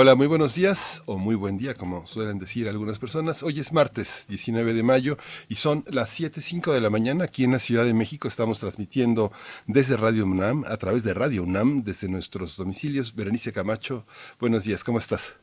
Hola, muy buenos días o muy buen día, como suelen decir algunas personas. Hoy es martes 19 de mayo y son las 7.05 de la mañana. Aquí en la Ciudad de México estamos transmitiendo desde Radio UNAM, a través de Radio UNAM, desde nuestros domicilios. Berenice Camacho, buenos días, ¿cómo estás?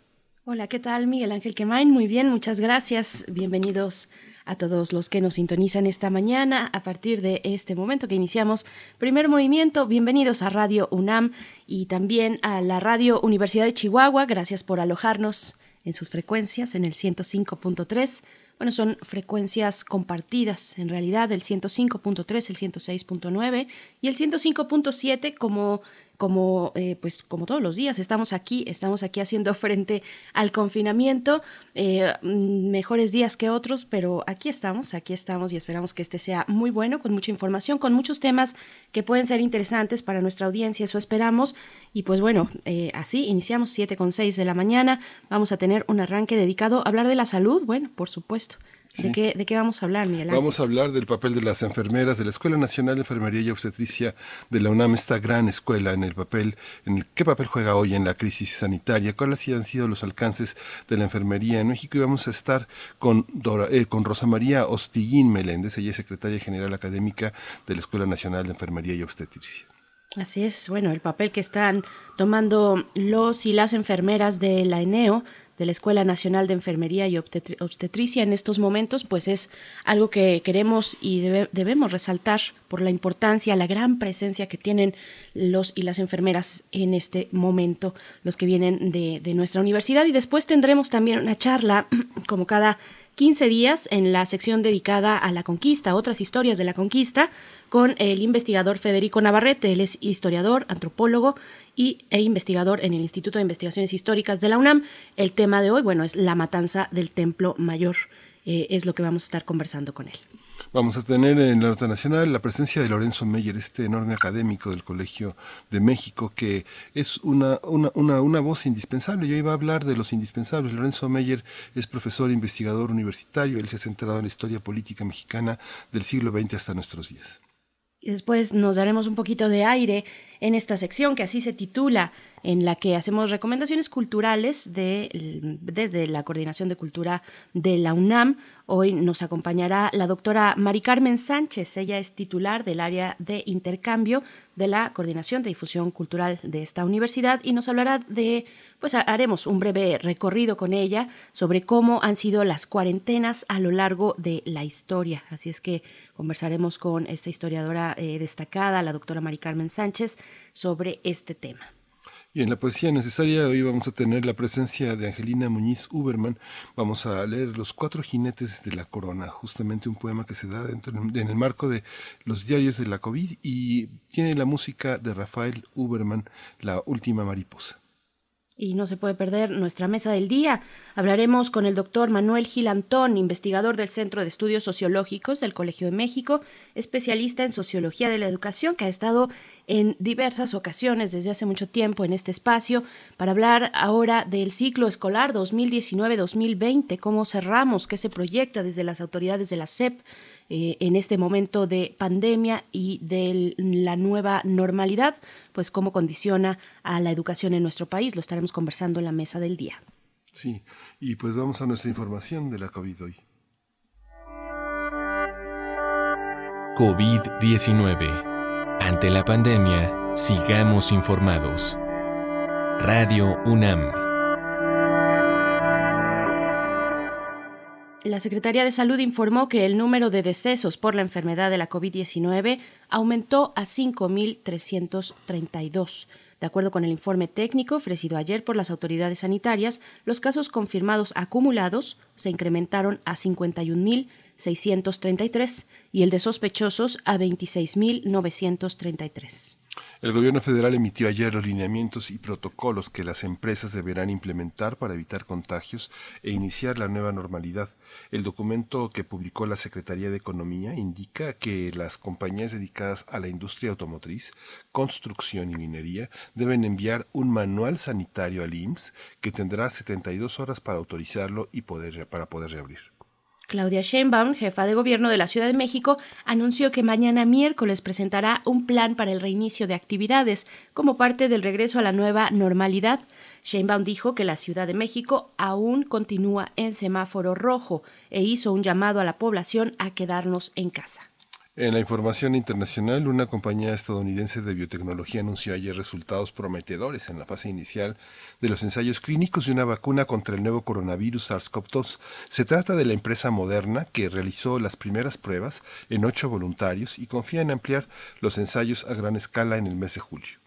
Hola, ¿qué tal? Miguel Ángel Quemain, muy bien, muchas gracias. Bienvenidos a todos los que nos sintonizan esta mañana a partir de este momento que iniciamos primer movimiento. Bienvenidos a Radio UNAM y también a la Radio Universidad de Chihuahua. Gracias por alojarnos en sus frecuencias en el 105.3. Bueno, son frecuencias compartidas, en realidad, el 105.3, el 106.9 y el 105.7 como como eh, pues como todos los días estamos aquí estamos aquí haciendo frente al confinamiento eh, mm, mejores días que otros pero aquí estamos aquí estamos y esperamos que este sea muy bueno con mucha información con muchos temas que pueden ser interesantes para nuestra audiencia eso esperamos. Y pues bueno eh, así iniciamos 7 con 6 de la mañana. Vamos a tener un arranque dedicado a hablar de la salud. Bueno por supuesto ¿De, qué, ¿De qué vamos a hablar, Miguel Ángel? Vamos a hablar del papel de las enfermeras de la Escuela Nacional de Enfermería y Obstetricia de la UNAM, esta gran escuela, en el papel, en el, qué papel juega hoy en la crisis sanitaria, cuáles han sido los alcances de la enfermería en México y vamos a estar con, eh, con Rosa María Ostiguín Meléndez, ella es secretaria general académica de la Escuela Nacional de Enfermería y Obstetricia. Así es, bueno, el papel que están tomando los y las enfermeras de la ENEO de la Escuela Nacional de Enfermería y Obstetricia en estos momentos, pues es algo que queremos y debemos resaltar por la importancia, la gran presencia que tienen los y las enfermeras en este momento, los que vienen de, de nuestra universidad. Y después tendremos también una charla, como cada 15 días, en la sección dedicada a la conquista, otras historias de la conquista, con el investigador Federico Navarrete. Él es historiador, antropólogo y, e investigador en el Instituto de Investigaciones Históricas de la UNAM. El tema de hoy, bueno, es la matanza del Templo Mayor. Eh, es lo que vamos a estar conversando con él. Vamos a tener en la nota nacional la presencia de Lorenzo Meyer, este enorme académico del Colegio de México, que es una, una, una, una voz indispensable. Yo iba a hablar de los indispensables. Lorenzo Meyer es profesor investigador universitario. Él se ha centrado en la historia política mexicana del siglo XX hasta nuestros días. Después nos daremos un poquito de aire en esta sección que así se titula, en la que hacemos recomendaciones culturales de, desde la Coordinación de Cultura de la UNAM. Hoy nos acompañará la doctora Mari Carmen Sánchez. Ella es titular del área de intercambio de la Coordinación de Difusión Cultural de esta universidad y nos hablará de, pues haremos un breve recorrido con ella sobre cómo han sido las cuarentenas a lo largo de la historia. Así es que Conversaremos con esta historiadora eh, destacada, la doctora Mari Carmen Sánchez, sobre este tema. Y en la poesía necesaria hoy vamos a tener la presencia de Angelina Muñiz Uberman. Vamos a leer Los cuatro jinetes de la corona, justamente un poema que se da dentro, en el marco de los diarios de la COVID y tiene la música de Rafael Uberman, La última mariposa. Y no se puede perder nuestra mesa del día. Hablaremos con el doctor Manuel Gilantón, investigador del Centro de Estudios Sociológicos del Colegio de México, especialista en sociología de la educación, que ha estado en diversas ocasiones desde hace mucho tiempo en este espacio, para hablar ahora del ciclo escolar 2019-2020, cómo cerramos, qué se proyecta desde las autoridades de la SEP eh, en este momento de pandemia y de la nueva normalidad, pues cómo condiciona a la educación en nuestro país. Lo estaremos conversando en la mesa del día. Sí, y pues vamos a nuestra información de la COVID hoy. COVID-19. Ante la pandemia, sigamos informados. Radio UNAM. La Secretaría de Salud informó que el número de decesos por la enfermedad de la COVID-19 aumentó a 5.332. De acuerdo con el informe técnico ofrecido ayer por las autoridades sanitarias, los casos confirmados acumulados se incrementaron a 51.633 y el de sospechosos a 26.933. El gobierno federal emitió ayer los lineamientos y protocolos que las empresas deberán implementar para evitar contagios e iniciar la nueva normalidad. El documento que publicó la Secretaría de Economía indica que las compañías dedicadas a la industria automotriz, construcción y minería deben enviar un manual sanitario al IMSS que tendrá 72 horas para autorizarlo y poder, para poder reabrir. Claudia Sheinbaum, jefa de gobierno de la Ciudad de México, anunció que mañana miércoles presentará un plan para el reinicio de actividades como parte del regreso a la nueva normalidad. Sheinbaum dijo que la Ciudad de México aún continúa en semáforo rojo e hizo un llamado a la población a quedarnos en casa. En la información internacional, una compañía estadounidense de biotecnología anunció ayer resultados prometedores en la fase inicial de los ensayos clínicos de una vacuna contra el nuevo coronavirus SARS-CoV-2. Se trata de la empresa Moderna que realizó las primeras pruebas en ocho voluntarios y confía en ampliar los ensayos a gran escala en el mes de julio.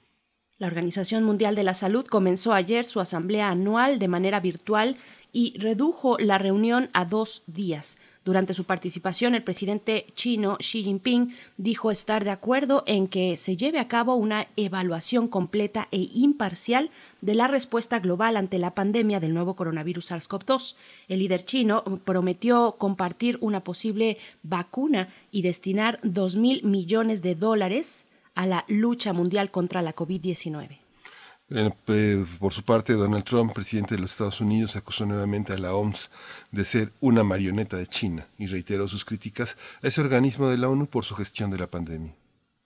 La Organización Mundial de la Salud comenzó ayer su asamblea anual de manera virtual y redujo la reunión a dos días. Durante su participación, el presidente chino Xi Jinping dijo estar de acuerdo en que se lleve a cabo una evaluación completa e imparcial de la respuesta global ante la pandemia del nuevo coronavirus SARS-CoV-2. El líder chino prometió compartir una posible vacuna y destinar dos mil millones de dólares a la lucha mundial contra la COVID-19. Eh, por su parte, Donald Trump, presidente de los Estados Unidos, acusó nuevamente a la OMS de ser una marioneta de China y reiteró sus críticas a ese organismo de la ONU por su gestión de la pandemia.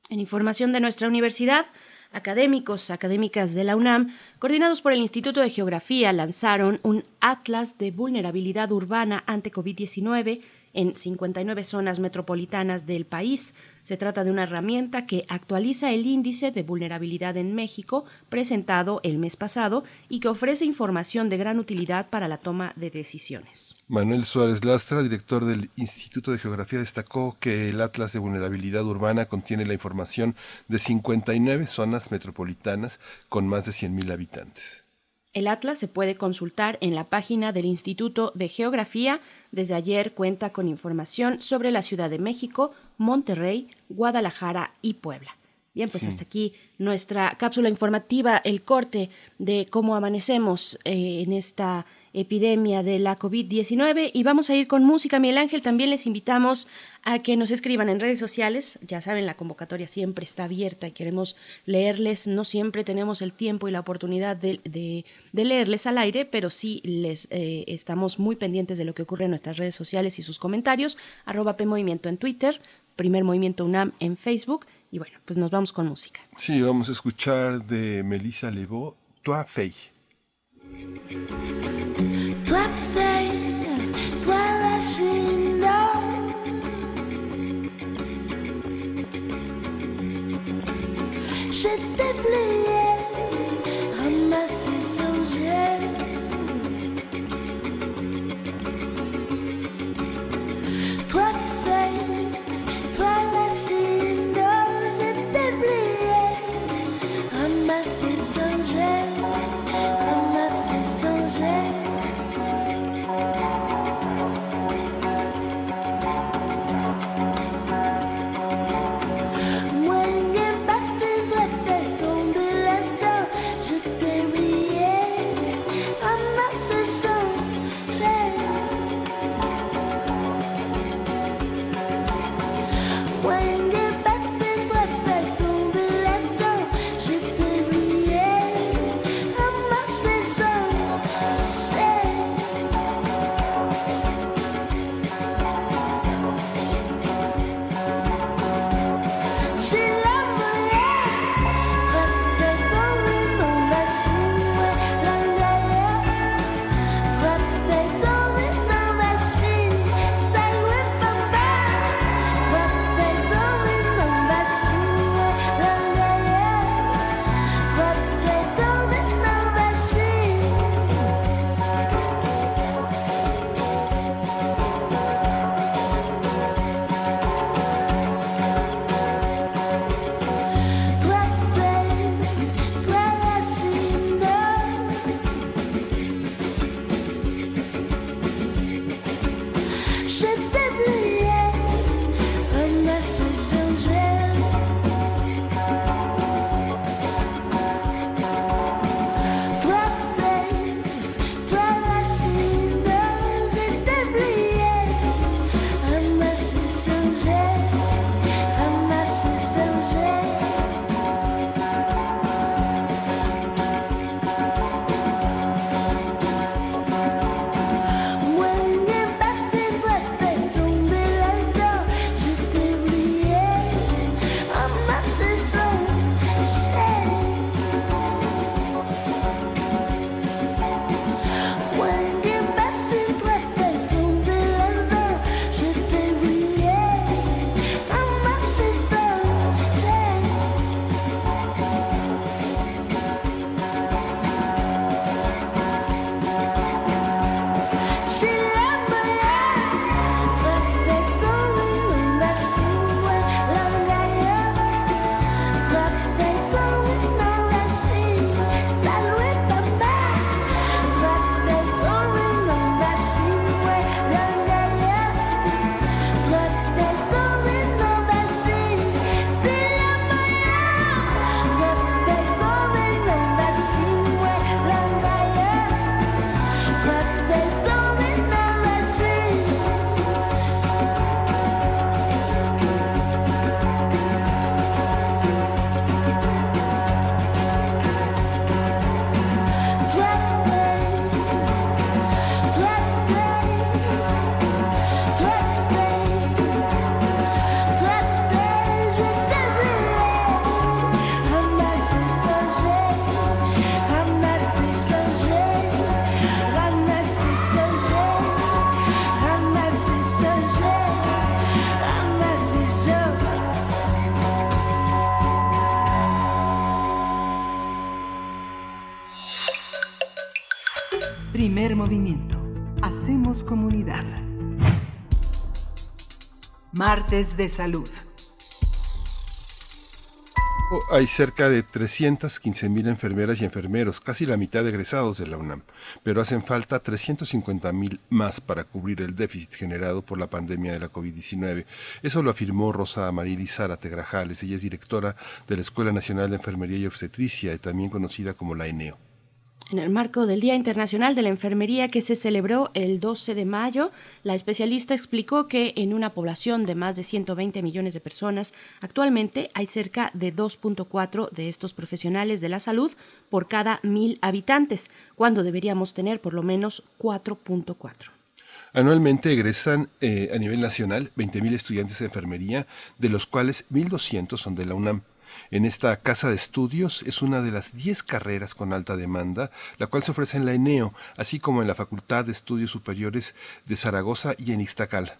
En información de nuestra universidad, académicos, académicas de la UNAM, coordinados por el Instituto de Geografía, lanzaron un Atlas de Vulnerabilidad Urbana ante COVID-19 en 59 zonas metropolitanas del país. Se trata de una herramienta que actualiza el índice de vulnerabilidad en México presentado el mes pasado y que ofrece información de gran utilidad para la toma de decisiones. Manuel Suárez Lastra, director del Instituto de Geografía, destacó que el Atlas de Vulnerabilidad Urbana contiene la información de 59 zonas metropolitanas con más de 100.000 habitantes. El atlas se puede consultar en la página del Instituto de Geografía. Desde ayer cuenta con información sobre la Ciudad de México, Monterrey, Guadalajara y Puebla. Bien, pues hasta aquí nuestra cápsula informativa, el corte de cómo amanecemos eh, en esta epidemia de la COVID-19 y vamos a ir con música. Miguel Ángel, también les invitamos a que nos escriban en redes sociales. Ya saben, la convocatoria siempre está abierta y queremos leerles. No siempre tenemos el tiempo y la oportunidad de, leerles al aire, pero sí les eh, estamos muy pendientes de lo que ocurre en nuestras redes sociales y sus comentarios. Arroba P Movimiento en Twitter, Primer Movimiento UNAM en Facebook. Y bueno, pues nos vamos con música. Sí, vamos a escuchar de Melissa Lebeau, Toi Fey. Toi feuille, toi la chine Je t'ai De salud. Hay cerca de 315.000 enfermeras y enfermeros, casi la mitad de egresados de la UNAM, pero hacen falta 350.000 más para cubrir el déficit generado por la pandemia de la COVID-19. Eso lo afirmó Rosa Marili Zárate Grajales. Ella es directora de la Escuela Nacional de Enfermería y Obstetricia, también conocida como la ENEO. En el marco del Día Internacional de la Enfermería que se celebró el 12 de mayo, la especialista explicó que en una población de más de 120 millones de personas, actualmente hay cerca de 2.4 de estos profesionales de la salud por cada mil habitantes, cuando deberíamos tener por lo menos 4.4. Anualmente egresan eh, a nivel nacional 20.000 estudiantes de enfermería, de los cuales 1.200 son de la UNAM. En esta casa de estudios es una de las 10 carreras con alta demanda, la cual se ofrece en la ENEO, así como en la Facultad de Estudios Superiores de Zaragoza y en Ixtacal.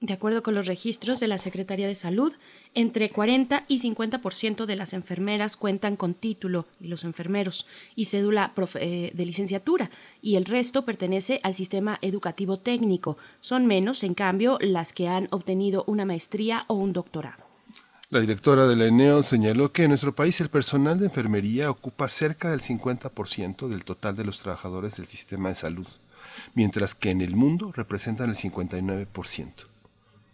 De acuerdo con los registros de la Secretaría de Salud, entre 40 y 50% de las enfermeras cuentan con título y los enfermeros y cédula eh, de licenciatura y el resto pertenece al sistema educativo técnico. Son menos, en cambio, las que han obtenido una maestría o un doctorado. La directora de la ENEO señaló que en nuestro país el personal de enfermería ocupa cerca del 50% del total de los trabajadores del sistema de salud, mientras que en el mundo representan el 59%.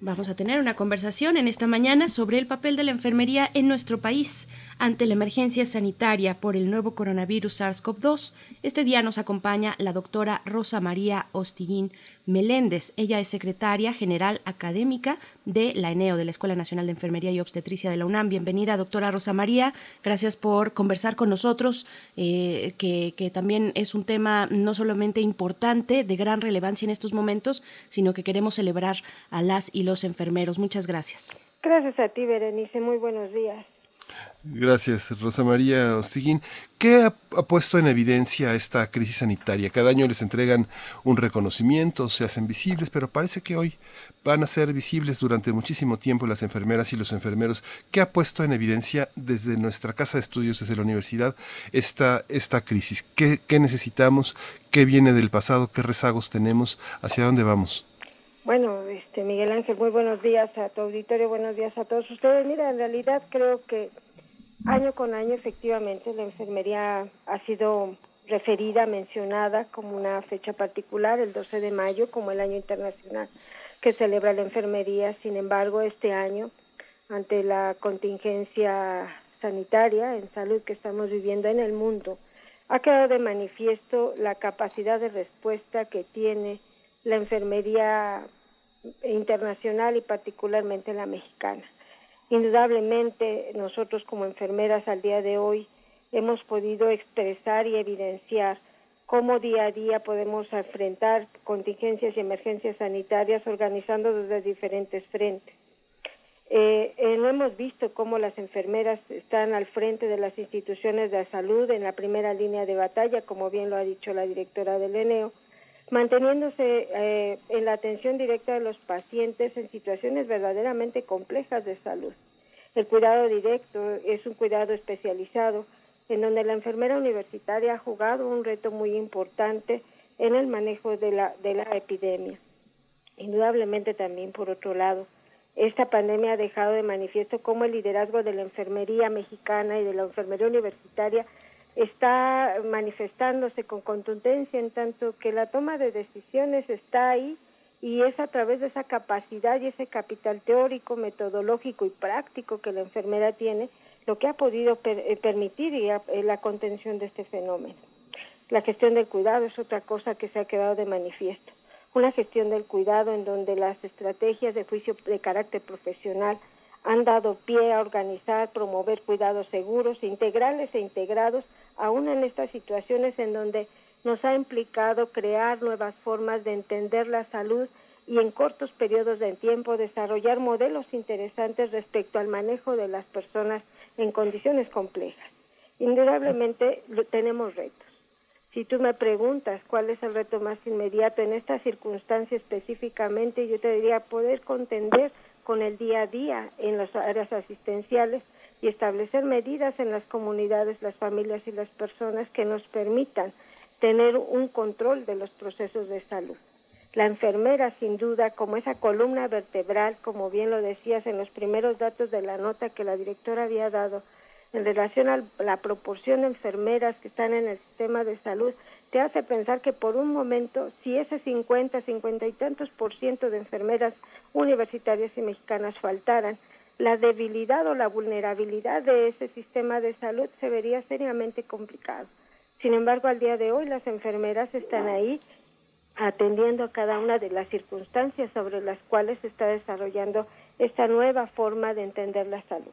Vamos a tener una conversación en esta mañana sobre el papel de la enfermería en nuestro país ante la emergencia sanitaria por el nuevo coronavirus SARS-CoV-2. Este día nos acompaña la doctora Rosa María Ostiguín Meléndez. Ella es secretaria general académica de la ENEO, de la Escuela Nacional de Enfermería y Obstetricia de la UNAM. Bienvenida, doctora Rosa María. Gracias por conversar con nosotros, eh, que, que también es un tema no solamente importante, de gran relevancia en estos momentos, sino que queremos celebrar a las y los enfermeros. Muchas gracias. Gracias a ti, Berenice. Muy buenos días. Gracias, Rosa María Ostiguín. ¿Qué ha, puesto en evidencia esta crisis sanitaria? Cada año les entregan un reconocimiento, se hacen visibles, pero parece que hoy van a ser visibles durante muchísimo tiempo las enfermeras y los enfermeros. ¿Qué ha puesto en evidencia desde nuestra casa de estudios, desde la universidad, esta, esta crisis? ¿Qué, qué necesitamos? ¿Qué viene del pasado? ¿Qué rezagos tenemos? ¿Hacia dónde vamos? Bueno, este Miguel Ángel, muy buenos días a tu auditorio, buenos días a todos ustedes. Mira, en realidad creo que año con año efectivamente la enfermería ha sido referida, mencionada como una fecha particular, el 12 de mayo, como el año internacional que celebra la enfermería. Sin embargo, este año, ante la contingencia sanitaria en salud que estamos viviendo en el mundo, ha quedado de manifiesto la capacidad de respuesta que tiene la enfermería internacional y particularmente la mexicana. Indudablemente nosotros como enfermeras al día de hoy hemos podido expresar y evidenciar cómo día a día podemos enfrentar contingencias y emergencias sanitarias organizando desde diferentes frentes. Eh, eh, hemos visto cómo las enfermeras están al frente de las instituciones de salud en la primera línea de batalla, como bien lo ha dicho la directora del ENEO, manteniéndose eh, en la atención directa de los pacientes en situaciones verdaderamente complejas de salud. El cuidado directo es un cuidado especializado en donde la enfermera universitaria ha jugado un reto muy importante en el manejo de la, de la epidemia. Indudablemente también, por otro lado, esta pandemia ha dejado de manifiesto cómo el liderazgo de la enfermería mexicana y de la enfermería universitaria está manifestándose con contundencia en tanto que la toma de decisiones está ahí y es a través de esa capacidad y ese capital teórico, metodológico y práctico que la enfermera tiene lo que ha podido eh, permitir eh, la contención de este fenómeno. La gestión del cuidado es otra cosa que se ha quedado de manifiesto. Una gestión del cuidado en donde las estrategias de juicio de carácter profesional han dado pie a organizar, promover cuidados seguros, integrales e integrados, aún en estas situaciones en donde nos ha implicado crear nuevas formas de entender la salud y en cortos periodos de tiempo desarrollar modelos interesantes respecto al manejo de las personas en condiciones complejas. Indudablemente tenemos retos. Si tú me preguntas cuál es el reto más inmediato en esta circunstancia específicamente, yo te diría poder contender con el día a día en las áreas asistenciales y establecer medidas en las comunidades, las familias y las personas que nos permitan tener un control de los procesos de salud. La enfermera, sin duda, como esa columna vertebral, como bien lo decías en los primeros datos de la nota que la directora había dado, en relación a la proporción de enfermeras que están en el sistema de salud, te hace pensar que por un momento, si ese 50, 50 y tantos por ciento de enfermeras universitarias y mexicanas faltaran, la debilidad o la vulnerabilidad de ese sistema de salud se vería seriamente complicado. Sin embargo, al día de hoy las enfermeras están ahí atendiendo a cada una de las circunstancias sobre las cuales se está desarrollando esta nueva forma de entender la salud.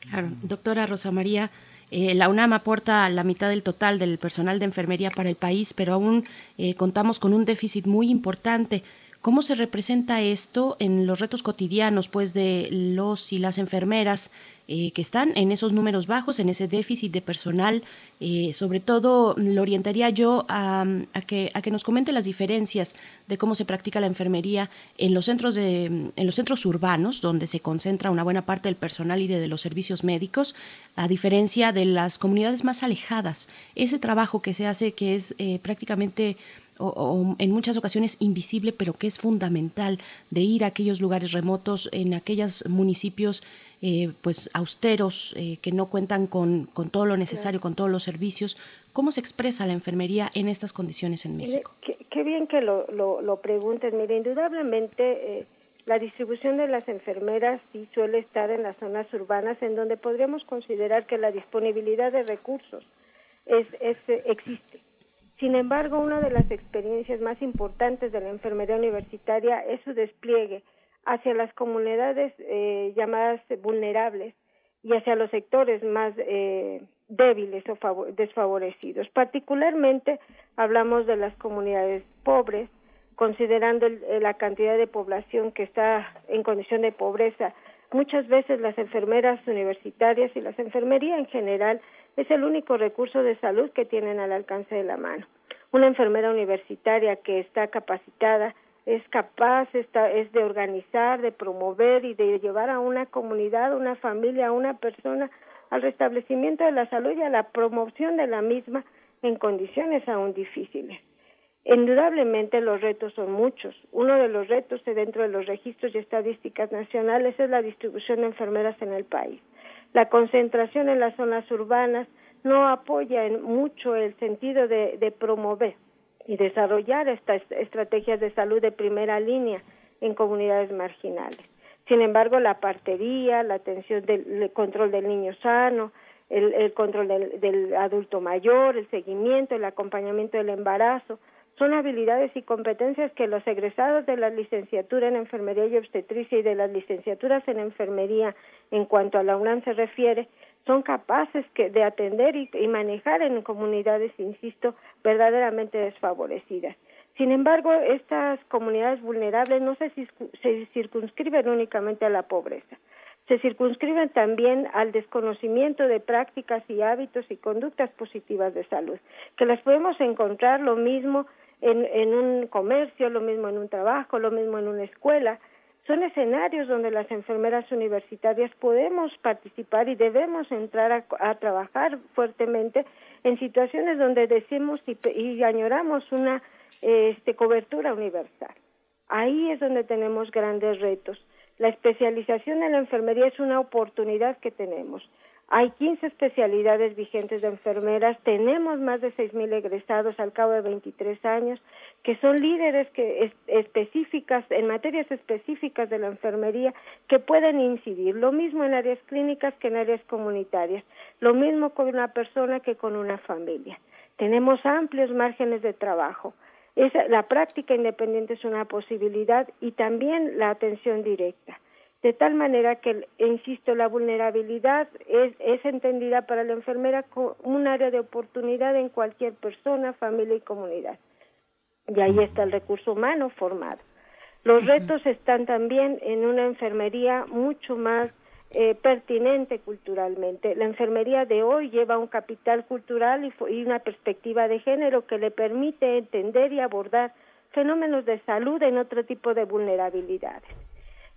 Claro, doctora Rosa María, eh, la UNAM aporta la mitad del total del personal de enfermería para el país, pero aún eh, contamos con un déficit muy importante. ¿Cómo se representa esto en los retos cotidianos pues, de los y las enfermeras eh, que están en esos números bajos, en ese déficit de personal? Eh, sobre todo, lo orientaría yo a, que nos comente las diferencias de cómo se practica la enfermería en los centros, de, en los centros urbanos, donde se concentra una buena parte del personal y de los servicios médicos, a diferencia de las comunidades más alejadas. Ese trabajo que se hace, que es eh, prácticamente o, o, en muchas ocasiones invisible, pero que es fundamental de ir a aquellos lugares remotos, en aquellos municipios eh, pues austeros, eh, que no cuentan con, con, todo lo necesario, con todos los servicios. ¿Cómo se expresa la enfermería en estas condiciones en México? Qué, qué bien que lo, lo, lo pregunten. Mire, indudablemente eh, la distribución de las enfermeras sí suele estar en las zonas urbanas, en donde podríamos considerar que la disponibilidad de recursos es, es existe sin embargo, una de las experiencias más importantes de la enfermería universitaria es su despliegue hacia las comunidades eh, llamadas vulnerables y hacia los sectores más eh, débiles o desfavorecidos. Particularmente hablamos de las comunidades pobres, considerando el, la cantidad de población que está en condición de pobreza. Muchas veces las enfermeras universitarias y las enfermerías en general es el único recurso de salud que tienen al alcance de la mano. Una enfermera universitaria que está capacitada es capaz está, es de organizar, de promover y de llevar a una comunidad, una familia, a una persona al restablecimiento de la salud y a la promoción de la misma en condiciones aún difíciles. Indudablemente los retos son muchos. Uno de los retos dentro de los registros y estadísticas nacionales es la distribución de enfermeras en el país. La concentración en las zonas urbanas no apoya en mucho el sentido de, promover y desarrollar estas estrategias de salud de primera línea en comunidades marginales. Sin embargo, la partería, la atención del el control del niño sano, el, el control del, del adulto mayor, el seguimiento, el acompañamiento del embarazo, son habilidades y competencias que los egresados de la licenciatura en enfermería y obstetricia y de las licenciaturas en enfermería en cuanto a la UNAM se refiere, son capaces que, de atender y, y manejar en comunidades, insisto, verdaderamente desfavorecidas. Sin embargo, estas comunidades vulnerables no se, se circunscriben únicamente a la pobreza, se circunscriben también al desconocimiento de prácticas y hábitos y conductas positivas de salud, que las podemos encontrar lo mismo en, un comercio, lo mismo en un trabajo, lo mismo en una escuela. Son escenarios donde las enfermeras universitarias podemos participar y debemos entrar a, a trabajar fuertemente en situaciones donde decimos y, y añoramos una este, cobertura universal. Ahí es donde tenemos grandes retos. La especialización en la enfermería es una oportunidad que tenemos. Hay 15 especialidades vigentes de enfermeras, tenemos más de 6.000 egresados al cabo de 23 años, que son líderes que es, específicas, en materias específicas de la enfermería, que pueden incidir. Lo mismo en áreas clínicas que en áreas comunitarias, lo mismo con una persona que con una familia. Tenemos amplios márgenes de trabajo. Esa, la práctica independiente es una posibilidad y también la atención directa de tal manera que, insisto, la vulnerabilidad es, es, entendida para la enfermera como un área de oportunidad en cualquier persona, familia y comunidad. Y ahí está el recurso humano formado. Los retos están también en una enfermería mucho más eh, pertinente culturalmente. La enfermería de hoy lleva un capital cultural y, y una perspectiva de género que le permite entender y abordar fenómenos de salud en otro tipo de vulnerabilidades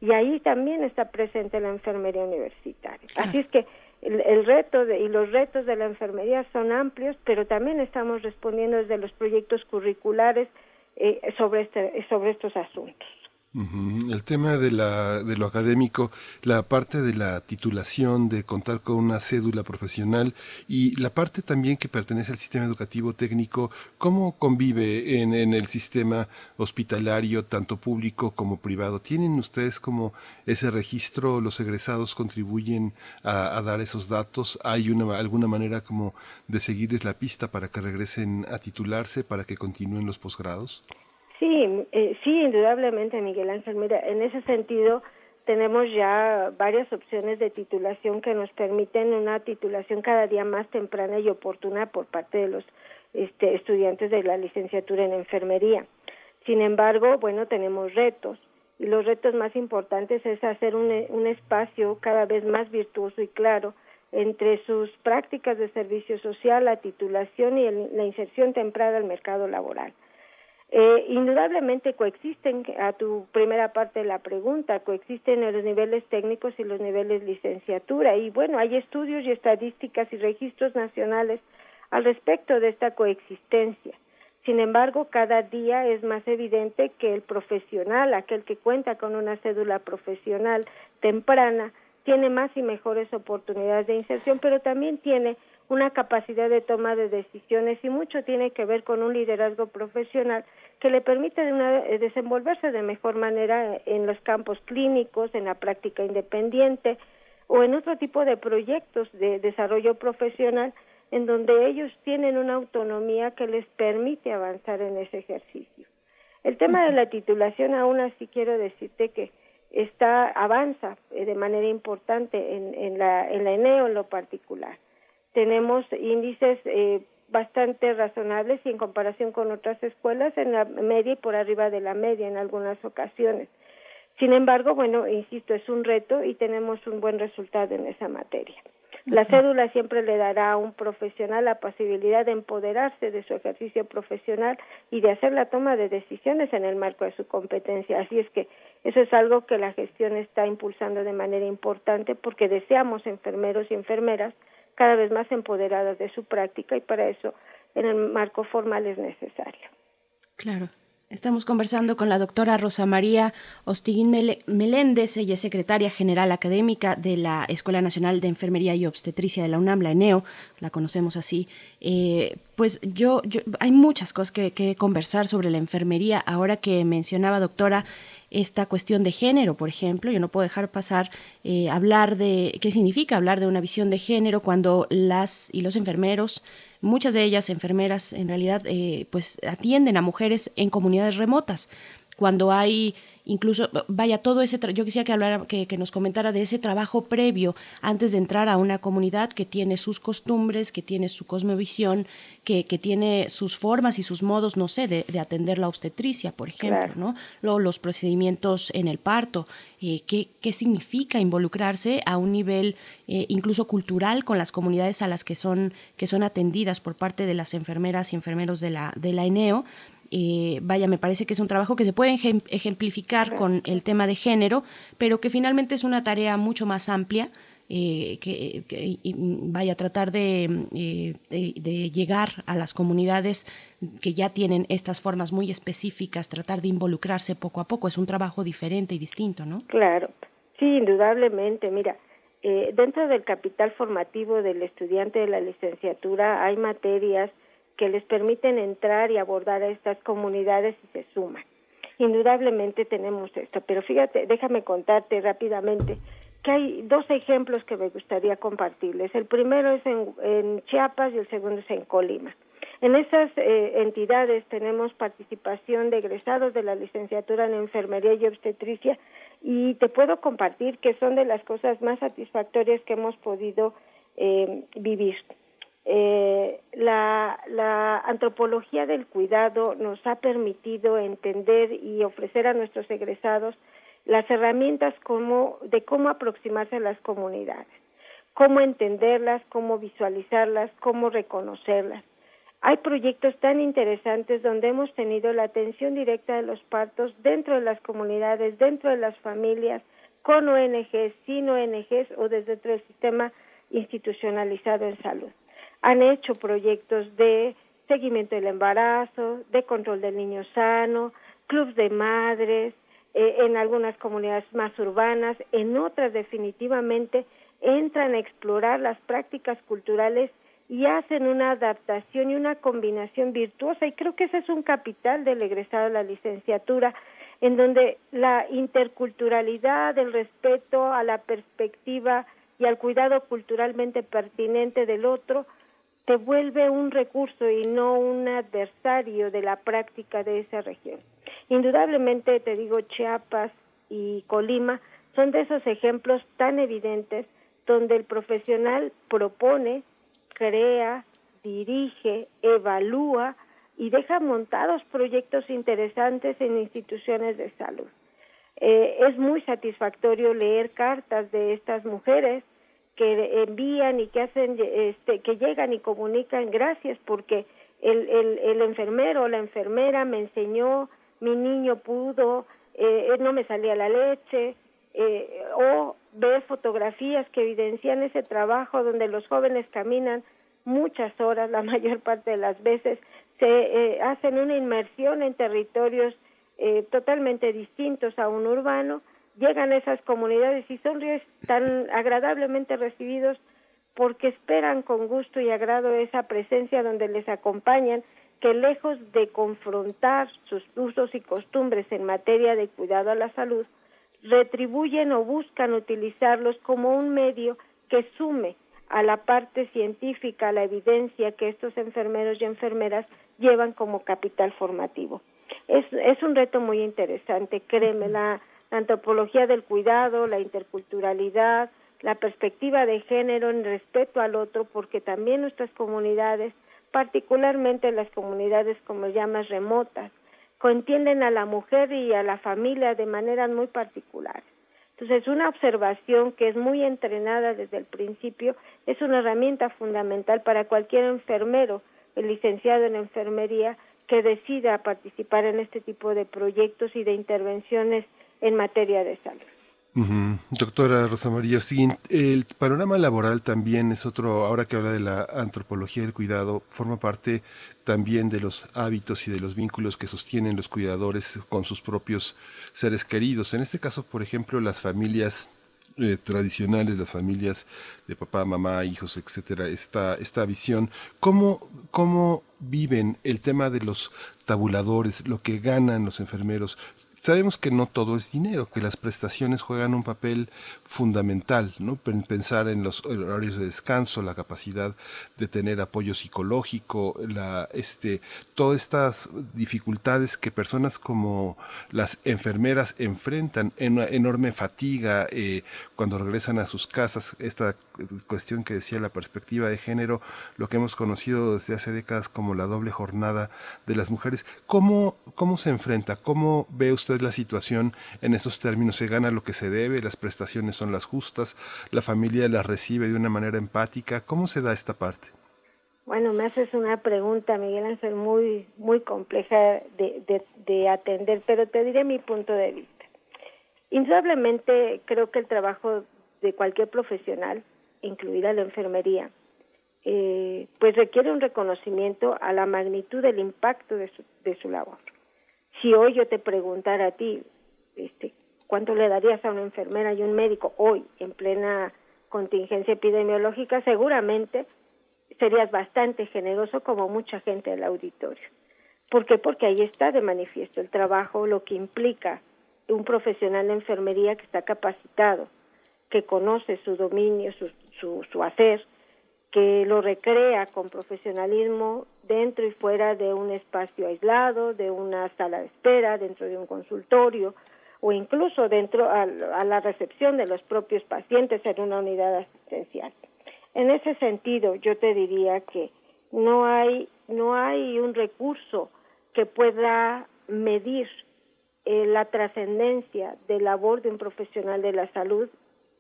y ahí también está presente la enfermería universitaria. Así es que el, el reto de, y los retos de la enfermería son amplios, pero también estamos respondiendo desde los proyectos curriculares eh, sobre, este, sobre estos asuntos. El tema de, la, de lo académico, la parte de la titulación, de contar con una cédula profesional y la parte también que pertenece al sistema educativo técnico, ¿cómo convive en, en el sistema hospitalario, tanto público como privado? ¿Tienen ustedes como ese registro? ¿Los egresados contribuyen a, a dar esos datos? ¿Hay una, alguna manera como de seguirles la pista para que regresen a titularse, para que continúen los posgrados? Sí, eh, sí, indudablemente, Miguel Ángel. Mira, en ese sentido tenemos ya varias opciones de titulación que nos permiten una titulación cada día más temprana y oportuna por parte de los este, estudiantes de la licenciatura en enfermería. Sin embargo, bueno, tenemos retos y los retos más importantes es hacer un, un espacio cada vez más virtuoso y claro entre sus prácticas de servicio social, la titulación y el- la inserción temprana al mercado laboral. Eh, indudablemente coexisten, a tu primera parte de la pregunta, coexisten los niveles técnicos y los niveles licenciatura. Y bueno, hay estudios y estadísticas y registros nacionales al respecto de esta coexistencia. Sin embargo, cada día es más evidente que el profesional, aquel que cuenta con una cédula profesional temprana, tiene más y mejores oportunidades de inserción, pero también tiene una capacidad de toma de decisiones y mucho tiene que ver con un liderazgo profesional que le permite de una- eh, desenvolverse de mejor manera en los campos clínicos, en la práctica independiente o en otro tipo de proyectos de desarrollo profesional en donde ellos tienen una autonomía que les permite avanzar en ese ejercicio. El tema de la titulación, aún así quiero decirte que está avanza eh, de manera importante en, en la en la ENEO en lo particular. Tenemos índices eh, bastante razonables y en comparación con otras escuelas en la media y por arriba de la media en algunas ocasiones. Sin embargo, bueno, insisto, es un reto y tenemos un buen resultado en esa materia. La cédula siempre le dará a un profesional la posibilidad de empoderarse de su ejercicio profesional y de hacer la toma de decisiones en el marco de su competencia. Así es que eso es algo que la gestión está impulsando de manera importante porque deseamos enfermeros y enfermeras cada vez más empoderadas de su práctica y para eso en el marco formal es necesario. Claro. Estamos conversando con la doctora Rosa María Ostiguín Meléndez, ella es secretaria general académica de la Escuela Nacional de Enfermería y Obstetricia de la UNAM, la ENEO, la conocemos así. Eh, pues yo, hay muchas cosas que conversar sobre la enfermería. Ahora que mencionaba, doctora, esta cuestión de género, por ejemplo, yo no puedo dejar pasar eh, hablar de qué significa hablar de una visión de género cuando las y los enfermeros muchas de ellas enfermeras en realidad eh, pues atienden a mujeres en comunidades remotas. Cuando hay incluso vaya todo ese tra- yo quisiera que hablara que, que nos comentara de ese trabajo previo antes de entrar a una comunidad que tiene sus costumbres que tiene su cosmovisión que, que tiene sus formas y sus modos no sé de, de atender la obstetricia por ejemplo Claro. no Luego, los procedimientos en el parto eh, ¿qué, qué significa involucrarse a un nivel eh, incluso cultural con las comunidades a las que son que son atendidas por parte de las enfermeras y enfermeros de la de la ENEO eh, vaya, me parece que es un trabajo que se puede ejem- ejemplificar con el tema de género, pero que finalmente es una tarea mucho más amplia. eh, que, vaya a tratar de, eh, de- de llegar a las comunidades que ya tienen estas formas muy específicas, tratar de involucrarse poco a poco. Es un trabajo diferente y distinto, ¿no? Claro, sí, indudablemente. Mira, eh, dentro del capital formativo del estudiante de la licenciatura hay materias que les permiten entrar y abordar a estas comunidades y se suman. Indudablemente tenemos esto, pero fíjate, déjame contarte rápidamente que hay dos ejemplos que me gustaría compartirles. El primero es en, Chiapas y el segundo es en Colima. En esas eh, entidades tenemos participación de egresados de la licenciatura en enfermería y obstetricia y te puedo compartir que son de las cosas más satisfactorias que hemos podido eh, vivir. Eh, la, antropología del cuidado nos ha permitido entender y ofrecer a nuestros egresados las herramientas de cómo aproximarse a las comunidades, cómo entenderlas, cómo visualizarlas, cómo reconocerlas. Hay proyectos tan interesantes donde hemos tenido la atención directa de los partos dentro de las comunidades, dentro de las familias, con ONGs, sin ONGs o desde el sistema institucionalizado en salud. Han hecho proyectos de seguimiento del embarazo, de control del niño sano, clubs de madres, eh, en algunas comunidades más urbanas, en otras definitivamente entran a explorar las prácticas culturales y hacen una adaptación y una combinación virtuosa. Y creo que ese es un capital del egresado de la licenciatura en donde la interculturalidad, el respeto a la perspectiva y al cuidado culturalmente pertinente del otro te vuelve un recurso y no un adversario de la práctica de esa región. Indudablemente, te digo, Chiapas y Colima son de esos ejemplos tan evidentes donde el profesional propone, crea, dirige, evalúa y deja montados proyectos interesantes en instituciones de salud. Eh, es muy satisfactorio leer cartas de estas mujeres que envían y que hacen, este, que llegan y comunican gracias porque el, el, el enfermero o la enfermera me enseñó, mi niño pudo, eh, no me salía la leche, eh, o ver fotografías que evidencian ese trabajo donde los jóvenes caminan muchas horas, la mayor parte de las veces, se eh, hacen una inmersión en territorios eh, totalmente distintos a un urbano, llegan a esas comunidades y son tan agradablemente recibidos porque esperan con gusto y agrado esa presencia donde les acompañan, que lejos de confrontar sus usos y costumbres en materia de cuidado a la salud, retribuyen o buscan utilizarlos como un medio que sume a la parte científica, a la evidencia que estos enfermeros y enfermeras llevan como capital formativo. Es, es un reto muy interesante, créeme, la, la antropología del cuidado, la interculturalidad, la perspectiva de género en respeto al otro, porque también nuestras comunidades, particularmente las comunidades como llamas remotas, entienden a la mujer y a la familia de maneras muy particulares. Entonces, una observación que es muy entrenada desde el principio es una herramienta fundamental para cualquier enfermero, el licenciado en enfermería, que decida participar en este tipo de proyectos y de intervenciones en materia de salud. Doctora Rosa María, el panorama laboral también es otro, ahora que habla de la antropología del cuidado, forma parte también de los hábitos y de los vínculos que sostienen los cuidadores con sus propios seres queridos. En este caso, por ejemplo, las familias eh, tradicionales, las familias de papá, mamá, hijos, etcétera, esta, esta visión, ¿cómo, ¿cómo viven el tema de los tabuladores, lo que ganan los enfermeros, Sabemos que no todo es dinero, que las prestaciones juegan un papel fundamental, ¿no? Pensar en los horarios de descanso, la capacidad de tener apoyo psicológico, la, este, todas estas dificultades que personas como las enfermeras enfrentan en una enorme fatiga eh, cuando regresan a sus casas, esta cuestión que decía la perspectiva de género, lo que hemos conocido desde hace décadas como la doble jornada de las mujeres. ¿Cómo, cómo se enfrenta? ¿Cómo ve usted la situación en esos términos? ¿Se gana lo que se debe? ¿Las prestaciones son las justas? ¿La familia las recibe de una manera empática? ¿Cómo se da esta parte? Bueno, me haces una pregunta, Miguel Ángel, muy, muy compleja de atender, pero te diré mi punto de vista. Indudablemente creo que el trabajo de cualquier profesional, incluida la enfermería, eh, pues requiere un reconocimiento a la magnitud del impacto de su, de su labor. Si hoy yo te preguntara a ti, este, ¿cuánto le darías a una enfermera y un médico hoy en plena contingencia epidemiológica? Seguramente serías bastante generoso como mucha gente del auditorio. ¿Por qué? Porque ahí está de manifiesto el trabajo, lo que implica un profesional de enfermería que está capacitado, que conoce su dominio, su, su, su hacer, que lo recrea con profesionalismo dentro y fuera de un espacio aislado, de una sala de espera, dentro de un consultorio o incluso dentro a, la recepción de los propios pacientes en una unidad asistencial. En ese sentido, yo te diría que no hay no hay un recurso que pueda medir eh, la trascendencia de labor de un profesional de la salud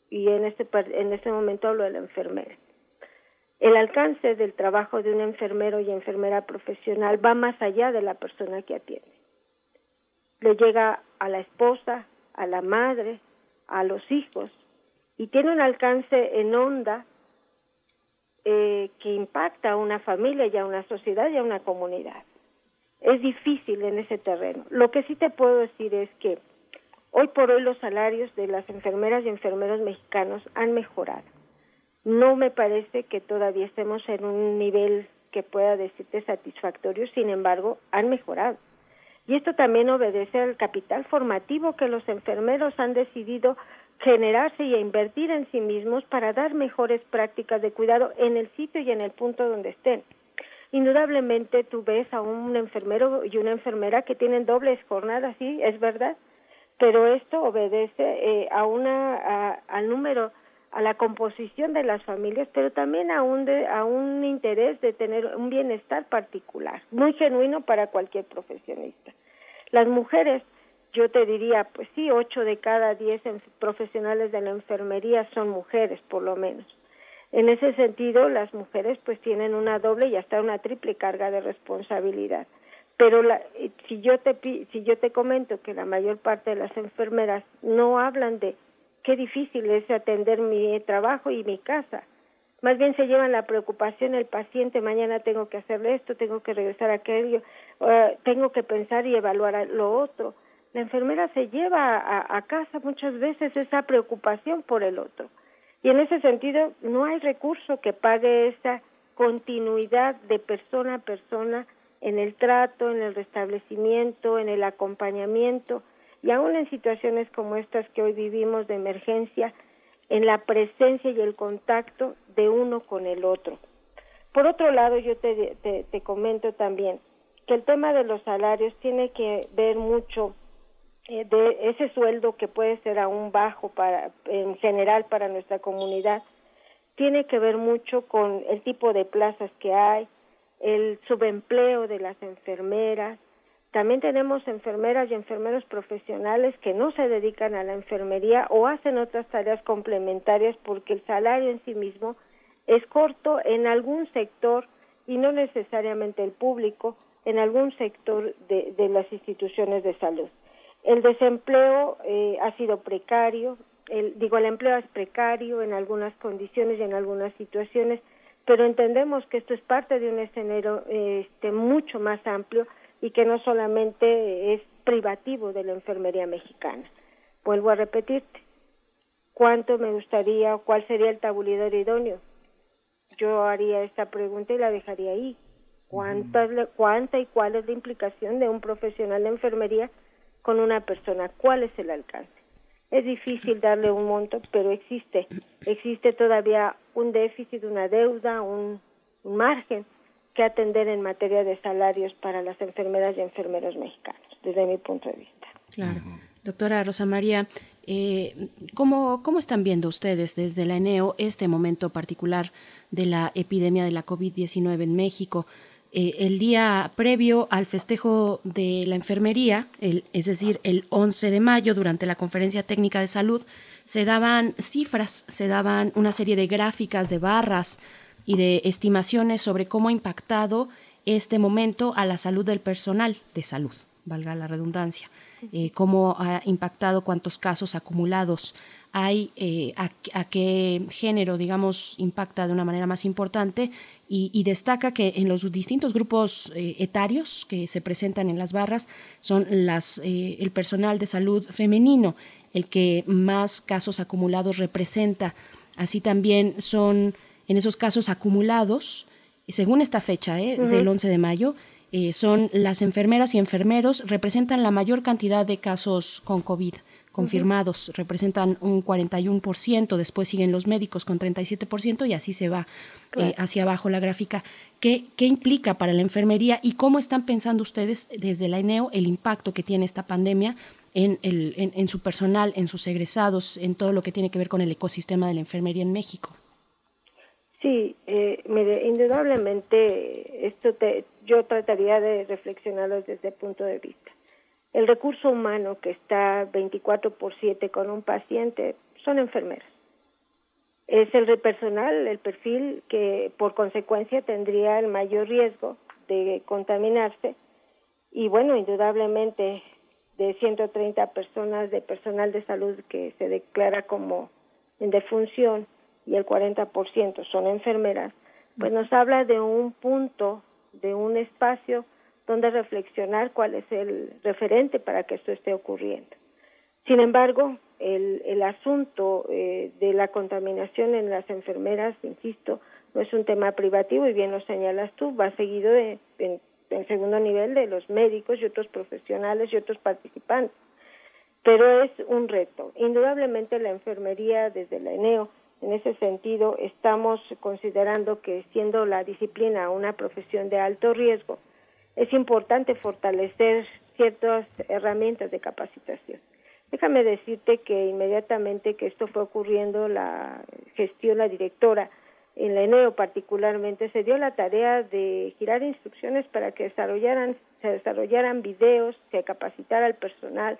y en este en este momento hablo de la enfermera. El alcance del trabajo de un enfermero y enfermera profesional va más allá de la persona que atiende. Le llega a la esposa, a la madre, a los hijos y tiene un alcance en onda eh, que impacta a una familia a una sociedad y a una comunidad. Es difícil en ese terreno. Lo que sí te puedo decir es que hoy por hoy los salarios de las enfermeras y enfermeros mexicanos han mejorado. No me parece que todavía estemos en un nivel que pueda decirte satisfactorio, sin embargo, han mejorado. Y esto también obedece al capital formativo que los enfermeros han decidido generarse y invertir en sí mismos para dar mejores prácticas de cuidado en el sitio y en el punto donde estén. Indudablemente tú ves a un enfermero y una enfermera que tienen dobles jornadas, sí, es verdad, pero esto obedece eh, a una a, al número a la composición de las familias, pero también a un, de, a un interés de tener un bienestar particular, muy genuino para cualquier profesionista. Las mujeres, yo te diría, pues sí, ocho de cada diez profesionales de la enfermería son mujeres, por lo menos. En ese sentido, las mujeres pues tienen una doble y hasta una triple carga de responsabilidad. Pero la, si yo te si yo te comento que la mayor parte de las enfermeras no hablan de qué difícil es atender mi trabajo y mi casa. Más bien se llevan la preocupación el paciente, mañana tengo que hacerle esto, tengo que regresar a aquello, tengo que pensar y evaluar lo otro. La enfermera se lleva a casa muchas veces esa preocupación por el otro. Y en ese sentido no hay recurso que pague esa continuidad de persona a persona en el trato, en el restablecimiento, en el acompañamiento y aún en situaciones como estas que hoy vivimos de emergencia, en la presencia y el contacto de uno con el otro. Por otro lado, yo te, te, comento también que el tema de los salarios tiene que ver mucho eh, de ese sueldo que puede ser aún bajo para en general para nuestra comunidad tiene que ver mucho con el tipo de plazas que hay, el subempleo de las enfermeras, también tenemos enfermeras y enfermeros profesionales que no se dedican a la enfermería o hacen otras tareas complementarias porque el salario en sí mismo es corto en algún sector y no necesariamente el público, en algún sector de, las instituciones de salud. El desempleo eh, ha sido precario, el, digo, el empleo es precario en algunas condiciones y en algunas situaciones, pero entendemos que esto es parte de un escenario este, mucho más amplio y que no solamente es privativo de la enfermería mexicana. Vuelvo a repetirte, ¿cuánto me gustaría, cuál sería el tabulidor idóneo? Yo haría esta pregunta y la dejaría ahí. ¿Cuánta, ¿Cuánta y cuál es la implicación de un profesional de enfermería con una persona? ¿Cuál es el alcance? Es difícil darle un monto, pero existe. Existe todavía un déficit, una deuda, un margen que atender en materia de salarios para las enfermeras y enfermeros mexicanos, desde mi punto de vista. Claro. Doctora Rosa María, eh, ¿cómo, ¿cómo están viendo ustedes desde la ENEO este momento particular de la epidemia de la COVID-19 en México? Eh, el día previo al festejo de la enfermería, el, es decir, el 11 de mayo, durante la conferencia técnica de salud, se daban cifras, se daban una serie de gráficas de barras y de estimaciones sobre cómo ha impactado este momento a la salud del personal de salud, valga la redundancia, eh, cómo ha impactado, cuántos casos acumulados hay, eh, a, qué género, digamos, impacta de una manera más importante y, destaca que en los distintos grupos eh, etarios que se presentan en las barras son las, el personal de salud femenino el que más casos acumulados representa. Así también son en esos casos acumulados, según esta fecha ¿eh? del 11 de mayo, eh, son las enfermeras y enfermeros, representan la mayor cantidad de casos con COVID confirmados, representan un 41%, después siguen los médicos con 37% y así se va eh, hacia abajo la gráfica. ¿Qué, ¿Qué implica para la enfermería y cómo están pensando ustedes desde la ENEO el impacto que tiene esta pandemia en, el, en, en su personal, en sus egresados, en todo lo que tiene que ver con el ecosistema de la enfermería en México? Sí, eh, mire, indudablemente esto te, yo trataría de reflexionarlo desde ese punto de vista. El recurso humano que está 24 por 7 con un paciente son enfermeras. Es el personal, el perfil que por consecuencia tendría el mayor riesgo de contaminarse. Y bueno, indudablemente de 130 personas de personal de salud que se declara como en defunción, y el 40% son enfermeras, pues nos habla de un punto, de un espacio donde reflexionar cuál es el referente para que esto esté ocurriendo. Sin embargo, el, el asunto eh, de la contaminación en las enfermeras, insisto, no es un tema privativo y bien lo señalas tú, va seguido de, en, en segundo nivel de los médicos y otros profesionales y otros participantes. Pero es un reto. Indudablemente la enfermería desde la ENEO, en ese sentido, estamos considerando que siendo la disciplina una profesión de alto riesgo, es importante fortalecer ciertas herramientas de capacitación. Déjame decirte que inmediatamente que esto fue ocurriendo, la gestión, la directora, en la ENEO particularmente, se dio la tarea de girar instrucciones para que desarrollaran, se desarrollaran videos, se capacitara al personal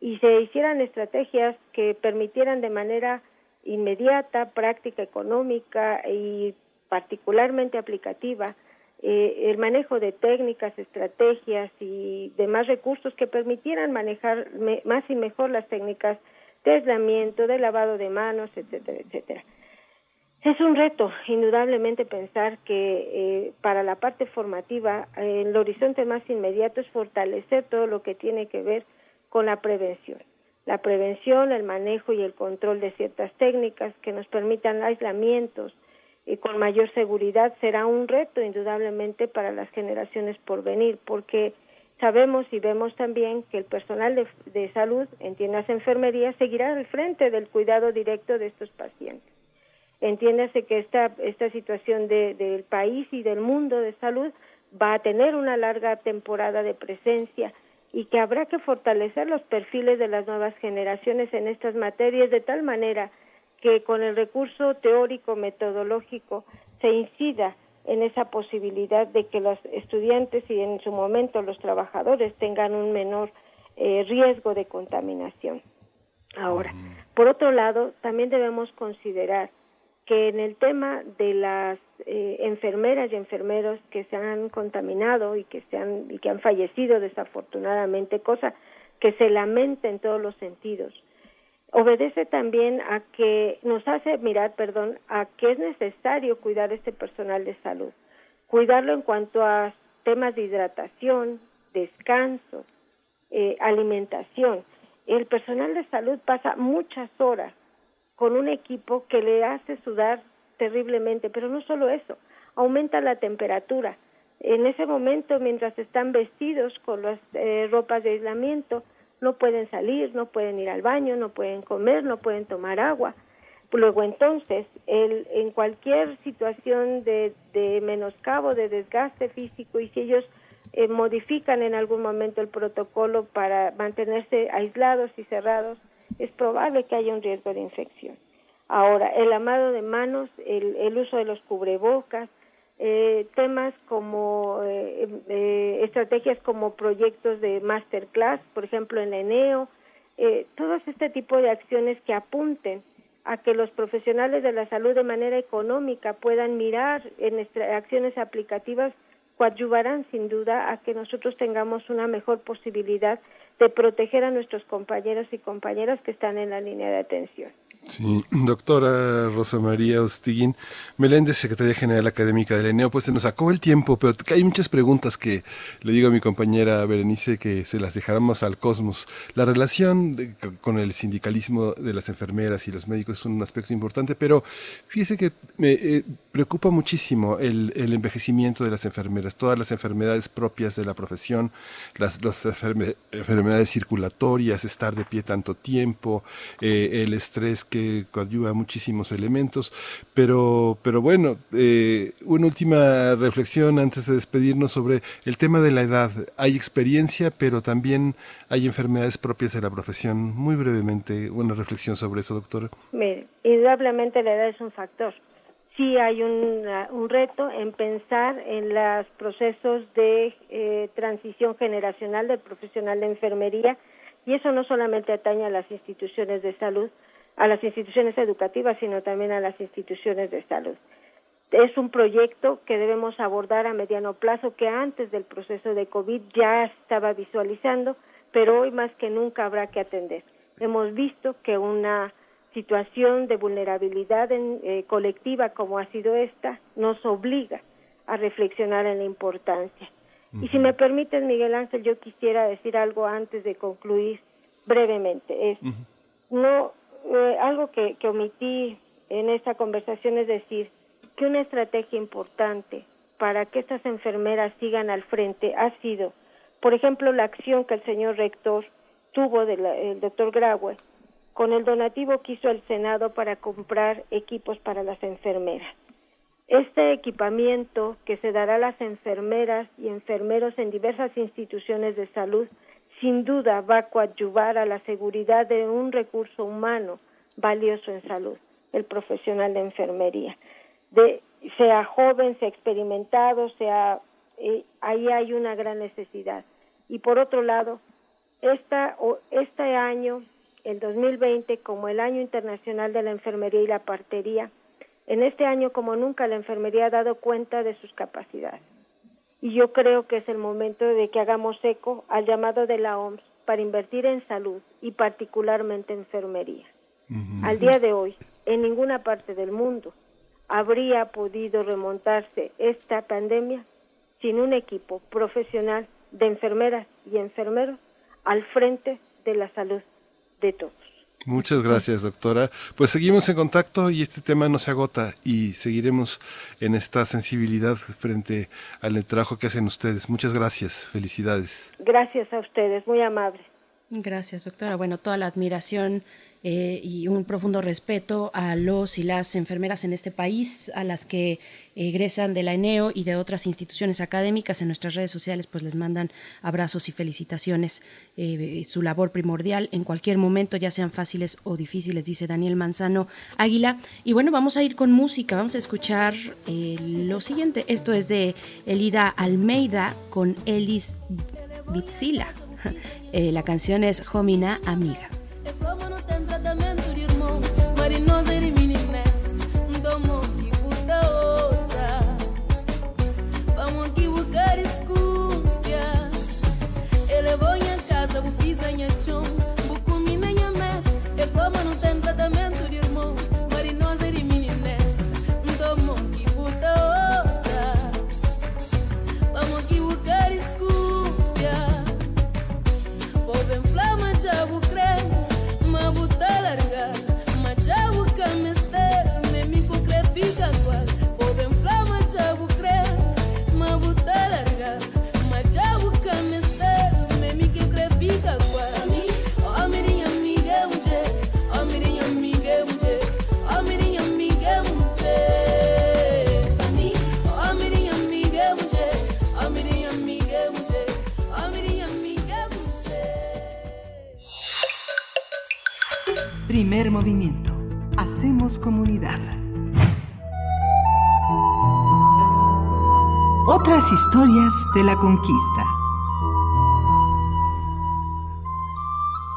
y se hicieran estrategias que permitieran de manera inmediata, práctica, económica y particularmente aplicativa eh, el manejo de técnicas, estrategias y demás recursos que permitieran manejar más y mejor las técnicas de aislamiento, de lavado de manos, etcétera, etcétera. Es un reto, indudablemente, pensar que eh, para la parte formativa el horizonte más inmediato es fortalecer todo lo que tiene que ver con la prevención. La prevención, el manejo y el control de ciertas técnicas que nos permitan aislamientos, y con mayor seguridad será un reto indudablemente para las generaciones por venir, porque sabemos y vemos también que el personal de, salud, entiendas enfermería, seguirá al frente del cuidado directo de estos pacientes. Entiéndase que esta, esta situación de, del país y del mundo de salud va a tener una larga temporada de presencia y que habrá que fortalecer los perfiles de las nuevas generaciones en estas materias de tal manera que con el recurso teórico metodológico se incida en esa posibilidad de que los estudiantes y en su momento los trabajadores tengan un menor eh, riesgo de contaminación. Ahora, por otro lado, también debemos considerar que en el tema de las eh, enfermeras y enfermeros que se han contaminado y que se han y que han fallecido desafortunadamente, cosa que se lamenta en todos los sentidos, obedece también a que nos hace mirar, perdón, a que es necesario cuidar este personal de salud, cuidarlo en cuanto a temas de hidratación, descanso, eh, alimentación. El personal de salud pasa muchas horas con un equipo que le hace sudar terriblemente, pero no solo eso, aumenta la temperatura. En ese momento, mientras están vestidos con las eh, ropas de aislamiento, no pueden salir, no pueden ir al baño, no pueden comer, no pueden tomar agua. Luego entonces, el, en cualquier situación de, de menoscabo, de desgaste físico, y si ellos eh, modifican en algún momento el protocolo para mantenerse aislados y cerrados, es probable que haya un riesgo de infección. Ahora, el amado de manos, el, el uso de los cubrebocas, eh, temas como eh, eh, estrategias como proyectos de masterclass, por ejemplo en la ENEO, eh, todos este tipo de acciones que apunten a que los profesionales de la salud de manera económica puedan mirar en acciones aplicativas coadyuvarán sin duda a que nosotros tengamos una mejor posibilidad de proteger a nuestros compañeros y compañeras que están en la línea de atención. Sí, doctora Rosa María Ostiguín Meléndez, secretaria general académica del ENEO, pues se nos sacó el tiempo, pero hay muchas preguntas que le digo a mi compañera Berenice que se las dejáramos al cosmos. La relación de, con el sindicalismo de las enfermeras y los médicos es un aspecto importante, pero fíjese que me eh, preocupa muchísimo el, el, envejecimiento de las enfermeras, todas las enfermedades propias de la profesión, las, las enferme, enfermedades circulatorias, estar de pie tanto tiempo, eh, el estrés que coadyuva muchísimos elementos, pero, pero bueno, eh, una última reflexión antes de despedirnos sobre el tema de la edad. Hay experiencia, pero también hay enfermedades propias de la profesión. Muy brevemente, una reflexión sobre eso, doctor. Indudablemente la edad es un factor. Sí hay un, un reto en pensar en los procesos de eh, transición generacional del profesional de enfermería y eso no solamente atañe a las instituciones de salud, a las instituciones educativas, sino también a las instituciones de salud. Es un proyecto que debemos abordar a mediano plazo que antes del proceso de COVID ya estaba visualizando, pero hoy más que nunca habrá que atender. Hemos visto que una situación de vulnerabilidad en- eh, colectiva como ha sido esta nos obliga a reflexionar en la importancia. Y si me permites, Miguel Ángel, yo quisiera decir algo antes de concluir brevemente. Es no eh, algo que, que omití en esta conversación es decir que una estrategia importante para que estas enfermeras sigan al frente ha sido, por ejemplo, la acción que el señor rector tuvo del doctor Graue con el donativo que hizo el Senado para comprar equipos para las enfermeras. Este equipamiento que se dará a las enfermeras y enfermeros en diversas instituciones de salud sin duda va a coadyuvar a la seguridad de un recurso humano valioso en salud, el profesional de enfermería. De, sea joven, sea experimentado, sea eh, ahí hay una gran necesidad. Y por otro lado, esta, o, este año, el 2020, como el Año Internacional de la Enfermería y la Partería, en este año como nunca la enfermería ha dado cuenta de sus capacidades. Y yo creo que es el momento de que hagamos eco al llamado de la OMS para invertir en salud y particularmente enfermería. Al día de hoy, en ninguna parte del mundo habría podido remontarse esta pandemia sin un equipo profesional de enfermeras y enfermeros al frente de la salud de todos. Muchas gracias, doctora. Pues seguimos en contacto y este tema no se agota y seguiremos en esta sensibilidad frente al trabajo que hacen ustedes. Muchas gracias. Felicidades. Gracias a ustedes, muy amables. Gracias, doctora. Bueno, toda la admiración eh, y un profundo respeto a los y las enfermeras en este país, a las que egresan de la ENEO y de otras instituciones académicas. En nuestras redes sociales pues les mandan abrazos y felicitaciones. Eh, su labor primordial en cualquier momento, ya sean fáciles o difíciles, dice Daniel Manzano Águila. Y bueno, vamos a ir con música, vamos a escuchar eh, lo siguiente. Esto es de Elida Almeida con Elis Bitzila. Eh, la canción es Homina Amiga. the Comunidad. Otras historias de la conquista.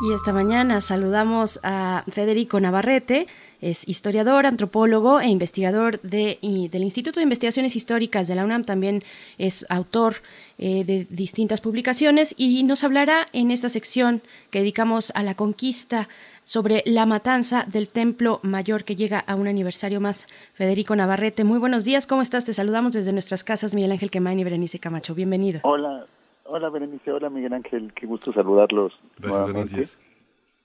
Y esta mañana saludamos a Federico Navarrete, es historiador, antropólogo e investigador del Instituto de Investigaciones Históricas de la UNAM, también es autor eh, de distintas publicaciones y nos hablará en esta sección que dedicamos a la conquista sobre la matanza del Templo Mayor que llega a un aniversario más. Federico Navarrete, muy buenos días, ¿cómo estás? Te saludamos desde nuestras casas, Miguel Ángel Quemain y Berenice Camacho. Bienvenido. Hola, hola Berenice, hola Miguel Ángel, qué gusto saludarlos Gracias.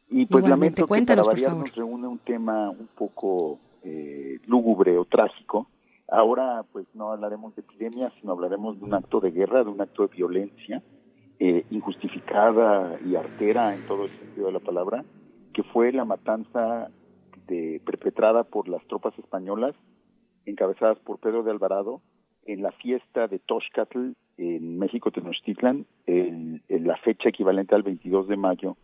Y pues Igualmente, lamento que para variar nos reúne un tema un poco eh, lúgubre o trágico. Ahora pues no hablaremos de epidemia, sino hablaremos de un acto de guerra, de un acto de violencia eh, injustificada y artera en todo el sentido de la palabra, que fue la matanza de, perpetrada por las tropas españolas encabezadas por Pedro de Alvarado en la fiesta de Toxcatl en México Tenochtitlan, en, en la fecha equivalente al 22 de mayo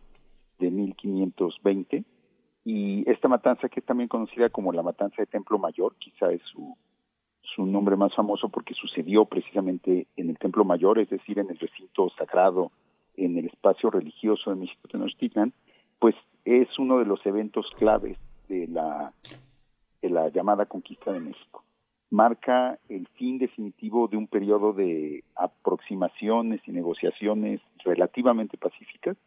de 1520 y esta matanza que es también conocida como la matanza de Templo Mayor, quizá es su, su nombre más famoso porque sucedió precisamente en el Templo Mayor, es decir, en el recinto sagrado, en el espacio religioso de México Tenochtitlan, pues es uno de los eventos claves de la, llamada conquista de México. Marca el fin definitivo de un periodo de aproximaciones y negociaciones relativamente pacíficas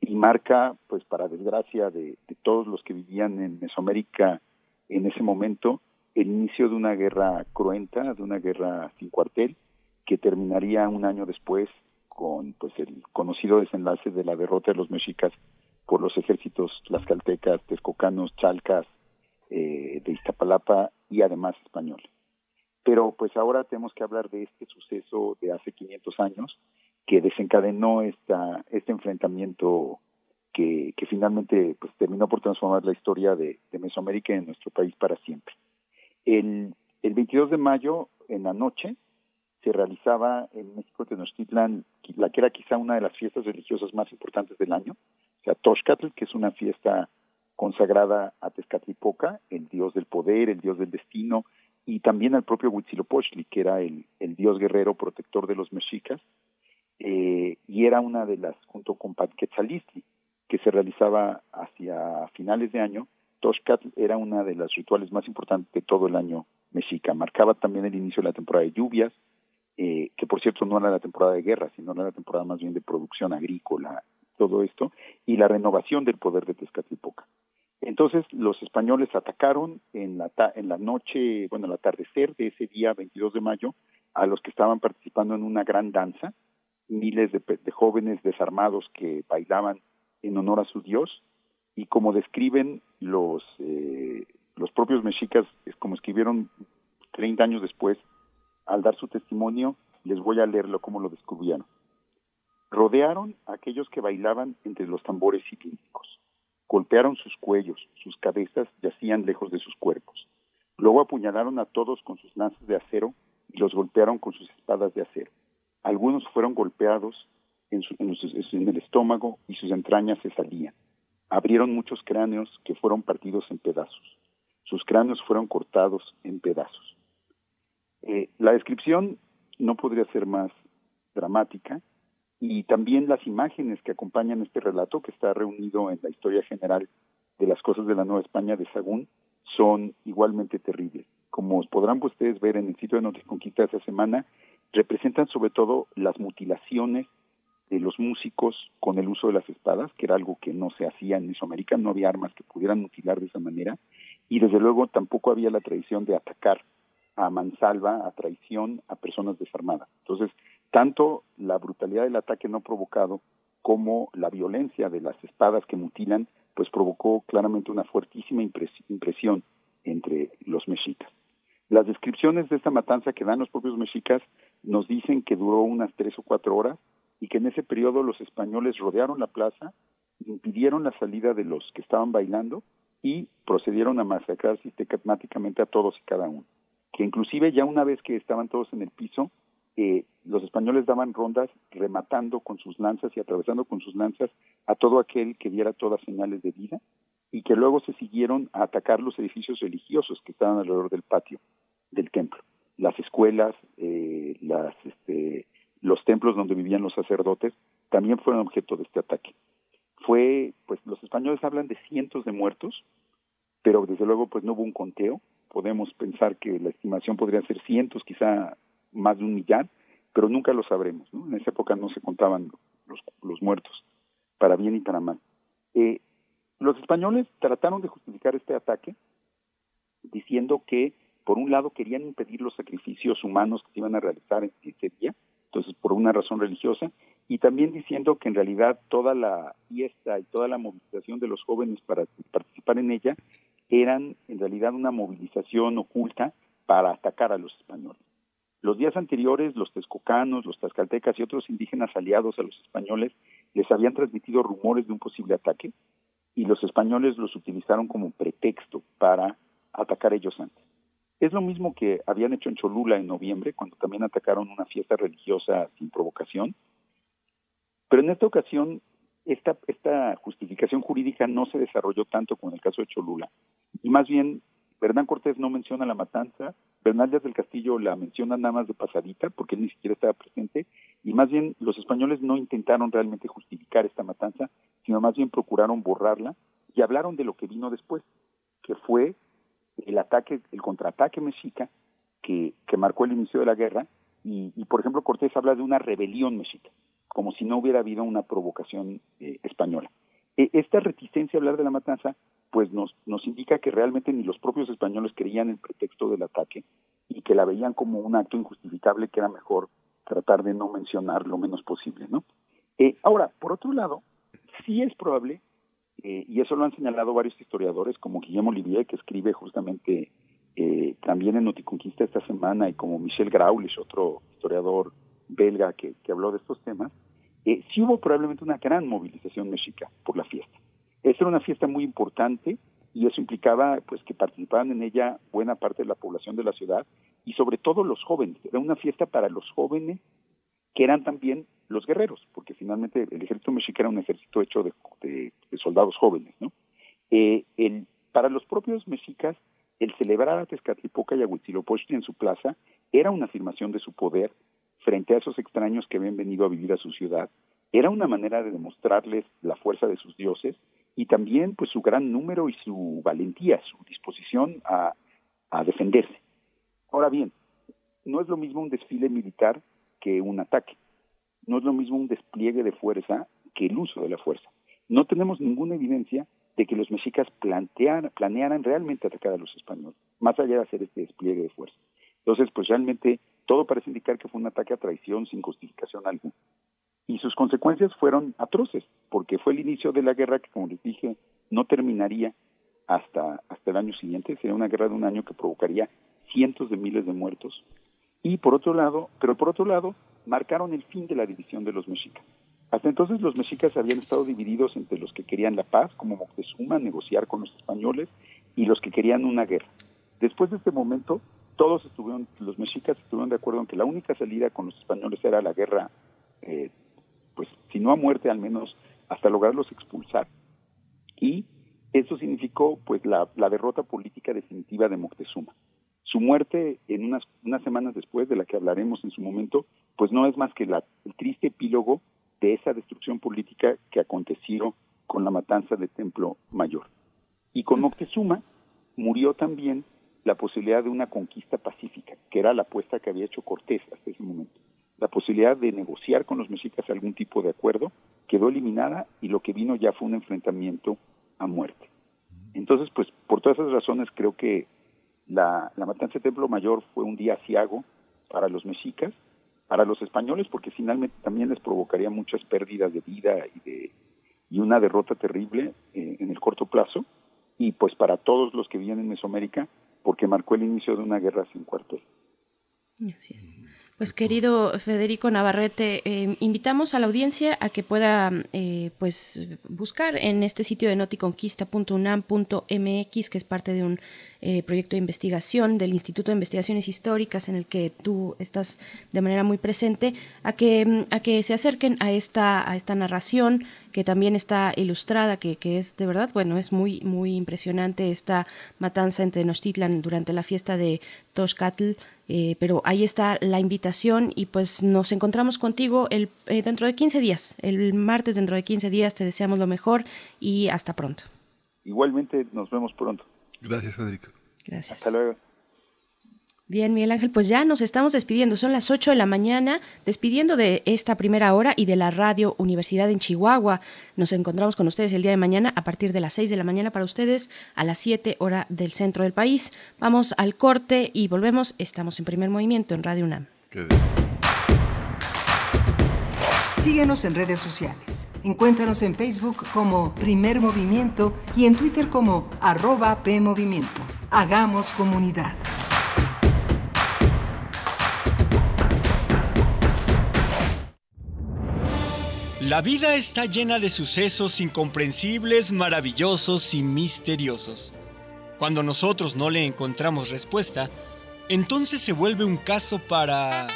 y marca, pues para desgracia de, de todos los que vivían en Mesoamérica en ese momento el inicio de una guerra cruenta, de una guerra sin cuartel, que terminaría un año después con pues el conocido desenlace de la derrota de los mexicas por los ejércitos tlaxcaltecas, texcocanos, chalcas, eh, de Iztapalapa y además españoles. Pero pues ahora tenemos que hablar de este suceso de hace 500 años que desencadenó esta, este enfrentamiento que, que finalmente pues terminó por transformar la historia de, de Mesoamérica en nuestro país para siempre. El, el 22 de mayo, en la noche, se realizaba en México Tenochtitlan la que era quizá una de las fiestas religiosas más importantes del año, o sea, Toxcatl, que es una fiesta consagrada a Tezcatlipoca, el dios del poder, el dios del destino, y también al propio Huitzilopochtli, que era el, dios guerrero protector de los mexicas, eh, y era una de las, junto con Quetzalistli, que se realizaba hacia finales de año, Toxcatl era una de las rituales más importantes de todo el año mexica. Marcaba también el inicio de la temporada de lluvias, eh, que por cierto no era la temporada de guerra, sino era la temporada más bien de producción agrícola, todo esto, y la renovación del poder de Tezcatlipoca. Entonces los españoles atacaron en la, en la noche, bueno, el atardecer de ese día 22 de mayo a los que estaban participando en una gran danza, miles de, de jóvenes desarmados que bailaban en honor a su dios y como describen los eh, los propios mexicas, es como escribieron 30 años después, al dar su testimonio, les voy a leerlo como lo descubrieron. Rodearon a aquellos que bailaban entre los tambores cilíndricos. Golpearon sus cuellos, sus cabezas yacían lejos de sus cuerpos. Luego apuñalaron a todos con sus lanzas de acero y los golpearon con sus espadas de acero. Algunos fueron golpeados en, el estómago y sus entrañas se salían. Abrieron muchos cráneos que fueron partidos en pedazos. Sus cráneos fueron cortados en pedazos. Eh, la descripción no podría ser más dramática y también las imágenes que acompañan este relato, que está reunido en la historia general de las cosas de la Nueva España de Sagún, son igualmente terribles. Como podrán ustedes ver en el sitio de Noticias Conquista de esta semana, representan sobre todo las mutilaciones de los músicos con el uso de las espadas, que era algo que no se hacía en Mesoamérica, no había armas que pudieran mutilar de esa manera, y desde luego tampoco había la tradición de atacar a mansalva, a traición, a personas desarmadas. Entonces, tanto la brutalidad del ataque no provocado como la violencia de las espadas que mutilan, pues provocó claramente una fuertísima impresión entre los mexicas. Las descripciones de esta matanza que dan los propios mexicas nos dicen que duró unas tres o cuatro horas, y que en ese periodo los españoles rodearon la plaza, impidieron la salida de los que estaban bailando y procedieron a masacrar sistemáticamente a todos y cada uno. Que inclusive ya una vez que estaban todos en el piso, eh, los españoles daban rondas rematando con sus lanzas y atravesando con sus lanzas a todo aquel que diera todas señales de vida y que luego se siguieron a atacar los edificios religiosos que estaban alrededor del patio del templo, las escuelas, eh, las este, los templos donde vivían los sacerdotes también fueron objeto de este ataque. Fue, pues los españoles hablan de cientos de muertos, pero desde luego pues no hubo un conteo. Podemos pensar que la estimación podría ser cientos, quizá más de un millón, pero nunca lo sabremos. ¿no? En esa época no se contaban los, los muertos, para bien y para mal. Eh, los españoles trataron de justificar este ataque diciendo que, por un lado, querían impedir los sacrificios humanos que se iban a realizar en ese día, entonces por una razón religiosa, y también diciendo que en realidad toda la fiesta y toda la movilización de los jóvenes para participar en ella eran en realidad una movilización oculta para atacar a los españoles. Los días anteriores, los texcocanos, los tlaxcaltecas y otros indígenas aliados a los españoles les habían transmitido rumores de un posible ataque y los españoles los utilizaron como pretexto para atacar ellos antes. Es lo mismo que habían hecho en Cholula en noviembre, cuando también atacaron una fiesta religiosa sin provocación. Pero en esta ocasión, esta, esta justificación jurídica no se desarrolló tanto como en el caso de Cholula. Y más bien, Bernán Cortés no menciona la matanza, Bernal Díaz del Castillo la menciona nada más de pasadita, porque él ni siquiera estaba presente, y más bien los españoles no intentaron realmente justificar esta matanza, sino más bien procuraron borrarla y hablaron de lo que vino después, que fue el ataque, el contraataque mexica que, marcó el inicio de la guerra y, y, por ejemplo Cortés habla de una rebelión mexica, como si no hubiera habido una provocación eh, española. E- esta reticencia a hablar de la matanza pues nos, nos indica que realmente ni los propios españoles creían el pretexto del ataque y que la veían como un acto injustificable que era mejor tratar de no mencionar lo menos posible, ¿no? Eh, ahora, por otro lado, sí es probable, eh, y eso lo han señalado varios historiadores, como Guillermo Olivier, que escribe justamente eh, también en Noticonquista esta semana, y como Michel Graulich, otro historiador belga que, que habló de estos temas, eh, sí hubo probablemente una gran movilización mexica por la fiesta. Esta era una fiesta muy importante y eso implicaba pues que participaban en ella buena parte de la población de la ciudad y sobre todo los jóvenes. Era una fiesta para los jóvenes que eran también los guerreros, porque finalmente el ejército mexica era un ejército hecho de, soldados jóvenes, ¿no? Eh, para los propios mexicas, el celebrar a Tezcatlipoca y a Huitzilopochtli en su plaza era una afirmación de su poder frente a esos extraños que habían venido a vivir a su ciudad. Era una manera de demostrarles la fuerza de sus dioses y también pues su gran número y su valentía, su disposición a, defenderse. Ahora bien, no es lo mismo un desfile militar que un ataque. No es lo mismo un despliegue de fuerza que el uso de la fuerza. No tenemos ninguna evidencia de que los mexicas plantearan, planearan realmente atacar a los españoles, más allá de hacer este despliegue de fuerza. Entonces, pues realmente todo parece indicar que fue un ataque a traición sin justificación alguna. Y sus consecuencias fueron atroces, porque fue el inicio de la guerra que, como les dije, no terminaría hasta, hasta el año siguiente. Sería una guerra de un año que provocaría cientos de miles de muertos. Y por otro lado, pero por otro lado, marcaron el fin de la división de los mexicas. Hasta entonces los mexicas habían estado divididos entre los que querían la paz, como Moctezuma, negociar con los españoles, y los que querían una guerra. Después de este momento, todos estuvieron, los mexicas estuvieron de acuerdo en que la única salida con los españoles era la guerra, eh, pues si no a muerte, al menos hasta lograrlos expulsar. Y eso significó pues la, la derrota política definitiva de Moctezuma. Su muerte en unas, unas semanas después, de la que hablaremos en su momento, pues no es más que la, el triste epílogo de esa destrucción política que aconteció con la matanza del Templo Mayor. Y con Moctezuma murió también la posibilidad de una conquista pacífica, que era la apuesta que había hecho Cortés hasta ese momento. La posibilidad de negociar con los mexicas algún tipo de acuerdo quedó eliminada y lo que vino ya fue un enfrentamiento a muerte. Entonces, pues por todas esas razones creo que la, la matanza del Templo Mayor fue un día ciago para los mexicas, para los españoles, porque finalmente también les provocaría muchas pérdidas de vida y, de, y una derrota terrible eh, en el corto plazo, y pues para todos los que vivían en Mesoamérica, porque marcó el inicio de una guerra sin cuartel. Pues querido Federico Navarrete, eh, invitamos a la audiencia a que pueda eh, pues buscar en este sitio de noticonquista.unam.mx, que es parte de un eh, proyecto de investigación del Instituto de Investigaciones Históricas en el que tú estás de manera muy presente, a que, a que se acerquen a esta, a esta narración que también está ilustrada, que, que es de verdad, bueno, es muy, muy impresionante esta matanza en Tenochtitlan durante la fiesta de Toshcatl, eh, pero ahí está la invitación y pues nos encontramos contigo el, eh, dentro de 15 días, el martes dentro de 15 días, te deseamos lo mejor y hasta pronto. Igualmente nos vemos pronto. Gracias, Federico. Gracias. Hasta luego. Bien, Miguel Ángel, pues ya nos estamos despidiendo. Son las 8 de la mañana, despidiendo de esta primera hora y de la radio Universidad en Chihuahua. Nos encontramos con ustedes el día de mañana a partir de las 6 de la mañana para ustedes, a las 7 hora del centro del país. Vamos al corte y volvemos. Estamos en primer movimiento en Radio UNAM. Síguenos en redes sociales. Encuéntranos en Facebook como Primer Movimiento y en Twitter como arroba PMovimiento. Hagamos comunidad. La vida está llena de sucesos incomprensibles, maravillosos y misteriosos. Cuando nosotros no le encontramos respuesta, entonces se vuelve un caso para...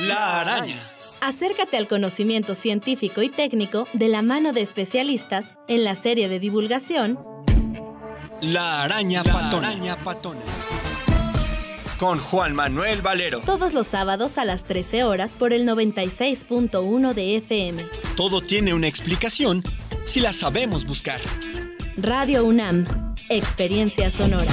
La araña. Acércate al conocimiento científico y técnico de la mano de especialistas en la serie de divulgación La araña patona. patona. Con Juan Manuel Valero. todos los sábados a las 13 horas por el 96.1 de FM. Todo tiene una explicación si la sabemos buscar. Radio UNAM, Experiencia Sonora.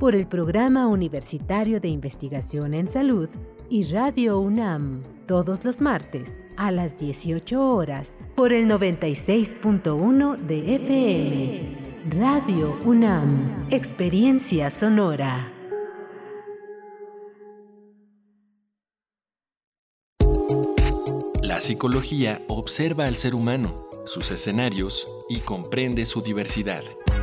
por el Programa Universitario de Investigación en Salud y Radio UNAM, todos los martes a las 18 horas por el 96.1 de FM. Radio UNAM, Experiencia Sonora. La psicología observa al ser humano, sus escenarios y comprende su diversidad.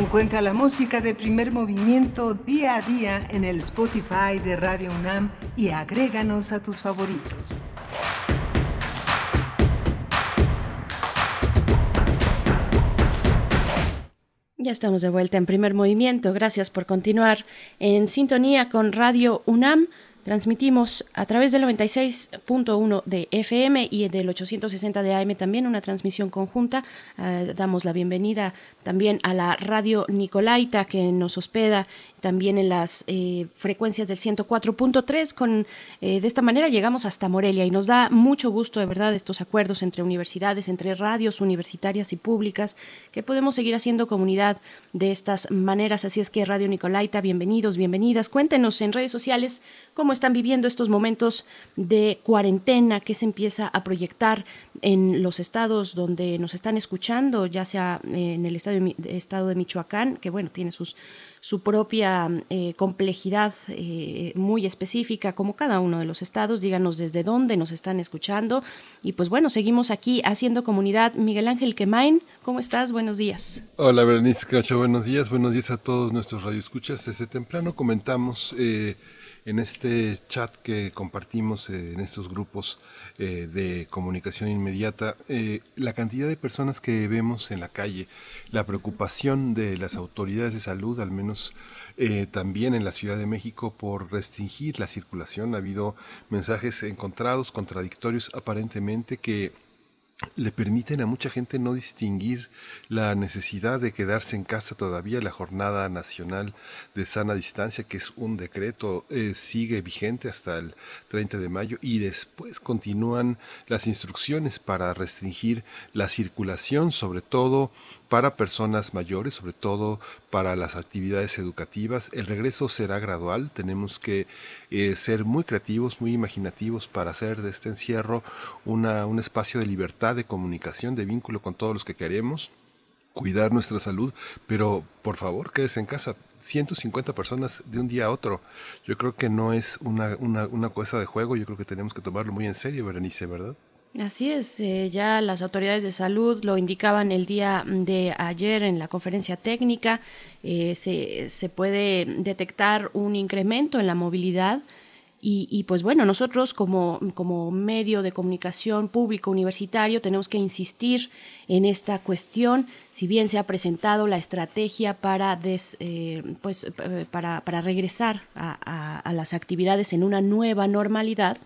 Encuentra la música de primer movimiento día a día en el Spotify de Radio UNAM y agréganos a tus favoritos. Ya estamos de vuelta en primer movimiento. Gracias por continuar en sintonía con Radio UNAM. Transmitimos a través del 96.1 de FM y del 860 de AM también una transmisión conjunta. Eh, damos la bienvenida también a la radio Nicolaita que nos hospeda también en las eh, frecuencias del 104.3. Con eh, de esta manera llegamos hasta Morelia y nos da mucho gusto de verdad estos acuerdos entre universidades, entre radios universitarias y públicas, que podemos seguir haciendo comunidad de estas maneras. Así es que Radio Nicolaita, bienvenidos, bienvenidas. Cuéntenos en redes sociales cómo están viviendo estos momentos de cuarentena que se empieza a proyectar en los estados donde nos están escuchando, ya sea en el estado de, estado de Michoacán, que bueno, tiene sus su propia eh, complejidad eh, muy específica, como cada uno de los estados. Díganos desde dónde nos están escuchando. Y pues bueno, seguimos aquí haciendo comunidad. Miguel Ángel Quemain, ¿cómo estás? Buenos días. Hola, Berenice Cacho, buenos días. Buenos días a todos nuestros radioescuchas. Desde temprano comentamos eh, en este chat que compartimos en estos grupos eh, de comunicación inmediata, eh, la cantidad de personas que vemos en la calle, la preocupación de las autoridades de salud, al menos eh, también en la Ciudad de México, por restringir la circulación. Ha habido mensajes encontrados, contradictorios aparentemente, que le permiten a mucha gente no distinguir la necesidad de quedarse en casa todavía. La Jornada Nacional de Sana Distancia, que es un decreto, eh, sigue vigente hasta el 30 de mayo y después continúan las instrucciones para restringir la circulación, sobre todo para personas mayores, sobre todo para las actividades educativas. El regreso será gradual, tenemos que eh, ser muy creativos, muy imaginativos para hacer de este encierro un espacio de libertad, de comunicación, de vínculo con todos los que queremos cuidar nuestra salud, pero por favor quédese en casa. 150 personas de un día a otro. Yo creo que no es una cosa de juego, yo creo que tenemos que tomarlo muy en serio, Berenice, ¿verdad? Así es, eh, ya las autoridades de salud lo indicaban el día de ayer en la conferencia técnica, eh, se, se puede detectar un incremento en la movilidad y, y, pues bueno, nosotros como, como medio de comunicación público universitario tenemos que insistir en esta cuestión, si bien se ha presentado la estrategia para, des, eh, pues, para, para regresar a, a las actividades en una nueva normalidad,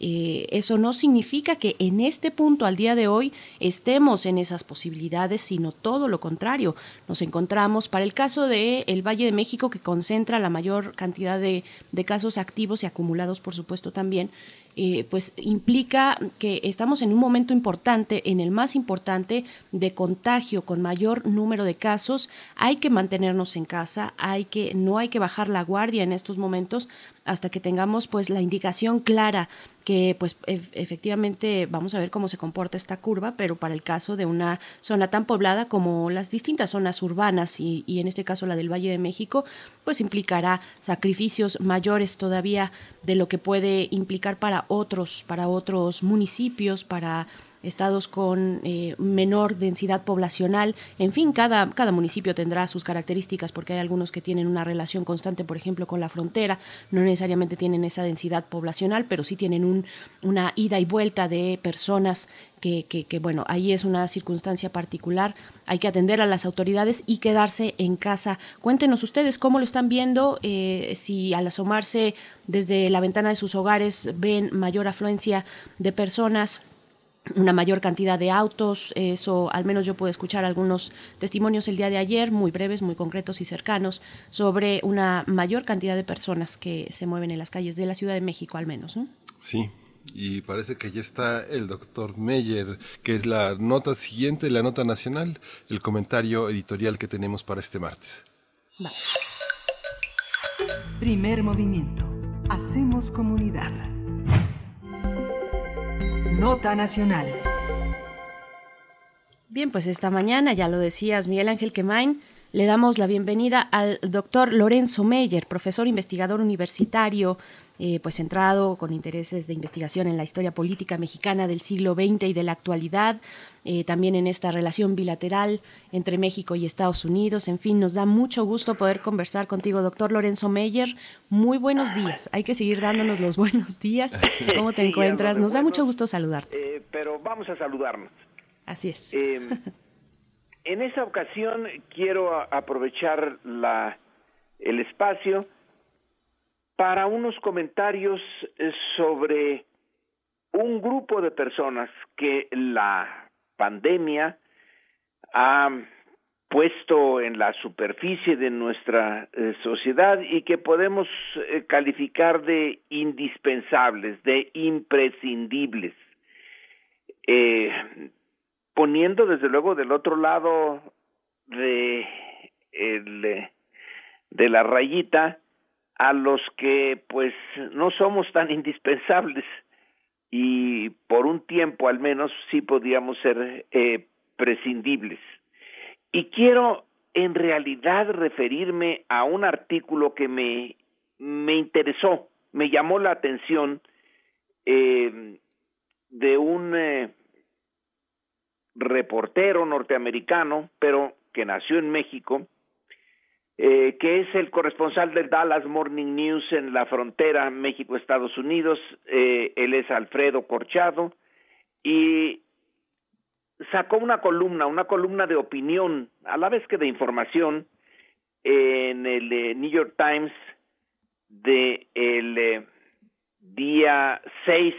eh, eso no significa que en este punto, al día de hoy, estemos en esas posibilidades, sino todo lo contrario. Nos encontramos, para el caso de el Valle de México, que concentra la mayor cantidad de, de casos activos y acumulados, por supuesto, también, eh, pues implica que estamos en un momento importante, en el más importante de contagio, con mayor número de casos. Hay que mantenernos en casa, hay que, no hay que bajar la guardia en estos momentos hasta que tengamos pues la indicación clara que pues efectivamente vamos a ver cómo se comporta esta curva, pero para el caso de una zona tan poblada como las distintas zonas urbanas y, y en este caso la del Valle de México, pues implicará sacrificios mayores todavía de lo que puede implicar para otros, para otros municipios, para estados con eh, menor densidad poblacional. En fin, cada, cada municipio tendrá sus características porque hay algunos que tienen una relación constante, por ejemplo, con la frontera. No necesariamente tienen esa densidad poblacional, pero sí tienen un, una ida y vuelta de personas que, que, que, bueno, ahí es una circunstancia particular. Hay que atender a las autoridades y quedarse en casa. Cuéntenos ustedes cómo lo están viendo, eh, si al asomarse desde la ventana de sus hogares ven mayor afluencia de personas una mayor cantidad de autos, eso al menos yo pude escuchar algunos testimonios el día de ayer, muy breves, muy concretos y cercanos, sobre una mayor cantidad de personas que se mueven en las calles de la Ciudad de México al menos. ¿no? Sí, y parece que ya está el doctor Meyer, que es la nota siguiente, la nota nacional, el comentario editorial que tenemos para este martes. Vale. Primer movimiento. Hacemos comunidad. Nota Nacional. Bien, pues esta mañana, ya lo decías, Miguel Ángel Quemain, le damos la bienvenida al doctor Lorenzo Meyer, profesor investigador universitario, eh, pues centrado con intereses de investigación en la historia política mexicana del siglo XX y de la actualidad, eh, también en esta relación bilateral entre México y Estados Unidos. En fin, nos da mucho gusto poder conversar contigo, doctor Lorenzo Meyer. Muy buenos días. Hay que seguir dándonos los buenos días. ¿Cómo te Sí, encuentras? Nos da mucho gusto saludarte. eh, pero vamos a saludarnos. Así es. Eh, en esta ocasión quiero aprovechar la, el espacio para unos comentarios eh, sobre un grupo de personas que la pandemia ha puesto en la superficie de nuestra eh, sociedad y que podemos eh, calificar de indispensables, de imprescindibles. Poniendo desde luego del otro lado de la rayita a los que pues no somos tan indispensables y por un tiempo al menos sí podíamos ser eh, prescindibles. Y quiero en realidad referirme a un artículo que me, me interesó, me llamó la atención eh, de un eh, reportero norteamericano, pero que nació en México, eh, que es el corresponsal del Dallas Morning News en la frontera México-Estados Unidos. Eh, él es Alfredo Corchado y sacó una columna, una columna de opinión, a la vez que de información, en el eh, New York Times de el eh, día 6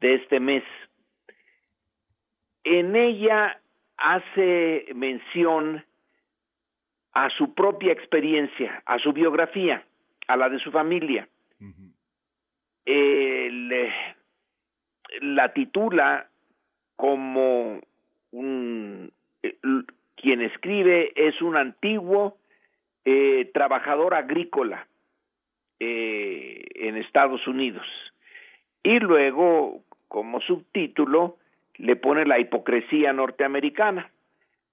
de este mes. En ella hace mención a su propia experiencia, a su biografía, a la de su familia. El, la titula como un quien escribe es un antiguo eh, trabajador agrícola eh, en Estados Unidos. Y luego como subtítulo le pone la hipocresía norteamericana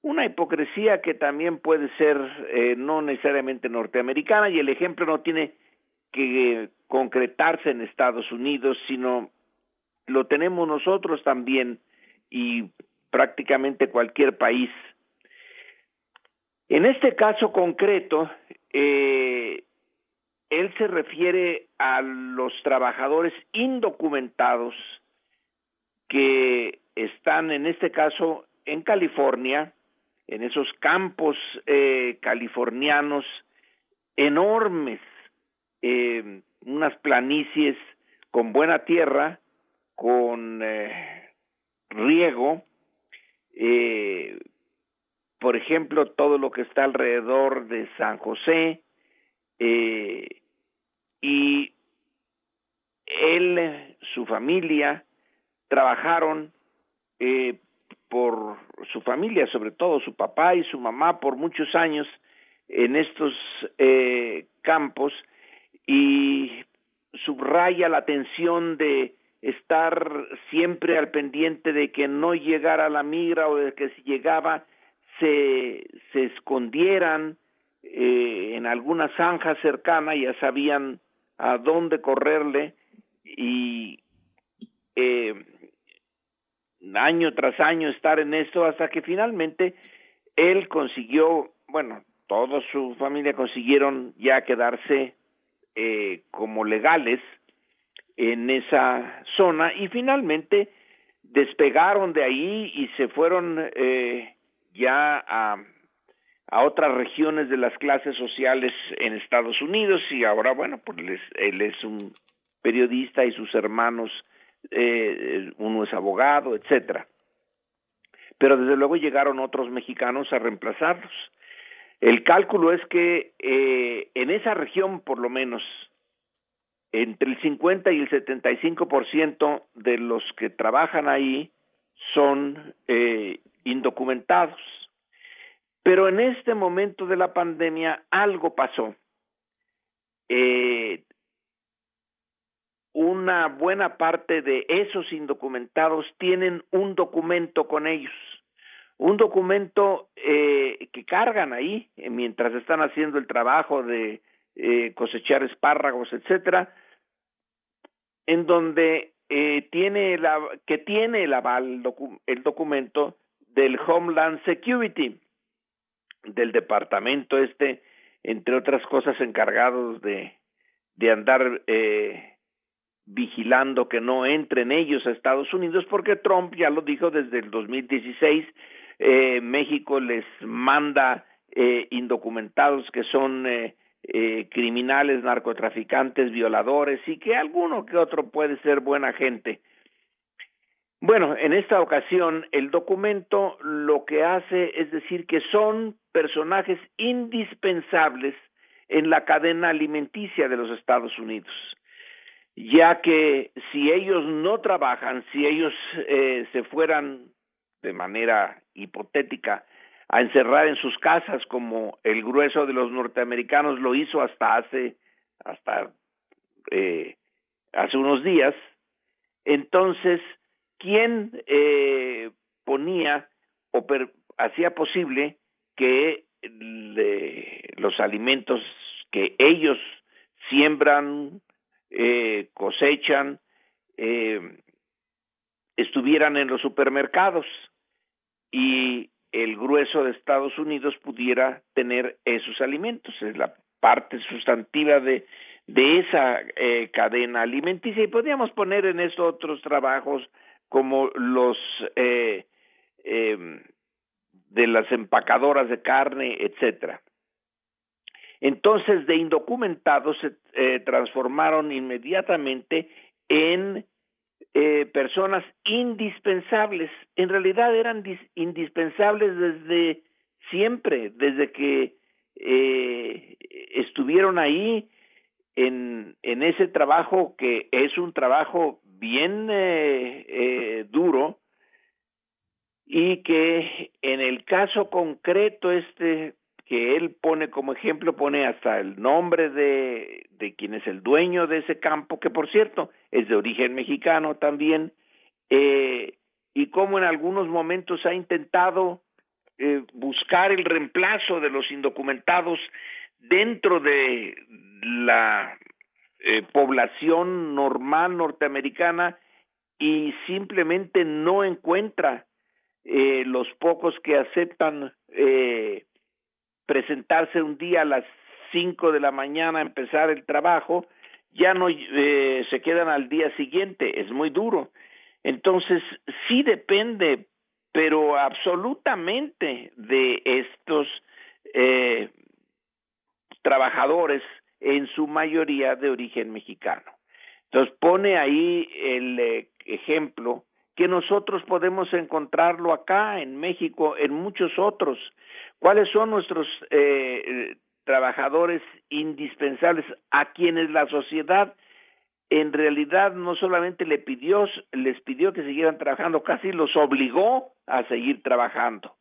una hipocresía que también puede ser eh, no necesariamente norteamericana y el ejemplo no tiene que concretarse en Estados Unidos, sino lo tenemos nosotros también y prácticamente cualquier país. En este caso concreto, eh, él se refiere a los trabajadores indocumentados que están en este caso en California, en esos campos eh, californianos enormes, eh, unas planicies con buena tierra, con eh, riego, eh, por ejemplo, todo lo que está alrededor de San José, eh, y él, su familia, trabajaron eh, por su familia, sobre todo su papá y su mamá, por muchos años en estos eh, campos y subraya la atención de estar siempre al pendiente de que no llegara la migra o de que si llegaba se, se escondieran eh, en alguna zanja cercana, ya sabían a dónde correrle y eh, año tras año estar en esto hasta que finalmente él consiguió, bueno, toda su familia consiguieron ya quedarse eh, como legales en esa zona y finalmente despegaron de ahí y se fueron eh, ya a, a otras regiones de las clases sociales en Estados Unidos y ahora bueno pues les, él es un periodista y sus hermanos eh, uno es abogado etcétera pero desde luego llegaron otros mexicanos a reemplazarlos el cálculo es que eh, en esa región, por lo menos, entre el 50 y el 75% de los que trabajan ahí son eh, indocumentados. Pero en este momento de la pandemia algo pasó. Eh, una buena parte de esos indocumentados tienen un documento con ellos. Un documento eh, que cargan ahí eh, mientras están haciendo el trabajo de eh, cosechar espárragos, etcétera, en donde eh, tiene la que tiene el aval el documento del Homeland Security del departamento este, entre otras cosas encargados de de andar eh, vigilando que no entren ellos a Estados Unidos porque Trump ya lo dijo desde el 2016 eh, México les manda eh, indocumentados que son eh, eh, criminales, narcotraficantes, violadores y que alguno que otro puede ser buena gente. Bueno, en esta ocasión el documento lo que hace es decir que son personajes indispensables en la cadena alimenticia de los Estados Unidos, ya que si ellos no trabajan, si ellos eh, se fueran de manera hipotética a encerrar en sus casas como el grueso de los norteamericanos lo hizo hasta hace hasta eh, hace unos días entonces quién eh, ponía o hacía posible que le, los alimentos que ellos siembran eh, cosechan eh, estuvieran en los supermercados y el grueso de Estados Unidos pudiera tener esos alimentos. Es la parte sustantiva de, de esa eh, cadena alimenticia y podríamos poner en esto otros trabajos como los eh, eh, de las empacadoras de carne, etcétera. Entonces, de indocumentados se eh, transformaron inmediatamente en eh, personas indispensables. En realidad eran indispensables desde siempre, desde que eh, estuvieron ahí en, en ese trabajo que es un trabajo bien eh, eh, duro y que en el caso concreto este que él pone como ejemplo, pone hasta el nombre de, de quien es el dueño de ese campo, que por cierto es de origen mexicano también, eh, y cómo en algunos momentos ha intentado eh, buscar el reemplazo de los indocumentados dentro de la eh, población normal norteamericana y simplemente no encuentra eh, los pocos que aceptan eh, presentarse un día a las cinco de la mañana a empezar el trabajo, ya no eh, se quedan al día siguiente, es muy duro. Entonces, sí depende, pero absolutamente de estos eh, trabajadores, en su mayoría de origen mexicano. Entonces, pone ahí el eh, ejemplo que nosotros podemos encontrarlo acá en México, en muchos otros. ¿Cuáles son nuestros eh, trabajadores indispensables a quienes la sociedad en realidad no solamente le pidió, les pidió que siguieran trabajando, casi los obligó a seguir trabajando.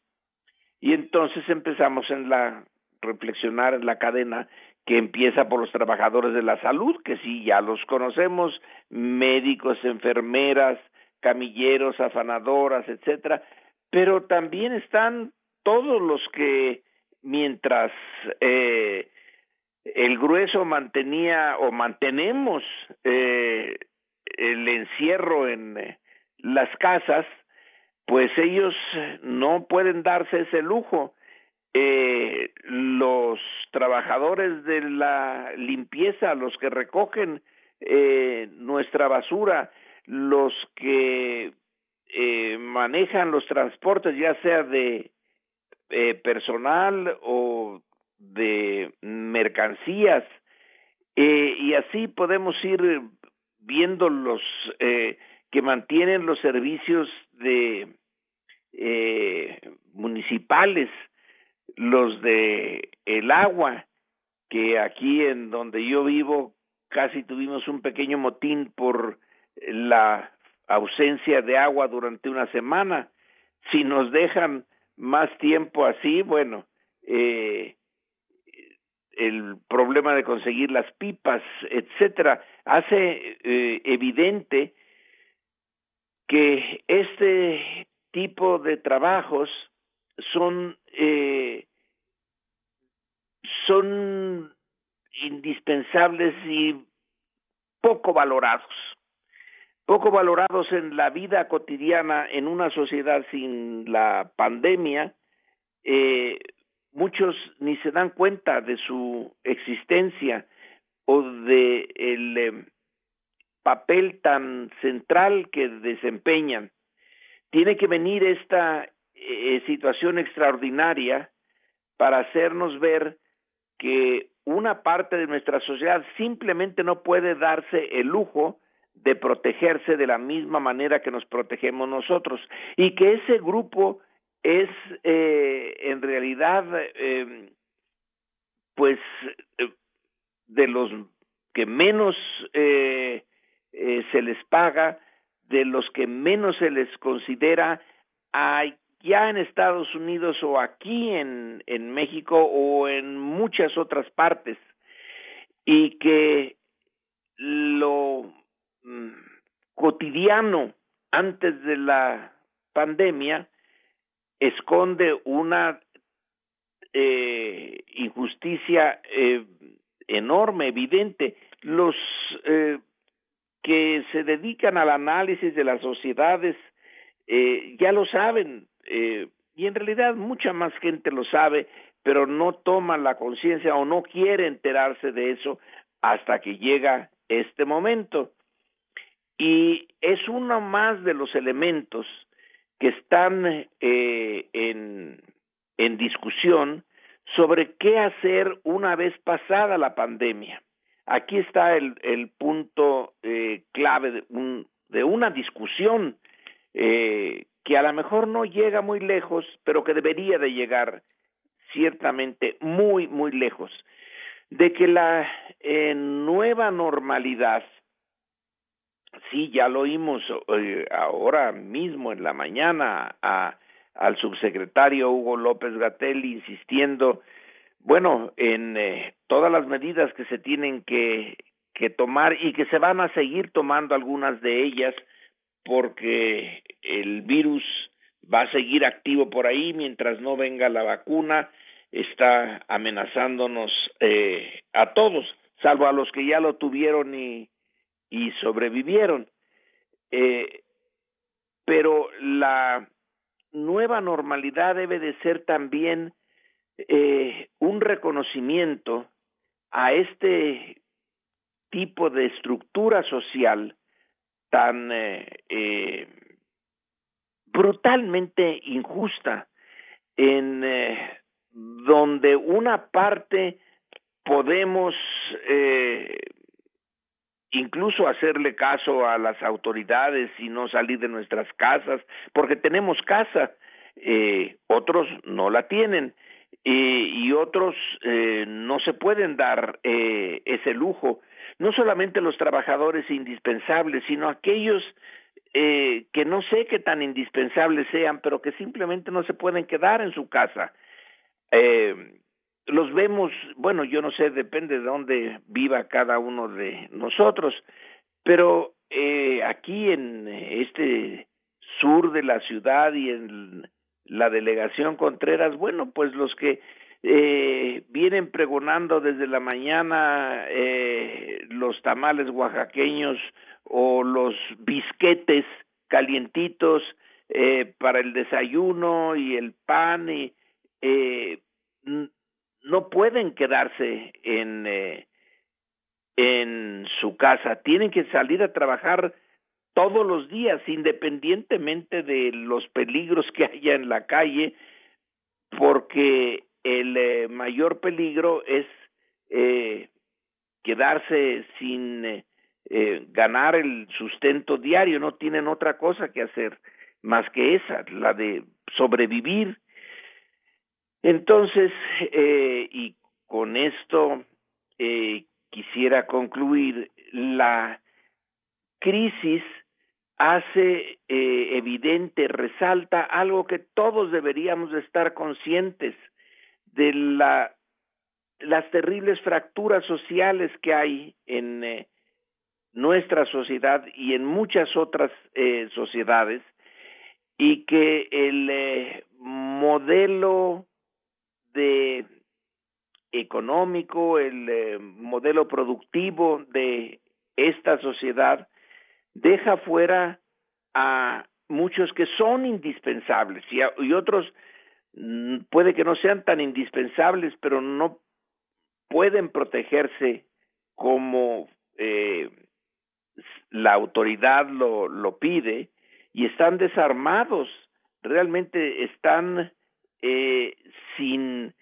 Y entonces empezamos en la reflexionar en la cadena que empieza por los trabajadores de la salud, que sí ya los conocemos, médicos, enfermeras, camilleros, afanadoras, etcétera, pero también están todos los que mientras eh, el grueso mantenía o mantenemos eh, el encierro en eh, las casas, pues ellos no pueden darse ese lujo. Eh, los trabajadores de la limpieza, los que recogen eh, nuestra basura, los que eh, manejan los transportes, ya sea de eh, personal o de mercancías, eh, y así podemos ir viendo los eh, que mantienen los servicios de eh, municipales, los de el agua, que aquí en donde yo vivo casi tuvimos un pequeño motín por la ausencia de agua durante una semana. Si nos dejan más tiempo así, bueno, eh, el problema de conseguir las pipas, etcétera, hace eh, evidente que este tipo de trabajos son eh, son indispensables y poco valorados poco valorados en la vida cotidiana en una sociedad sin la pandemia eh, muchos ni se dan cuenta de su existencia o de el eh, papel tan central que desempeñan. Tiene que venir esta eh, situación extraordinaria para hacernos ver que una parte de nuestra sociedad simplemente no puede darse el lujo de protegerse de la misma manera que nos protegemos nosotros. Y que ese grupo es eh, en realidad eh, pues eh, de los que menos eh, se les paga, de los que menos se les considera allá en Estados Unidos o aquí en México o en muchas otras partes. Y que lo mm, cotidiano antes de la pandemia esconde una eh, injusticia eh, enorme, evidente. Los eh, que se dedican al análisis de las sociedades eh, ya lo saben, eh, y en realidad mucha más gente lo sabe, pero no toma la conciencia o no quiere enterarse de eso hasta que llega este momento. Y es uno más de los elementos que están eh, en, en discusión sobre qué hacer una vez pasada la pandemia. Aquí está el, el punto eh, clave de, un, de, una discusión eh, que a lo mejor no llega muy lejos, pero que debería de llegar ciertamente muy, muy lejos, de que la eh, nueva normalidad Sí, ya lo oímos eh, ahora mismo en la mañana a, al subsecretario Hugo López Gatel insistiendo, bueno, en eh, todas las medidas que se tienen que, que tomar y que se van a seguir tomando algunas de ellas porque el virus va a seguir activo por ahí mientras no venga la vacuna, está amenazándonos eh, a todos, salvo a los que ya lo tuvieron y y sobrevivieron. Eh, pero la nueva normalidad debe de ser también eh, un reconocimiento a este tipo de estructura social tan eh, eh, brutalmente injusta en eh, donde una parte podemos eh, incluso hacerle caso a las autoridades y no salir de nuestras casas porque tenemos casa eh, otros no la tienen eh, y otros eh, no se pueden dar eh, ese lujo. No solamente los trabajadores indispensables sino aquellos eh, que no sé qué tan indispensables sean pero que simplemente no se pueden quedar en su casa. Eh, los vemos, bueno, yo no sé, depende de dónde viva cada uno de nosotros, pero eh, aquí en este sur de la ciudad y en la delegación Contreras, bueno, pues los que eh, vienen pregonando desde la mañana eh, los tamales oaxaqueños o los bisquetes calientitos eh, para el desayuno y el pan y eh, no pueden quedarse en eh, en su casa, tienen que salir a trabajar todos los días, independientemente de los peligros que haya en la calle, porque el eh, mayor peligro es eh, quedarse sin eh, eh, ganar el sustento diario, no tienen otra cosa que hacer más que esa, la de sobrevivir entonces, eh, y con esto eh, quisiera concluir, la crisis hace eh, evidente, resalta algo que todos deberíamos de estar conscientes de la, las terribles fracturas sociales que hay en eh, nuestra sociedad y en muchas otras eh, sociedades y que el eh, modelo de económico, el eh, modelo productivo de esta sociedad deja fuera a muchos que son indispensables y, a, y otros mm, puede que no sean tan indispensables, pero no pueden protegerse como eh, la autoridad lo, lo pide y están desarmados, realmente están eh, sin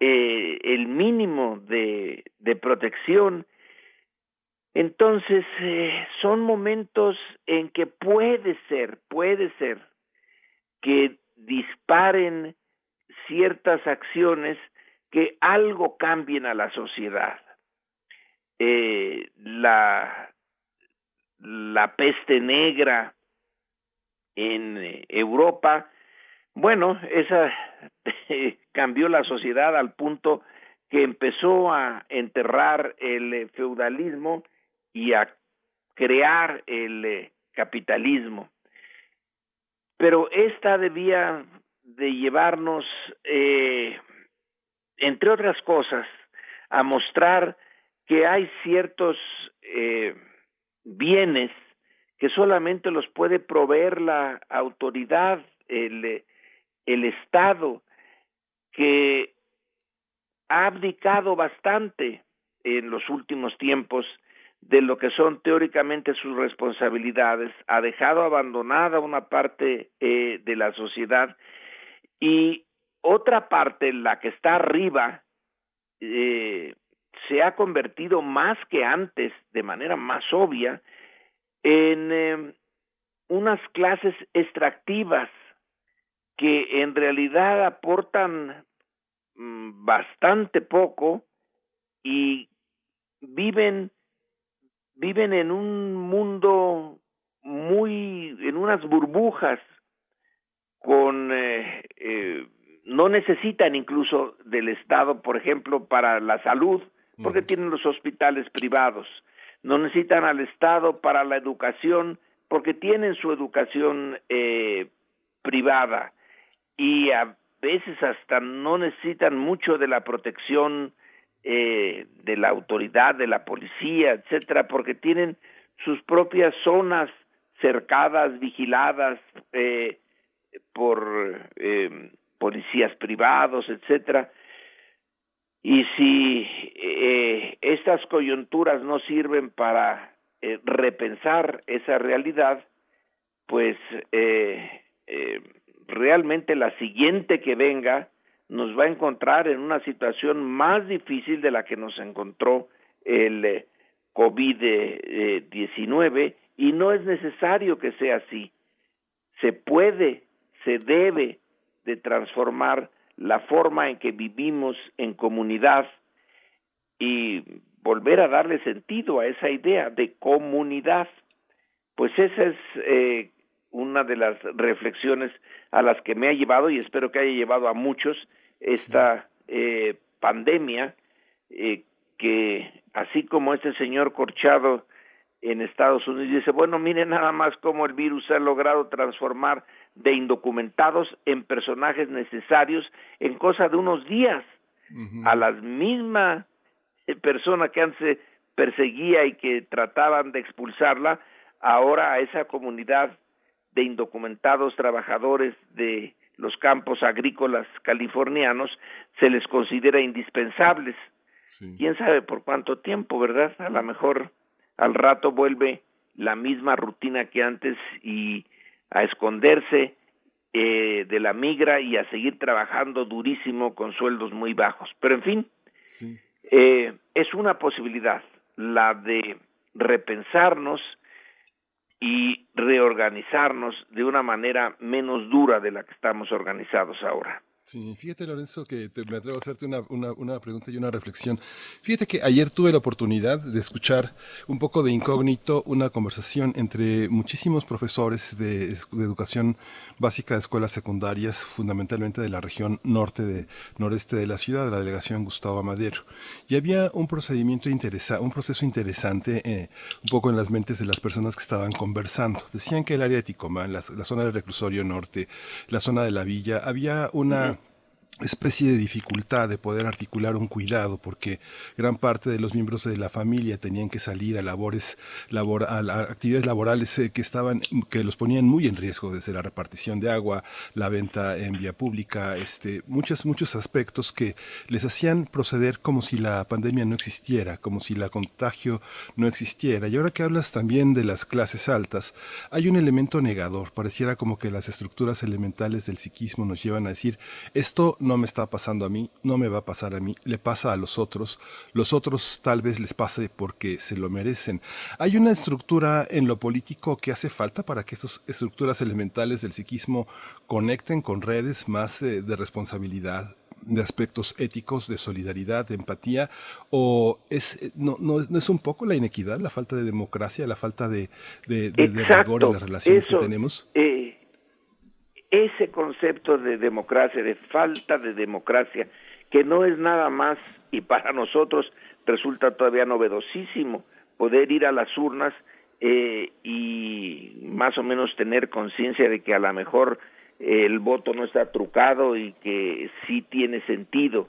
eh, el mínimo de, protección. Entonces, eh, son momentos en que puede ser, puede ser que disparen ciertas acciones que algo cambien a la sociedad. Eh, la, la peste negra en eh, Europa bueno, esa cambió la sociedad al punto que empezó a enterrar el eh, feudalismo y a crear el eh, capitalismo. Pero esta debía de llevarnos, eh, entre otras cosas, a mostrar que hay ciertos eh, bienes que solamente los puede proveer la autoridad, el, eh, el Estado que ha abdicado bastante en los últimos tiempos de lo que son teóricamente sus responsabilidades, ha dejado abandonada una parte eh, de la sociedad y otra parte, la que está arriba, eh, se ha convertido más que antes, de manera más obvia, en eh, unas clases extractivas que en realidad aportan mm, bastante poco y viven viven en un mundo muy en unas burbujas con eh, eh, no necesitan incluso del estado por ejemplo para la salud porque tienen los hospitales privados. No necesitan al estado para la educación porque tienen su educación eh, privada y a veces hasta no necesitan mucho de la protección eh, de la autoridad, de la policía, etcétera, porque tienen sus propias zonas cercadas, vigiladas eh, por eh, policías privados, etcétera. Y si eh, estas coyunturas no sirven para eh, repensar esa realidad, pues eh, eh, realmente la siguiente que venga nos va a encontrar en una situación más difícil de la que nos encontró el eh, COVID-19 y no es necesario que sea así. Se puede, se debe de transformar la forma en que vivimos en comunidad y volver a darle sentido a esa idea de comunidad. Pues esa es eh, una de las reflexiones a las que me ha llevado y espero que haya llevado a muchos esta eh, pandemia eh, que así como este señor Corchado en Estados Unidos dice, bueno, miren nada más cómo el virus ha logrado transformar de indocumentados en personajes necesarios en cosa de unos días a la misma eh, persona que antes perseguía y que trataban de expulsarla, ahora a esa comunidad de indocumentados trabajadores de los campos agrícolas californianos se les considera indispensables. Quién sabe por cuánto tiempo, ¿verdad? A lo mejor al rato vuelve la misma rutina que antes y a esconderse eh, de la migra y a seguir trabajando durísimo con sueldos muy bajos. Pero en fin, eh, es una posibilidad la de repensarnos y reorganizarnos de una manera menos dura de la que estamos organizados ahora. Sí, fíjate Lorenzo que te, me atrevo a hacerte una, una, una, pregunta y una reflexión. Fíjate que ayer tuve la oportunidad de escuchar un poco de incógnito una conversación entre muchísimos profesores de, de educación básica de escuelas secundarias, fundamentalmente de la región norte de noreste de la ciudad, de la delegación Gustavo Amadero. Y había un procedimiento interesante, un proceso interesante eh, un poco en las mentes de las personas que estaban conversando. Decían que el área de Ticomán, la, la zona del reclusorio norte, la zona de la villa, había una especie de dificultad de poder articular un cuidado porque gran parte de los miembros de la familia tenían que salir a labores labor, a, actividades laborales eh, que estaban que los ponían muy en riesgo desde la repartición de agua la venta en vía pública este muchos muchos aspectos que les hacían proceder como si la pandemia no existiera como si la contagio no existiera. Y ahora que hablas también de las clases altas hay un elemento negador. Pareciera como que las estructuras elementales del psiquismo nos llevan a decir esto no me está pasando a mí, no me va a pasar a mí, le pasa a los otros, los otros tal vez les pase porque se lo merecen. Hay una estructura en lo político que hace falta para que estas estructuras elementales del psiquismo conecten con redes más eh, de responsabilidad, de aspectos éticos, de solidaridad, de empatía, o es eh, no, no, no es un poco la inequidad, la falta de democracia, la falta de, de, de, de rigor en las relaciones Eso, que tenemos. Eh, ese concepto de democracia, de falta de democracia, que no es nada más, y para nosotros resulta todavía novedosísimo, poder ir a las urnas eh, y más o menos tener conciencia de que a lo mejor eh, el voto no está trucado y que sí tiene sentido.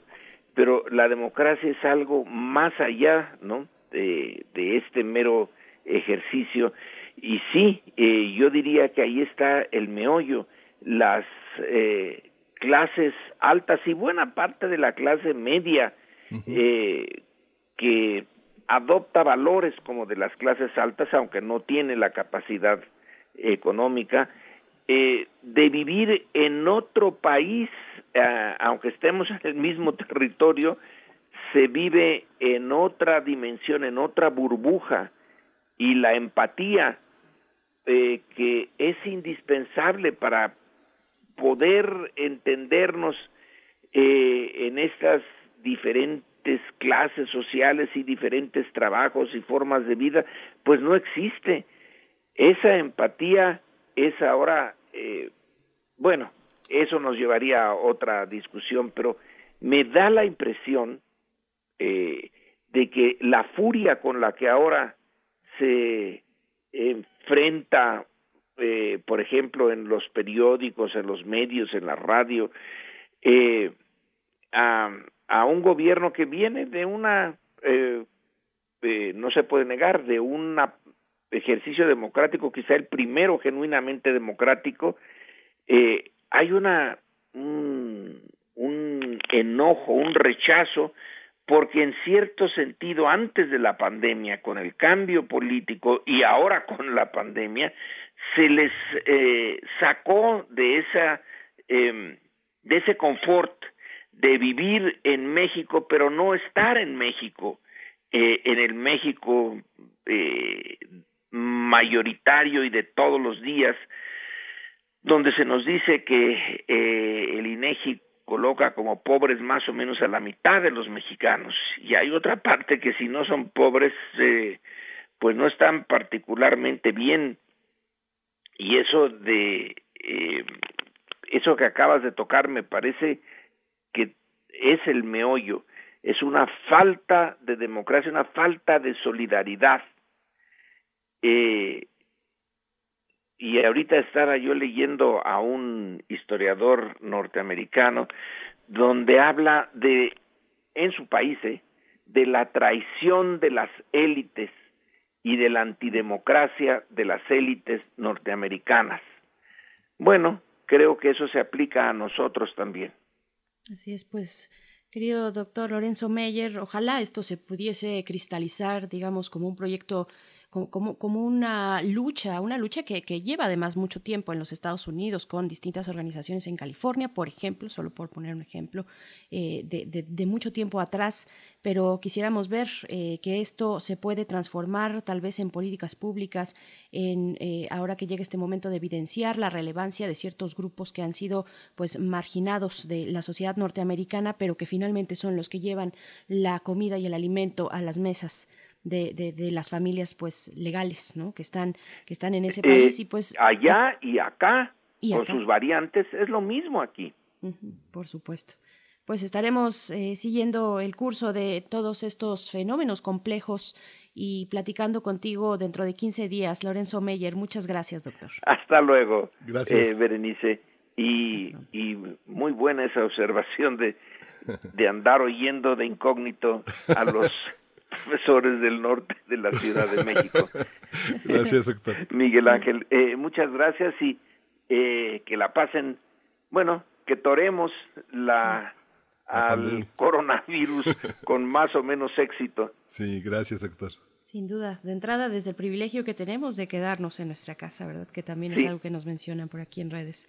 Pero la democracia es algo más allá, ¿no? De, este mero ejercicio. Y sí, eh, yo diría que ahí está el meollo las eh, clases altas y buena parte de la clase media eh, que adopta valores como de las clases altas, aunque no tiene la capacidad económica, eh, de vivir en otro país, eh, aunque estemos en el mismo territorio, se vive en otra dimensión, en otra burbuja, y la empatía eh, que es indispensable para poder entendernos eh, en estas diferentes clases sociales y diferentes trabajos y formas de vida, pues no existe. Esa empatía es ahora, eh, bueno, eso nos llevaría a otra discusión, pero me da la impresión eh, de que la furia con la que ahora se enfrenta eh, por ejemplo, en los periódicos, en los medios, en la radio, eh, a, un gobierno que viene de una, eh, no se puede negar, de una ejercicio democrático, quizá el primero genuinamente democrático, eh, hay una un, un enojo, un rechazo, porque en cierto sentido antes de la pandemia, con el cambio político y ahora con la pandemia, se les eh, sacó de esa eh, de ese confort de vivir en México, pero no estar en México, eh, en el México eh, mayoritario y de todos los días, donde se nos dice que eh, el INEGI coloca como pobres más o menos a la mitad de los mexicanos. Y hay otra parte que si no son pobres eh, pues no están particularmente bien y eso de eh, eso que acabas de tocar me parece que es el meollo. Es una falta de democracia una falta de solidaridad. Eh, y ahorita estaba yo leyendo a un historiador norteamericano donde habla de en su país eh, de la traición de las élites y de la antidemocracia de las élites norteamericanas. Bueno, creo que eso se aplica a nosotros también. Así es, pues, querido doctor Lorenzo Meyer, ojalá esto se pudiese cristalizar, digamos, como un proyecto como, como, una lucha, una lucha que, lleva además mucho tiempo en los Estados Unidos con distintas organizaciones en California, por ejemplo, solo por poner un ejemplo, eh, de, de, de, mucho tiempo atrás, pero quisiéramos ver eh, que esto se puede transformar tal vez en políticas públicas, en eh, ahora que llega este momento de evidenciar la relevancia de ciertos grupos que han sido pues marginados de la sociedad norteamericana, pero que finalmente son los que llevan la comida y el alimento a las mesas de, de, de, las familias pues legales ¿no? que están que están en ese país eh, y pues allá y acá y con acá. sus variantes es lo mismo aquí. Uh -huh, por supuesto. Pues estaremos eh, siguiendo el curso de todos estos fenómenos complejos y platicando contigo dentro de 15 días. Lorenzo Meyer muchas gracias doctor. Hasta luego gracias. eh, Berenice. Y, y muy buena esa observación de de andar oyendo de incógnito a los profesores del norte de la Ciudad de México. Gracias, doctor. Miguel Ángel, eh, muchas gracias y eh, que la pasen, bueno, que toremos la al coronavirus con más o menos éxito. Sí, gracias, doctor. Sin duda, de entrada desde el privilegio que tenemos de quedarnos en nuestra casa, ¿verdad? Que también sí. es algo que nos mencionan por aquí en redes.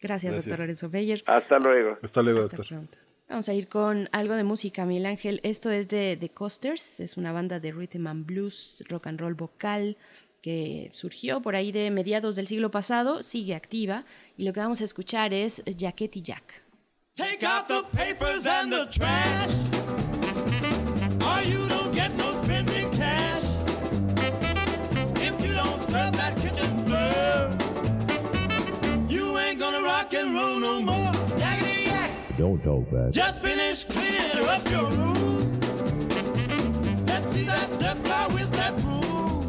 Gracias, gracias. doctor Lorenzo Beyer. Hasta luego. Hasta luego, Hasta doctor. Pronto. Vamos a ir con algo de música, Miguel Ángel. Esto es de The Coasters, es una banda de rhythm and blues, rock and roll vocal, que surgió por ahí de mediados del siglo pasado, sigue activa, y lo que vamos a escuchar es Jacket Jack. Take out the papers and the trash, or you don't get no spending cash. If you don't scrub that kitchen floor, you ain't gonna rock and roll no more. Don't talk back. Just finish cleaning up your room. Let's see that dust fly with that broom.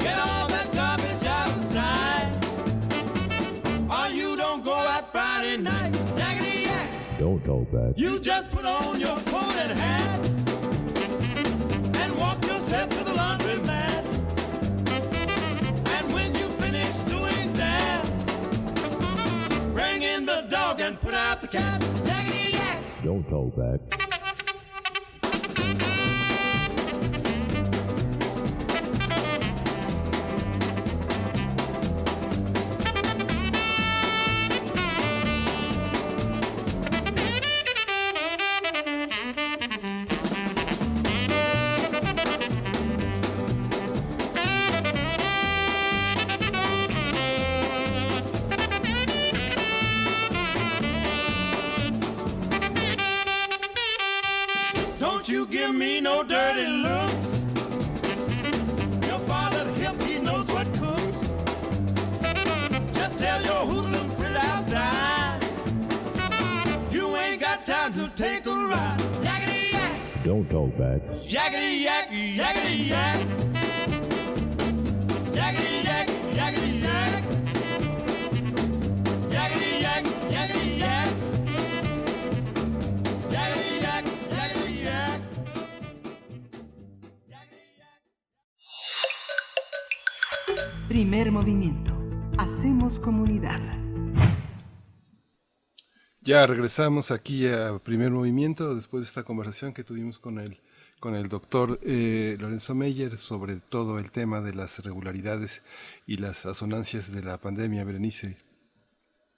Get all that garbage out of sight. Or you don't go out Friday night. Yak. Don't talk back. You just put on your coat and hat and put out the cat. Don't talk back. Give me no dirty looks. Your father's hip, he knows what cooks. Just tell your hoodlum friend outside. You ain't got time to take a ride. Yakety yak, Don't talk back. yakety yak, yakety yak. Primer movimiento. Hacemos comunidad. Ya regresamos aquí a primer movimiento después de esta conversación que tuvimos con el, con el doctor eh, Lorenzo Meyer sobre todo el tema de las regularidades y las asonancias de la pandemia, Berenice.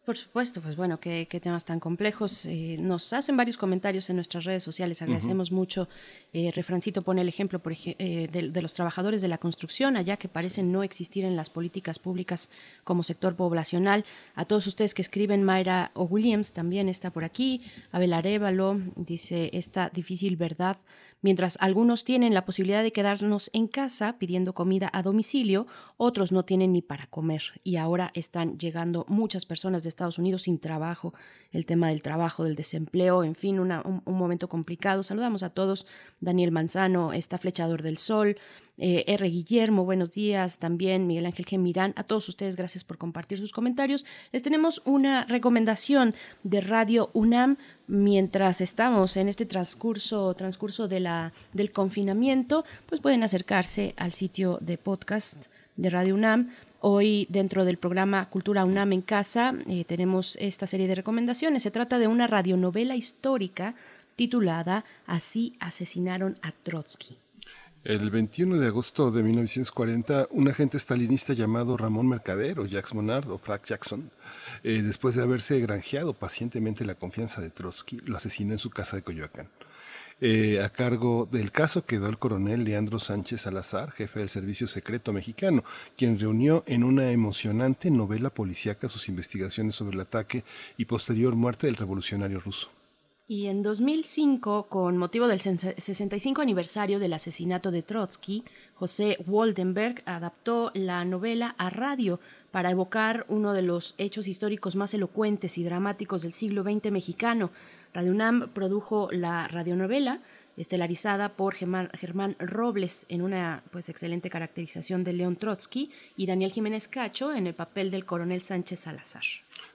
Por supuesto, pues bueno, qué, qué temas tan complejos. Eh, nos hacen varios comentarios en nuestras redes sociales, agradecemos mucho. Eh, Refrancito pone el ejemplo por ej- eh, de, de los trabajadores de la construcción, allá que parecen no existir en las políticas públicas como sector poblacional. A todos ustedes que escriben, Mayra o Williams también está por aquí. Abel Arevalo dice esta difícil verdad. Mientras algunos tienen la posibilidad de quedarnos en casa pidiendo comida a domicilio, otros no tienen ni para comer. Y ahora están llegando muchas personas de Estados Unidos sin trabajo. El tema del trabajo, del desempleo, en fin, un momento complicado. Saludamos a todos. Daniel Manzano, está Flechador del Sol. eh, R. Guillermo, buenos días. También Miguel Ángel Gemirán. A todos ustedes, gracias por compartir sus comentarios. Les tenemos una recomendación de Radio UNAM mientras estamos en este transcurso, transcurso de la, del confinamiento, pues pueden acercarse al sitio de podcast de Radio UNAM. Hoy, dentro del programa Cultura UNAM en Casa, eh, tenemos esta serie de recomendaciones. Se trata de una radionovela histórica titulada Así asesinaron a Trotsky. El 21 de agosto de 1940, un agente stalinista llamado Ramón Mercader o Jacques Monard o Frank Jackson, eh, después de haberse granjeado pacientemente la confianza de Trotsky, lo asesinó en su casa de Coyoacán. Eh, a cargo del caso quedó el coronel Leandro Sánchez Salazar, jefe del Servicio Secreto Mexicano, quien reunió en una emocionante novela policíaca sus investigaciones sobre el ataque y posterior muerte del revolucionario ruso. Y en 2005, con motivo del sen- 65 aniversario del asesinato de Trotsky, José Waldenberg adaptó la novela a radio para evocar uno de los hechos históricos más elocuentes y dramáticos del siglo XX mexicano. Radio UNAM produjo la radionovela estelarizada por Germán, Robles en una pues excelente caracterización de León Trotsky y Daniel Jiménez Cacho en el papel del coronel Sánchez Salazar.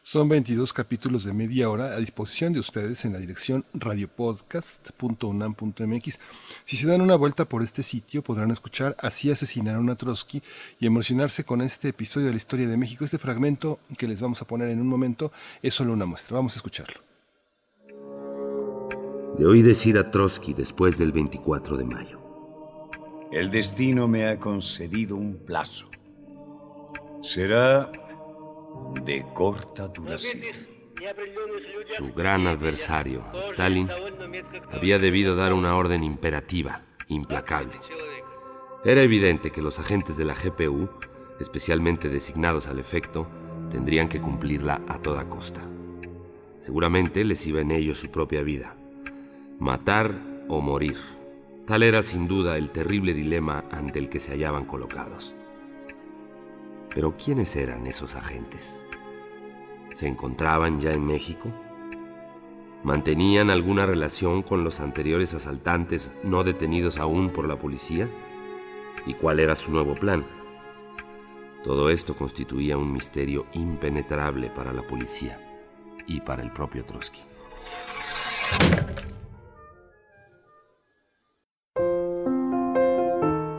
Son 22 capítulos de media hora a disposición de ustedes en la dirección radiopodcast.unam.mx. Si se dan una vuelta por este sitio podrán escuchar Así asesinaron a Trotsky y emocionarse con este episodio de la historia de México. Este fragmento que les vamos a poner en un momento es solo una muestra. Vamos a escucharlo. Le oí decir a Trotsky después del 24 de mayo. El destino me ha concedido un plazo. Será de corta duración. Su gran adversario, Stalin, había debido dar una orden imperativa, implacable. Era evidente que los agentes de la GPU, especialmente designados al efecto, tendrían que cumplirla a toda costa. Seguramente les iba en ello su propia vida. Matar o morir. Tal era sin duda el terrible dilema ante el que se hallaban colocados. Pero ¿quiénes eran esos agentes? ¿Se encontraban ya en México? ¿Mantenían alguna relación con los anteriores asaltantes no detenidos aún por la policía? ¿Y cuál era su nuevo plan? Todo esto constituía un misterio impenetrable para la policía y para el propio Trotsky.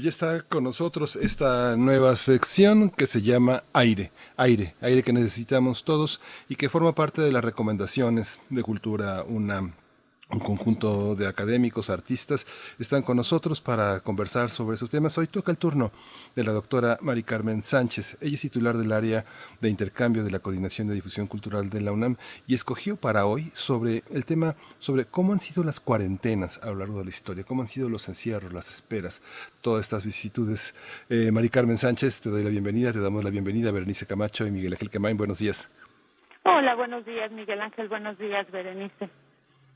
Pues ya está con nosotros esta nueva sección que se llama Aire, aire, aire que necesitamos todos y que forma parte de las recomendaciones de Cultura UNAM. Un conjunto de académicos, artistas, están con nosotros para conversar sobre esos temas. Hoy toca el turno de la doctora Mari Carmen Sánchez. Ella es titular del área de intercambio de la Coordinación de Difusión Cultural de la UNAM y escogió para hoy sobre el tema sobre cómo han sido las cuarentenas a lo largo de la historia, cómo han sido los encierros, las esperas, todas estas vicisitudes. Eh, Mari Carmen Sánchez, te doy la bienvenida, te damos la bienvenida, Berenice Camacho y Miguel Ángel Quemain. Buenos días. Hola, buenos días, Miguel Ángel. Buenos días, Berenice.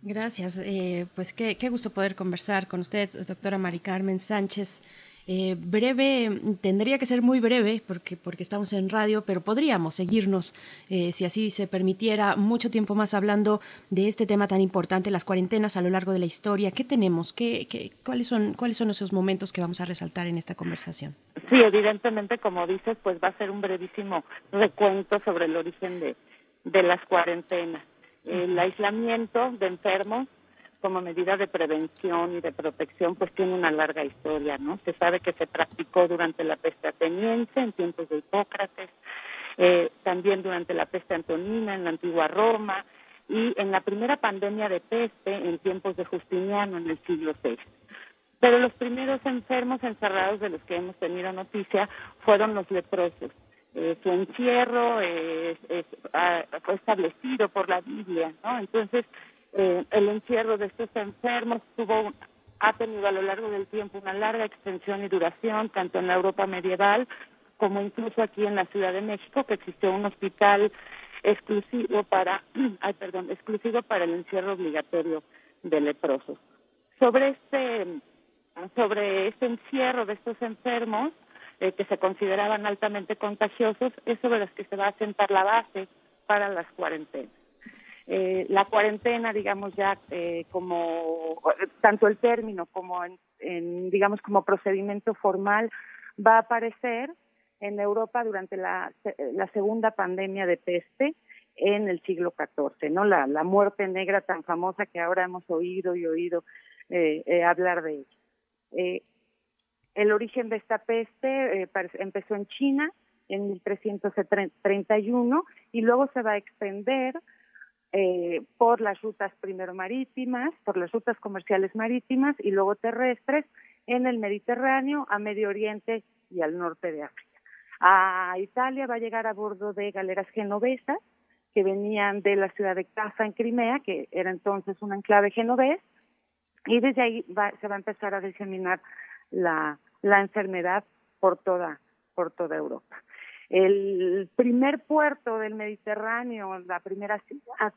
Gracias. Eh, pues qué, qué gusto poder conversar con usted, doctora Mari Carmen Sánchez. Eh, breve, tendría que ser muy breve porque, porque estamos en radio, pero podríamos seguirnos, eh, si así se permitiera, mucho tiempo más hablando de este tema tan importante, las cuarentenas a lo largo de la historia. ¿Qué tenemos? ¿Qué, qué, cuáles, son, ¿Cuáles son esos momentos que vamos a resaltar en esta conversación? Sí, evidentemente, como dices, pues va a ser un brevísimo recuento sobre el origen de, de las cuarentenas. El aislamiento de enfermos como medida de prevención y de protección, pues tiene una larga historia, ¿no? Se sabe que se practicó durante la peste ateniense, en tiempos de Hipócrates, eh, también durante la peste antonina, en la antigua Roma, y en la primera pandemia de peste, en tiempos de Justiniano, en el siglo VI. Pero los primeros enfermos encerrados de los que hemos tenido noticia fueron los leprosos. Eh, su encierro es, ah, fue establecido por la Biblia, ¿no? Entonces, eh, el encierro de estos enfermos tuvo ha tenido a lo largo del tiempo una larga extensión y duración, tanto en la Europa medieval como incluso aquí en la Ciudad de México, que existió un hospital exclusivo para, ay, perdón, exclusivo para el encierro obligatorio de leprosos. Sobre este, sobre este encierro de estos enfermos, eh, que se consideraban altamente contagiosos, es sobre los que se va a sentar la base para las cuarentenas eh, la cuarentena, digamos ya eh, como tanto el término como digamos como procedimiento formal va a aparecer en Europa durante la, segunda pandemia de peste en el siglo XIV, ¿no? La, la muerte negra tan famosa que ahora hemos oído y oído eh, eh, hablar de ella. El origen de esta peste eh, empezó en China en 1331 y luego se va a extender eh, por las rutas primero marítimas, por las rutas comerciales marítimas y luego terrestres en el Mediterráneo, a Medio Oriente y al norte de África. A Italia va a llegar a bordo de galeras genovesas que venían de la ciudad de Caza en Crimea, que era entonces un enclave genovés, y desde ahí va, se va a empezar a diseminar la, la enfermedad por toda, por toda Europa. El primer puerto del Mediterráneo, la primera ciudad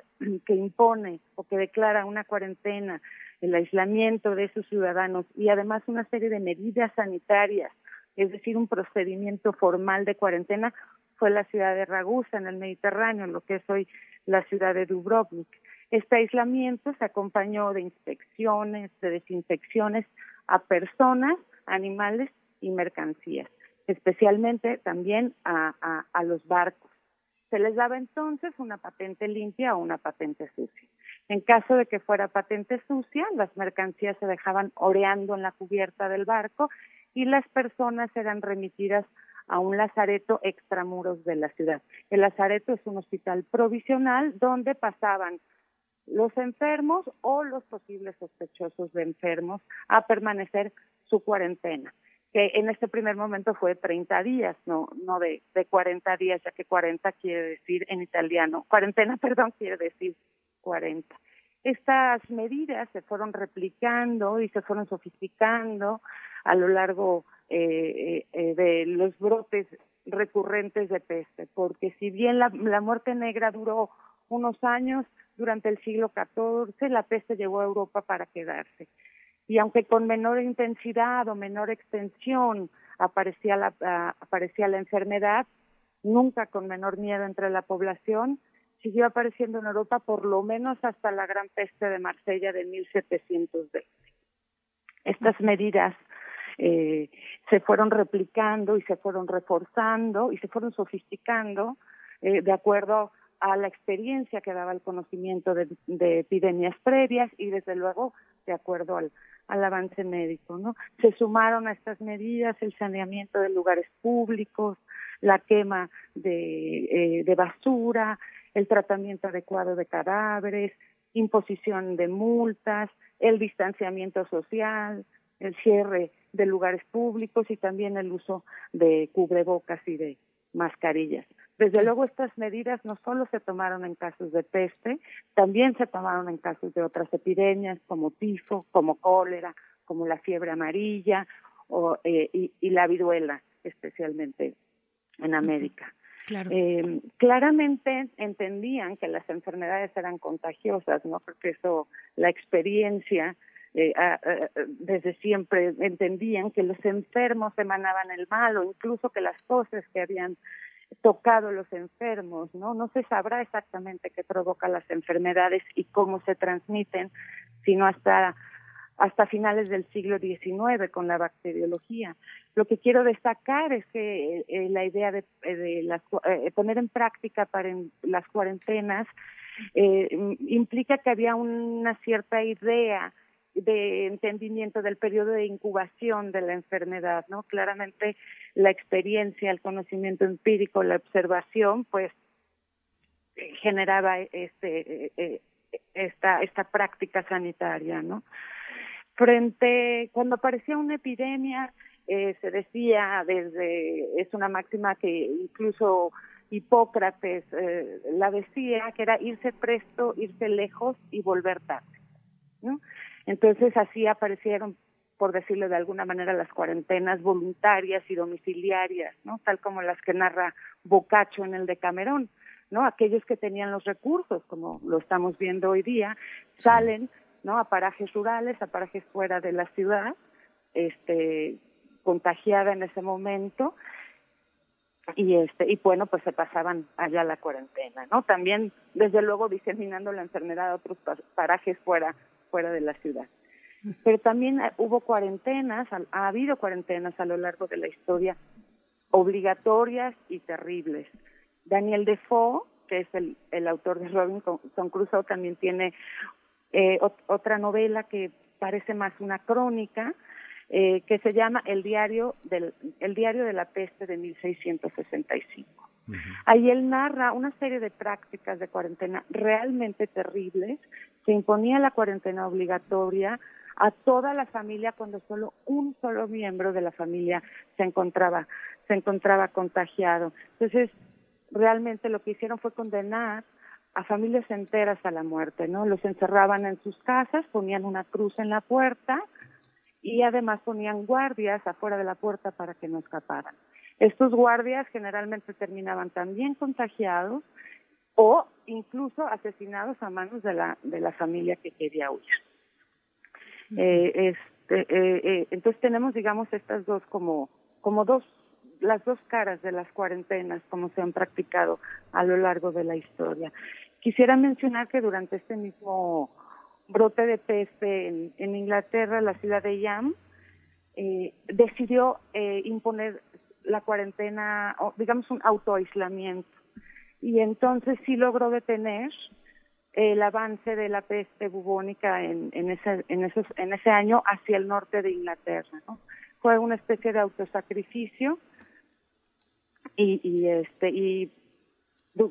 que impone o que declara una cuarentena, el aislamiento de sus ciudadanos y además una serie de medidas sanitarias, es decir, un procedimiento formal de cuarentena, fue la ciudad de Ragusa en el Mediterráneo, lo que es hoy la ciudad de Dubrovnik. Este aislamiento se acompañó de inspecciones, de desinfecciones a personas, animales y mercancías especialmente también a, los barcos. Se les daba entonces una patente limpia o una patente sucia. En caso de que fuera patente sucia, las mercancías se dejaban oreando en la cubierta del barco y las personas eran remitidas a un lazareto extramuros de la ciudad. El lazareto es un hospital provisional donde pasaban los enfermos o los posibles sospechosos de enfermos a permanecer su cuarentena que en este primer momento fue 30 días, no, no de, de 40 días, ya que 40 quiere decir en italiano, cuarentena, perdón, quiere decir 40. Estas medidas se fueron replicando y se fueron sofisticando a lo largo eh, eh, de los brotes recurrentes de peste, porque si bien la, la muerte negra duró unos años, durante el siglo XIV la peste llegó a Europa para quedarse y aunque con menor intensidad o menor extensión aparecía la, uh, aparecía la enfermedad, nunca con menor miedo entre la población, siguió apareciendo en Europa por lo menos hasta la gran peste de Marsella de 1720. Estas medidas eh, se fueron replicando y se fueron reforzando y se fueron sofisticando eh, de acuerdo a la experiencia que daba el conocimiento de, de epidemias previas y desde luego de acuerdo al, avance médico, ¿no? Se sumaron a estas medidas el saneamiento de lugares públicos, la quema de, eh, de basura, el tratamiento adecuado de cadáveres, imposición de multas, el distanciamiento social, el cierre de lugares públicos y también el uso de cubrebocas y de mascarillas. Desde luego estas medidas no solo se tomaron en casos de peste, también se tomaron en casos de otras epidemias como tifo, como cólera, como la fiebre amarilla o, eh, y, y, la viruela, especialmente en América. Claro. Eh, claramente entendían que las enfermedades eran contagiosas, ¿no? Porque eso, la experiencia, eh, desde siempre entendían que los enfermos emanaban el mal o incluso que las cosas que habían tocado los enfermos, ¿no? No se sabrá exactamente qué provoca las enfermedades y cómo se transmiten, sino hasta hasta finales del siglo XIX con la bacteriología. Lo que quiero destacar es que eh, la idea de, de las eh, poner en práctica para las cuarentenas eh, im- implica que había una cierta idea de entendimiento del periodo de incubación de la enfermedad, ¿no? Claramente la experiencia, el conocimiento empírico, la observación, pues generaba este eh, eh, esta esta práctica sanitaria, ¿no? Frente cuando aparecía una epidemia eh, se decía desde es una máxima que incluso Hipócrates eh, la decía que era irse presto, irse lejos y volver tarde. ¿no? Entonces así aparecieron, por decirlo de alguna manera, las cuarentenas voluntarias y domiciliarias, ¿no? Tal como las que narra Boccaccio en el Decamerón, ¿no? Aquellos que tenían los recursos, como lo estamos viendo hoy día, salen, ¿no? A parajes rurales, a parajes fuera de la ciudad, este, contagiada en ese momento, y este y bueno pues se pasaban allá la cuarentena no también desde luego diseminando la enfermedad a otros pa- parajes fuera fuera de la ciudad pero también eh, hubo cuarentenas ha, ha habido cuarentenas a lo largo de la historia obligatorias y terribles Daniel Defoe que es el, el autor de Robinson Crusoe también tiene eh, ot- otra novela que parece más una crónica eh, que se llama El diario del el diario de la peste de 1665. Ahí él narra una serie de prácticas de cuarentena realmente terribles. Se imponía la cuarentena obligatoria a toda la familia cuando solo un solo miembro de la familia se encontraba se encontraba contagiado. Entonces, realmente lo que hicieron fue condenar a familias enteras a la muerte, ¿no? Los encerraban en sus casas, ponían una cruz en la puerta y además ponían guardias afuera de la puerta para que no escaparan. Estos guardias generalmente terminaban también contagiados o incluso asesinados a manos de la de la familia que quería huir. Eh, este, eh, eh, entonces tenemos, digamos, estas dos como como dos las dos caras de las cuarentenas como se han practicado a lo largo de la historia. Quisiera mencionar que durante este mismo brote de peste en, en Inglaterra, la ciudad de Yam, eh, decidió eh, imponer la cuarentena, o, digamos un autoaislamiento. Y entonces sí logró detener el avance de la peste bubónica en, en, ese, en, esos, en ese año hacia el norte de Inglaterra. ¿no? Fue una especie de autosacrificio y, y, este, y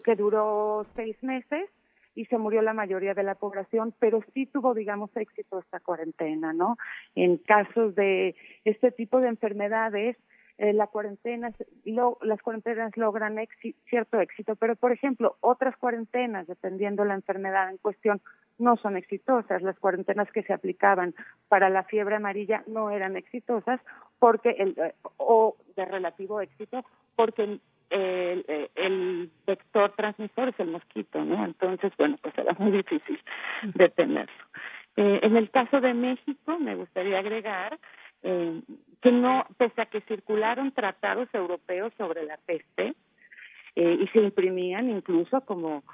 que duró seis meses y se murió la mayoría de la población, pero sí tuvo, digamos, éxito esta cuarentena, ¿no? En casos de este tipo de enfermedades, eh, la cuarentena, lo, las cuarentenas logran cierto éxito, pero por ejemplo, otras cuarentenas, dependiendo la enfermedad en cuestión, no son exitosas. Las cuarentenas que se aplicaban para la fiebre amarilla no eran exitosas porque el, eh, o de relativo éxito porque el, el, el vector transmisor es el mosquito, ¿no? Entonces, bueno, pues era muy difícil detenerlo. Eh, en el caso de México, me gustaría agregar eh, que no, pese a que circularon tratados europeos sobre la peste, eh, y se imprimían incluso como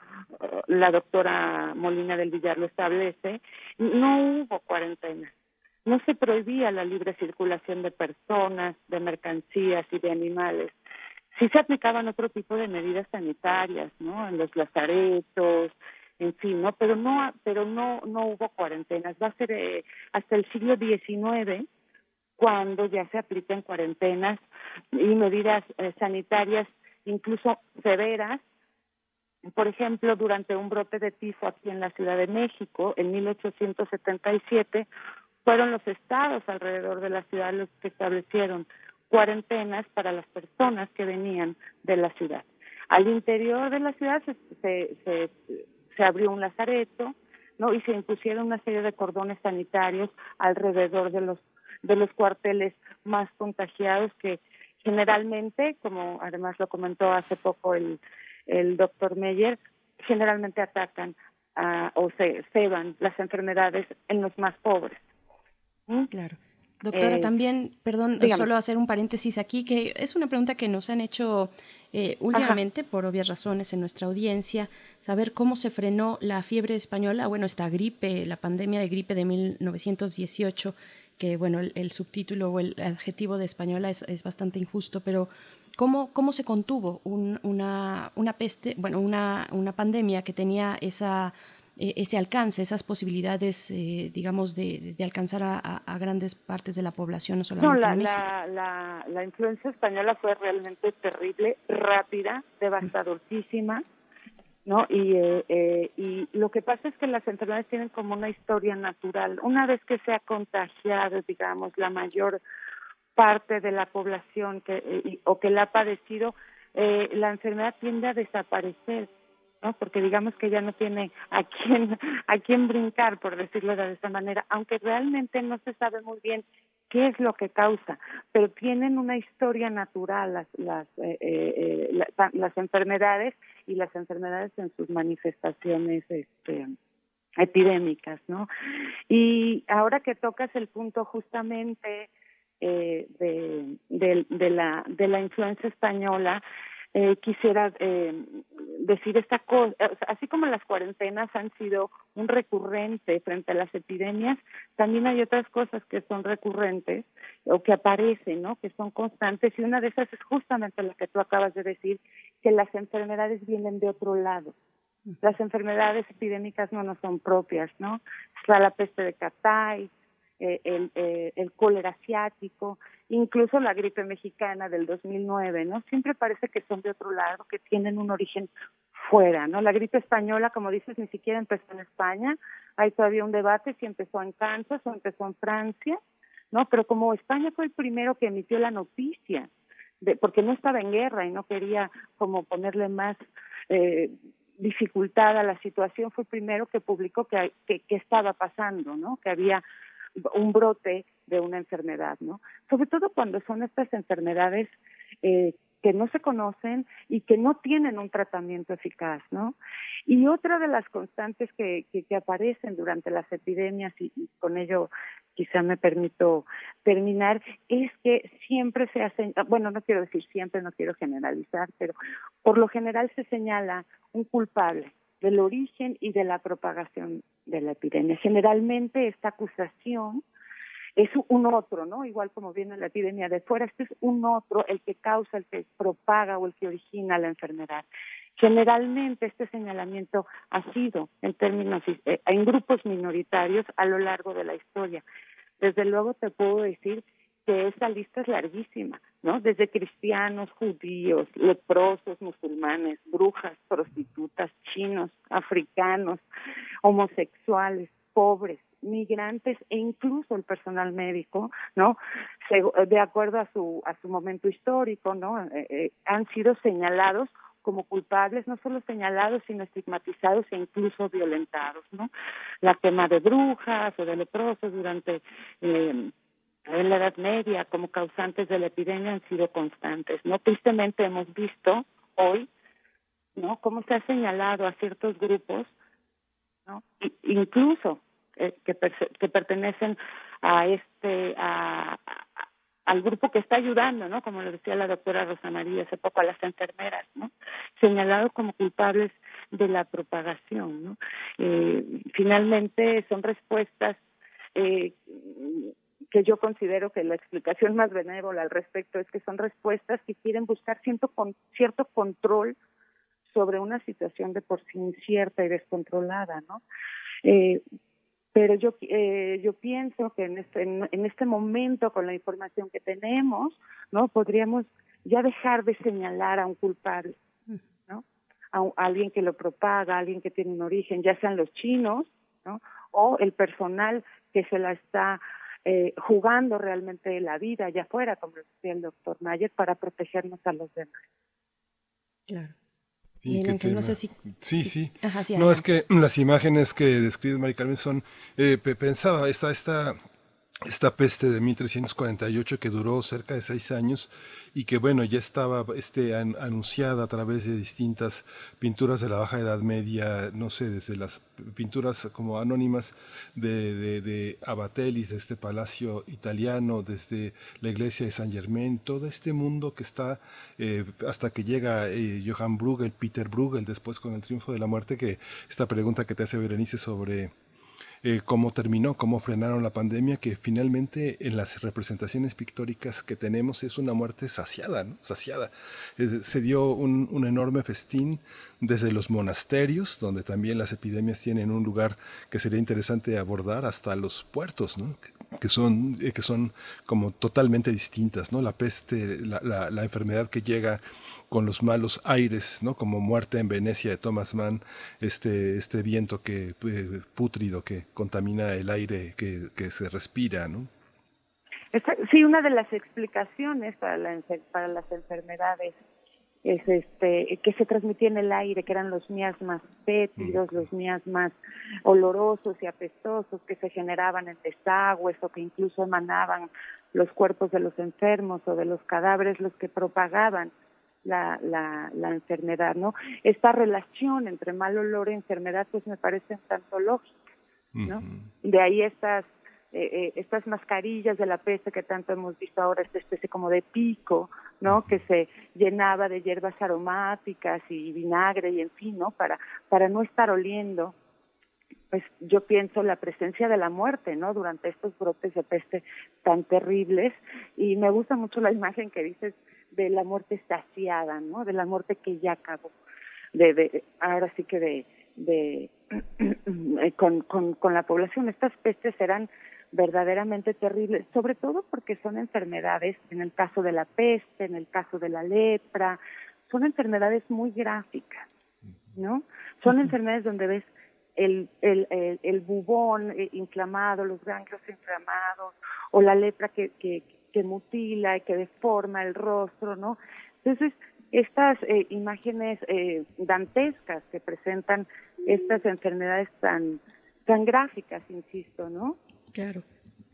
eh, la doctora Molina del Villar lo establece, no hubo cuarentena. No se prohibía la libre circulación de personas, de mercancías y de animales. Sí se aplicaban otro tipo de medidas sanitarias, ¿no? En los lazaretos, en fin, ¿no? Pero no, pero no, no hubo cuarentenas. Va a ser eh, hasta el siglo XIX cuando ya se aplican cuarentenas y medidas eh, sanitarias incluso severas. Por ejemplo, durante un brote de tifo aquí en la Ciudad de México, en 1877, fueron los estados alrededor de la ciudad los que establecieron cuarentenas para las personas que venían de la ciudad. Al interior de la ciudad se, se, se, se abrió un lazareto, ¿no? Y se impusieron una serie de cordones sanitarios alrededor de los de los cuarteles más contagiados que generalmente, como además lo comentó hace poco el, el doctor Meyer, generalmente atacan o se ceban las enfermedades en los más pobres. ¿Mm? Claro. Doctora, Eh, también, perdón, solo hacer un paréntesis aquí, que es una pregunta que nos han hecho eh, últimamente, por obvias razones, en nuestra audiencia, saber cómo se frenó la fiebre española, bueno, esta gripe, la pandemia de gripe de 1918, que, bueno, el, el subtítulo o el adjetivo de española es, es bastante injusto, pero ¿cómo, cómo se contuvo un- una, una peste, bueno, una, una pandemia que tenía esa eh, ese alcance, esas posibilidades, eh, digamos, de, de alcanzar a, grandes partes de la población, no No, solamente la, en México. la, la, la influencia española fue realmente terrible, rápida, devastadorísima, ¿no? Y, eh, eh, y lo que pasa es que las enfermedades tienen como una historia natural. Una vez que se ha contagiado, digamos, la mayor parte de la población que, eh, o que la ha padecido, eh, la enfermedad tiende a desaparecer. ¿No? Porque digamos que ya no tiene a quién a quién brincar, por decirlo de esa manera, aunque realmente no se sabe muy bien qué es lo que causa, pero tienen una historia natural las las eh, eh, eh, las enfermedades y las enfermedades en sus manifestaciones este epidémicas, ¿no? Y ahora que tocas el punto justamente eh, de, de, de la de la influencia española, eh, quisiera eh, decir esta cosa, así como las cuarentenas han sido un recurrente frente a las epidemias, también hay otras cosas que son recurrentes o que aparecen, ¿no? Que son constantes y una de esas es justamente la que tú acabas de decir, que las enfermedades vienen de otro lado. Las enfermedades epidémicas no nos son propias, ¿no? Está la peste de Catay, eh, el, eh, el cólera asiático, incluso la gripe mexicana del 2009, ¿no? Siempre parece que son de otro lado, que tienen un origen fuera, ¿no? La gripe española, como dices, ni siquiera empezó en España, hay todavía un debate si empezó en Kansas o empezó en Francia, ¿no? Pero como España fue el primero que emitió la noticia, de, porque no estaba en guerra y no quería como ponerle más eh, dificultad a la situación, fue el primero que publicó que, que, que estaba pasando, ¿no? Que había un brote de una enfermedad, ¿no? Sobre todo cuando son estas enfermedades eh, que no se conocen y que no tienen un tratamiento eficaz, ¿no? Y otra de las constantes que, que, que aparecen durante las epidemias, y, con ello quizá me permito terminar, es que siempre se hacen, bueno, no quiero decir siempre, no quiero generalizar, pero por lo general se señala un culpable del origen y de la propagación de la epidemia. Generalmente esta acusación es un otro, ¿no? Igual como viene la epidemia de fuera, este es un otro el que causa, el que propaga o el que origina la enfermedad. Generalmente este señalamiento ha sido en términos eh, en grupos minoritarios a lo largo de la historia. Desde luego te puedo decir que esa lista es larguísima, ¿no? Desde cristianos, judíos, leprosos, musulmanes, brujas, prostitutas, chinos, africanos, homosexuales, pobres, migrantes e incluso el personal médico, ¿no? De acuerdo a su a su momento histórico, ¿no? Eh, eh, han sido señalados como culpables, no solo señalados, sino estigmatizados e incluso violentados, ¿no? La quema de brujas o de leprosos durante eh, en la Edad Media como causantes de la epidemia han sido constantes, ¿no? Tristemente hemos visto hoy, ¿no? Cómo se ha señalado a ciertos grupos, ¿no? Incluso eh, que, pertenecen a este, a, a- al grupo que está ayudando, ¿no? Como lo decía la doctora Rosa María hace poco, a las enfermeras, ¿no? Señalados como culpables de la propagación, ¿no? Eh, finalmente son respuestas eh, que yo considero que la explicación más benévola al respecto es que son respuestas que quieren buscar cierto, con, cierto control sobre una situación de por sí incierta y descontrolada, ¿no? Eh, pero yo eh, yo pienso que en este en, este momento con la información que tenemos no podríamos ya dejar de señalar a un culpable no a, a alguien que lo propaga a alguien que tiene un origen ya sean los chinos no o el personal que se la está eh, jugando realmente la vida allá afuera como decía el doctor Mayer para protegernos a los demás Claro. Sí, qué Ángel, no sé si... Sí, sí. Ajá, sí, no, es que las imágenes que describes, Mari Carmen, son, eh, pe- pensaba, esta, esta esta peste de 1348 que duró cerca de seis años y que bueno ya estaba este an- anunciada a través de distintas pinturas de la Baja Edad Media no sé desde las pinturas como anónimas de, de, de Abatelis de este palacio italiano desde la iglesia de San Germain todo este mundo que está eh, hasta que llega eh, Johann Bruegel Peter Bruegel después con el triunfo de la muerte que esta pregunta que te hace Berenice sobre eh, cómo terminó, cómo frenaron la pandemia, que finalmente en las representaciones pictóricas que tenemos es una muerte saciada, ¿no? saciada. Se dio un, un enorme festín desde los monasterios, donde también las epidemias tienen un lugar que sería interesante abordar, hasta los puertos, ¿no? Que, son, eh, que son como totalmente distintas, ¿no? La peste, la, la- la enfermedad que llega con los malos aires, ¿no? Como muerte en Venecia de Thomas Mann, este, este viento que eh, pútrido que contamina el aire que, que se respira, ¿no? Sí, una de las explicaciones para, la para las enfermedades es este que se transmitía en el aire, que eran los miasmas fétidos, los miasmas olorosos y apestosos que se generaban en desagües o que incluso emanaban los cuerpos de los enfermos o de los cadáveres, los que propagaban la, la, la enfermedad, ¿no? Esta relación entre mal olor y enfermedad, pues me parece tanto lógica. ¿no? De ahí estas eh, eh, estas mascarillas de la peste que tanto hemos visto ahora, esta especie como de pico, ¿no? Que se llenaba de hierbas aromáticas y vinagre y en fin, ¿no? Para para no estar oliendo pues yo pienso la presencia de la muerte, ¿no? Durante estos brotes de peste tan terribles y me gusta mucho la imagen que dices de la muerte saciada, ¿no? De la muerte que ya acabó, de, de ahora sí que de, de eh, con, con, con la población. Estas pestes eran verdaderamente terribles, sobre todo porque son enfermedades, en el caso de la peste, en el caso de la lepra, son enfermedades muy gráficas, ¿no? Son enfermedades donde ves el, el, el, el bubón eh, inflamado, los ganglios inflamados, o la lepra que, que, que mutila y que deforma el rostro, ¿no? Entonces, estas eh, imágenes eh, dantescas que presentan estas enfermedades tan, tan gráficas, insisto, ¿no? Claro.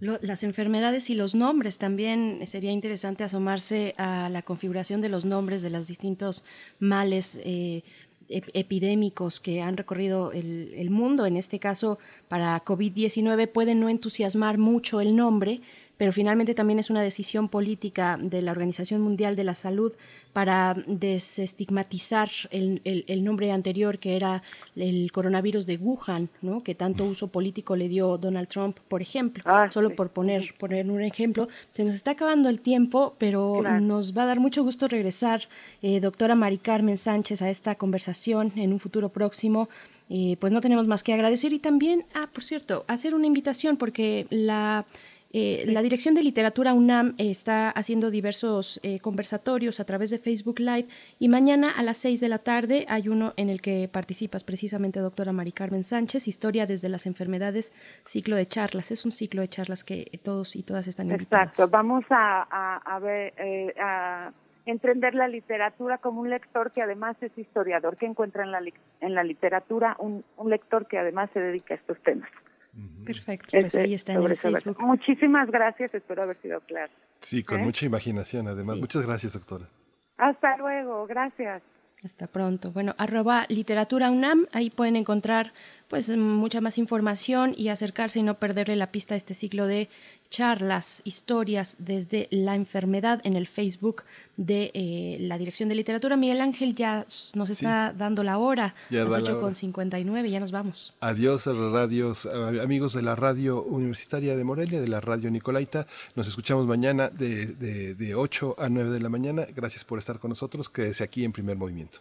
Lo- las enfermedades y los nombres también sería interesante asomarse a la configuración de los nombres de los distintos males eh, ep- epidémicos que han recorrido el, el mundo. En este caso, para COVID-19 puede no entusiasmar mucho el nombre, pero finalmente también es una decisión política de la Organización Mundial de la Salud para desestigmatizar el, el- el nombre anterior que era el coronavirus de Wuhan, ¿no? que tanto uso político le dio Donald Trump, por ejemplo. Solo por poner, poner un ejemplo. Se nos está acabando el tiempo, pero Claro. nos va a dar mucho gusto regresar, eh, doctora Mari Carmen Sánchez, a esta conversación en un futuro próximo. Eh, pues no tenemos más que agradecer y también, ah, por cierto, hacer una invitación porque la eh, la Dirección de Literatura UNAM está haciendo diversos eh, conversatorios a través de Facebook Live y mañana a las 6 de la tarde hay uno en el que participas precisamente, doctora Mari Carmen Sánchez, Historia desde las enfermedades, ciclo de charlas. Es un ciclo de charlas que todos y todas están invitados. Exacto, vamos a, a, a ver, eh, a entender la literatura como un lector que además es historiador, que encuentra en la, en la literatura un, un lector que además se dedica a estos temas. Perfecto, pues Este, ahí está en el. Facebook. Muchísimas gracias, espero haber sido claro. Sí, con ¿Eh? mucha imaginación además. Sí. Muchas gracias, doctora. Hasta luego, gracias. Hasta pronto. Bueno, arroba literatura UNAM, ahí pueden encontrar pues mucha más información y acercarse y no perderle la pista a este ciclo de charlas, historias desde la enfermedad en el Facebook de eh, la Dirección de Literatura. Miguel Ángel ya nos está dando la hora, Ya las da la 8 hora. con 59, ya nos vamos. Adiós radios, amigos de la radio universitaria de Morelia, de la radio Nicolaita. Nos escuchamos mañana de, de, de 8 a 9 de la mañana. Gracias por estar con nosotros. Quédese aquí en primer movimiento.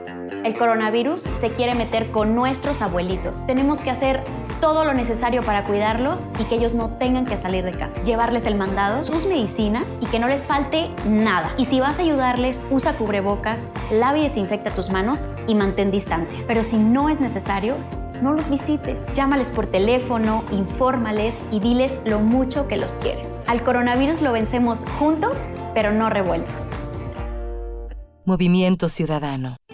El coronavirus se quiere meter con nuestros abuelitos. Tenemos que hacer todo lo necesario para cuidarlos y que ellos no tengan que salir de casa. Llevarles el mandado, sus medicinas y que no les falte nada. Y si vas a ayudarles, usa cubrebocas, lava y desinfecta tus manos y mantén distancia. Pero si no es necesario, no los visites. Llámales por teléfono, infórmales y diles lo mucho que los quieres. Al coronavirus lo vencemos juntos, pero no revueltos. Movimiento Ciudadano.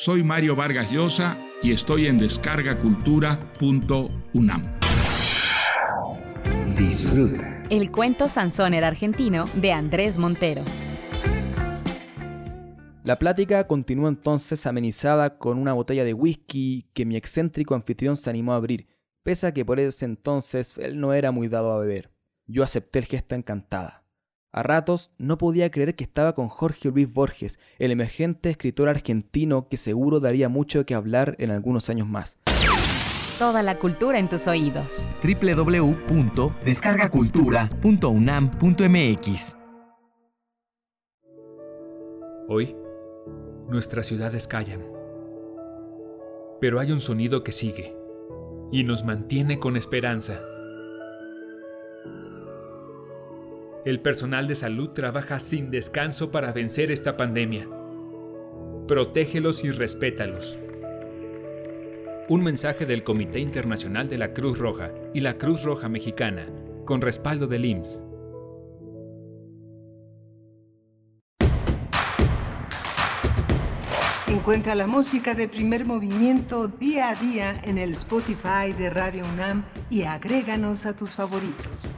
Soy Mario Vargas Llosa y estoy en descargacultura.unam. Disfruta. El cuento Sansóner argentino de Andrés Montero. La plática continuó entonces amenizada con una botella de whisky que mi excéntrico anfitrión se animó a abrir, pese a que por ese entonces él no era muy dado a beber. Yo acepté el gesto encantada. A ratos no podía creer que estaba con Jorge Luis Borges, el emergente escritor argentino que seguro daría mucho que hablar en algunos años más. Toda la cultura en tus oídos. www.descargacultura.unam.mx Hoy, nuestras ciudades callan. Pero hay un sonido que sigue y nos mantiene con esperanza. El personal de salud trabaja sin descanso para vencer esta pandemia. Protégelos y respétalos. Un mensaje del Comité Internacional de la Cruz Roja y la Cruz Roja Mexicana, con respaldo del IMSS. Encuentra la música de primer movimiento día a día en el Spotify de Radio UNAM y agréganos a tus favoritos.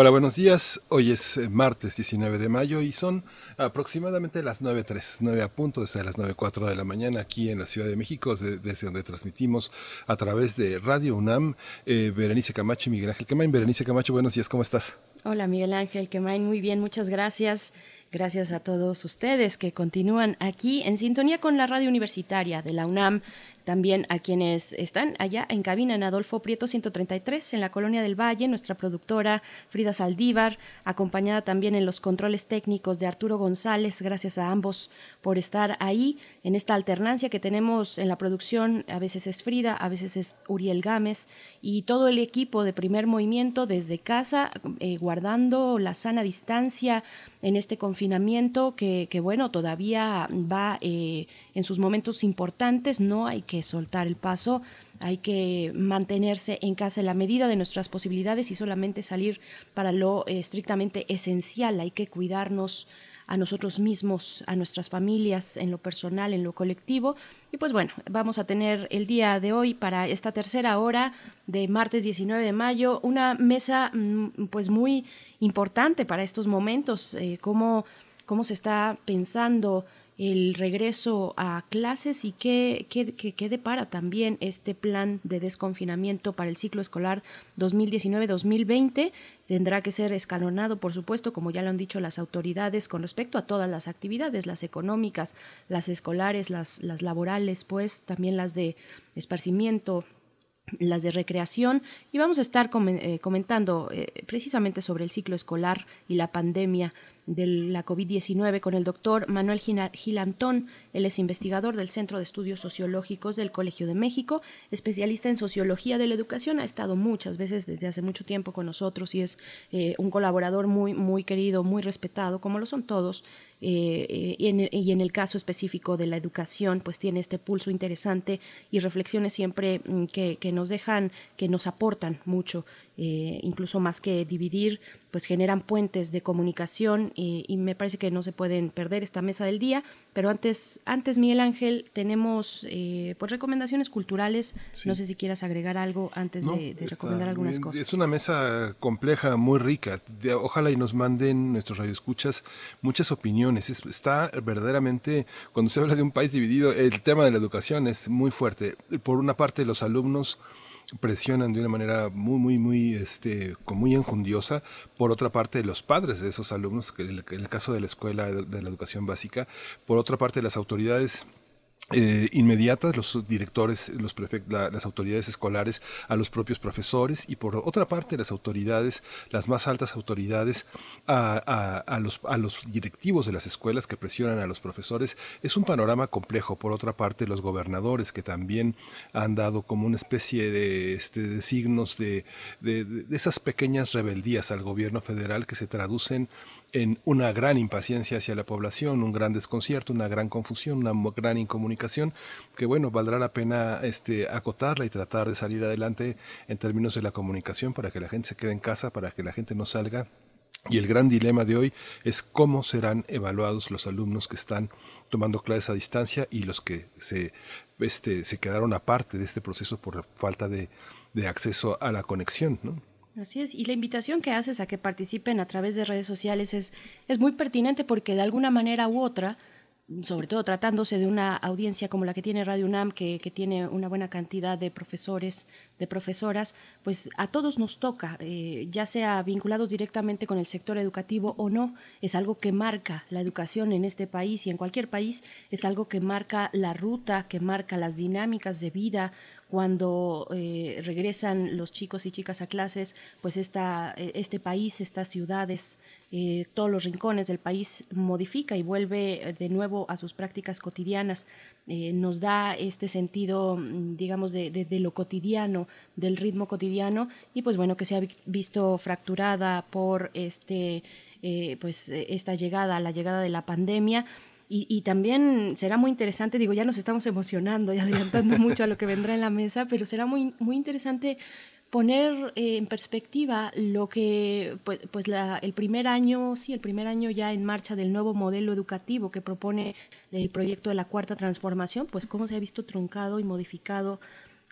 Hola, buenos días. Hoy es eh, martes 19 de mayo y son aproximadamente las 9.03, 9 a punto, desde las 9.04 de la mañana aquí en la Ciudad de México, de- desde donde transmitimos a través de Radio UNAM. Eh, Berenice Camacho y Miguel Ángel Quemain. Berenice Camacho, buenos días, ¿cómo estás? Hola Miguel Ángel Quemain, muy bien, muchas gracias. Gracias a todos ustedes que continúan aquí en sintonía con la radio universitaria de la UNAM. También a quienes están allá en cabina en Adolfo Prieto 133 en la Colonia del Valle, nuestra productora Frida Saldívar, acompañada también en los controles técnicos de Arturo González. Gracias a ambos por estar ahí en esta alternancia que tenemos en la producción. A veces es Frida, a veces es Uriel Gámez y todo el equipo de primer movimiento desde casa, eh, guardando la sana distancia en este confinamiento que, que, bueno, todavía va eh, en sus momentos importantes. No hay que soltar el paso, hay que mantenerse en casa en la medida de nuestras posibilidades y solamente salir para lo eh, estrictamente esencial. Hay que cuidarnos a nosotros mismos, a nuestras familias, en lo personal, en lo colectivo. Y pues bueno, vamos a tener el día de hoy para esta tercera hora de martes 19 de mayo una mesa mm, pues muy importante para estos momentos, eh, cómo, cómo se está pensando el regreso a clases y qué, qué, qué, qué depara también este plan de desconfinamiento para el ciclo escolar 2019-2020. Tendrá que ser escalonado, por supuesto, como ya lo han dicho las autoridades, con respecto a todas las actividades, las económicas, las escolares, las, las laborales, pues también las de esparcimiento, las de recreación y vamos a estar eh, comentando eh, precisamente sobre el ciclo escolar y la pandemia de la COVID-19 con el doctor Manuel Gilantón. Él es investigador del Centro de Estudios Sociológicos del Colegio de México, especialista en sociología de la educación. Ha estado muchas veces desde hace mucho tiempo con nosotros y es eh, un colaborador muy, muy querido, muy respetado, como lo son todos. Eh, y, en, el caso específico de la educación, pues tiene este pulso interesante y reflexiones siempre mm, que nos dejan, que nos aportan mucho eh, incluso más que dividir, pues generan puentes de comunicación y, me parece que no se pueden perder esta mesa del día. Pero antes, antes Miguel Ángel, tenemos eh, pues recomendaciones culturales. No sé si quieras agregar algo antes de, recomendar algunas cosas. Es una mesa compleja, muy rica. ojalá y nos manden nuestros radioescuchas muchas opiniones. está verdaderamente, cuando se habla de un país dividido, el tema de la educación es muy fuerte. Por una parte, los alumnos presionan de una manera muy, muy, muy, este, muy enjundiosa. Por otra parte, los padres de esos alumnos, en el caso de la escuela de la educación básica, por otra parte, las autoridades eh, inmediatas, los directores, los las autoridades escolares, a los propios profesores y por otra parte las autoridades, las más altas autoridades, a, los, a los directivos de las escuelas que presionan a los profesores. Es un panorama complejo. Por otra parte, los gobernadores que también han dado como una especie de, este, signos de esas pequeñas rebeldías al gobierno federal que se traducen en una gran impaciencia hacia la población, un gran desconcierto, una gran confusión, una gran incomunicación, que bueno, valdrá la pena este, acotarla y tratar de salir adelante en términos de la comunicación para que la gente se quede en casa, para que la gente no salga. Y el gran dilema de hoy es cómo serán evaluados los alumnos que están tomando clases a distancia y los que se, este, se quedaron aparte de este proceso por falta de, de acceso a la conexión. ¿no? Así es, y la invitación que haces a que participen a través de redes sociales es, es muy pertinente porque de alguna manera u otra, sobre todo tratándose de una audiencia como la que tiene Radio UNAM, que, que tiene una buena cantidad de profesores, de profesoras, pues a todos nos toca, eh, ya sea vinculados directamente con el sector educativo o no, es algo que marca la educación en este país y en cualquier país, es algo que marca la ruta, que marca las dinámicas de vida, cuando eh, regresan los chicos y chicas a clases, pues esta, eh, este país, estas ciudades, eh, todos los rincones del país modifica y vuelve de nuevo a sus prácticas cotidianas. nos da este sentido, mm, digamos, de, de, lo cotidiano, del ritmo cotidiano, y pues bueno, que se ha visto fracturada por este, pues esta llegada, la llegada de la pandemia y, también será muy interesante, digo, ya nos estamos emocionando y adelantando mucho a lo que vendrá en la mesa, pero será muy, muy interesante poner eh, en perspectiva lo que, pues, pues la, el primer año, sí, el primer año ya en marcha del nuevo modelo educativo que propone el proyecto de la cuarta transformación, pues cómo se ha visto truncado y modificado,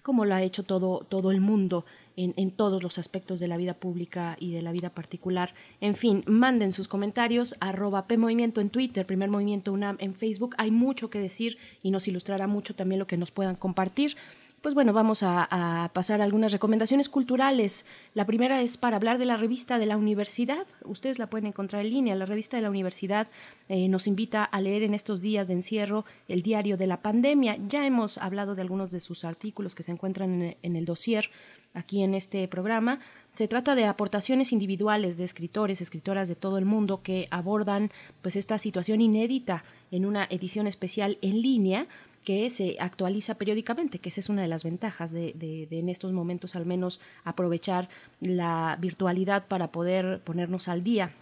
como lo ha hecho todo, todo el mundo en, todos los aspectos de la vida pública y de la vida particular. En fin, manden sus comentarios, arroba PMovimiento en Twitter, Primer Movimiento UNAM en Facebook. Hay mucho que decir y nos ilustrará mucho también lo que nos puedan compartir. Pues bueno, vamos a, pasar a algunas recomendaciones culturales. La primera es para hablar de la revista de la universidad. Ustedes la pueden encontrar en línea. La revista de la universidad eh, nos invita a leer en estos días de encierro el diario de la pandemia. Ya hemos hablado de algunos de sus artículos que se encuentran en, en el dossier aquí en este programa. Se trata de aportaciones individuales de escritores, escritoras de todo el mundo que abordan pues esta situación inédita en una edición especial en línea que se actualiza periódicamente, que esa es una de las ventajas de, de, en estos momentos al menos aprovechar la virtualidad para poder ponernos al día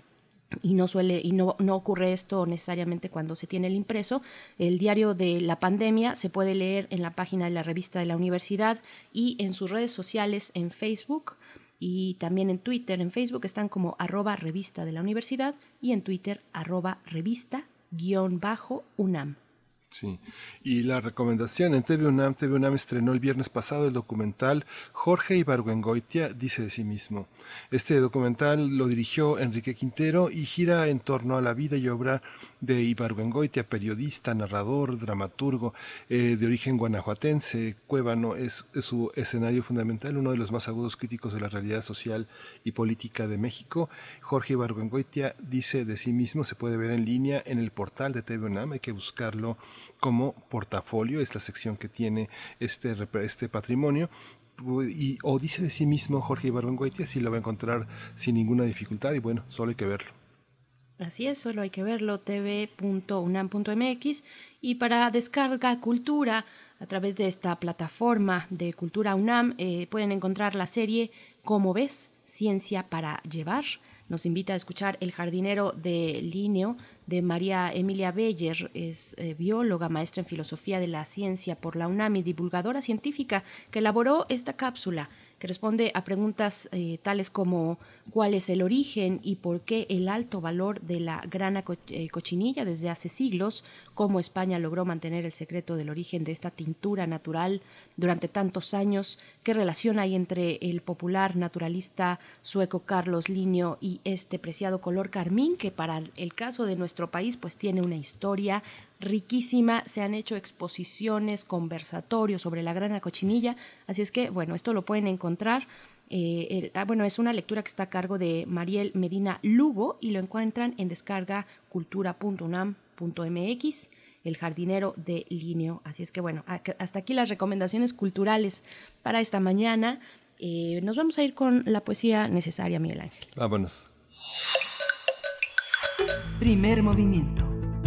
y no suele y no, no, ocurre esto necesariamente cuando se tiene el impreso. El diario de la pandemia se puede leer en la página de la revista de la universidad y en sus redes sociales en Facebook y también en Twitter. En Facebook están como arroba revista de la universidad y en Twitter arroba revista guion bajo UNAM. Sí, y la recomendación en TV UNAM, TV UNAM estrenó el viernes pasado el documental Jorge Ibargüengoitia dice de sí mismo. Este documental lo dirigió Enrique Quintero y gira en torno a la vida y obra de Ibargüengoitia, periodista, narrador, dramaturgo eh, de origen guanajuatense. Cuébano es, su escenario fundamental, uno de los más agudos críticos de la realidad social y política de México. Jorge Ibargüengoitia dice de sí mismo, se puede ver en línea en el portal de TV UNAM, hay que buscarlo como portafolio, es la sección que tiene este, este patrimonio y, o dice de sí mismo Jorge Ibargüengoitia, si lo va a encontrar sin ninguna dificultad y bueno, solo hay que verlo. Así es, solo hay que verlo, tv.unam.mx y para descarga cultura a través de esta plataforma de Cultura UNAM eh, pueden encontrar la serie Como ves, Ciencia para Llevar. Nos invita a escuchar El jardinero de Lineo de María Emilia Beller. Es eh, bióloga, maestra en filosofía de la ciencia por la UNAM y divulgadora científica que elaboró esta cápsula responde a preguntas eh, tales como cuál es el origen y por qué el alto valor de la grana eh, cochinilla desde hace siglos, cómo España logró mantener el secreto del origen de esta tintura natural durante tantos años, qué relación hay entre el popular naturalista sueco Carlos Linneo y este preciado color carmín que para el caso de nuestro país pues tiene una historia riquísima, se han hecho exposiciones, conversatorios sobre la grana cochinilla, así es que, bueno, esto lo pueden encontrar. Eh, ah, bueno, es una lectura que está a cargo de Mariel Medina Lugo y lo encuentran en descarga cultura.unam.mx, El jardinero de Lineo. Así es que, bueno, hasta aquí las recomendaciones culturales para esta mañana. Eh, nos vamos a ir con la poesía necesaria, Miguel Ángel. Vámonos. Primer movimiento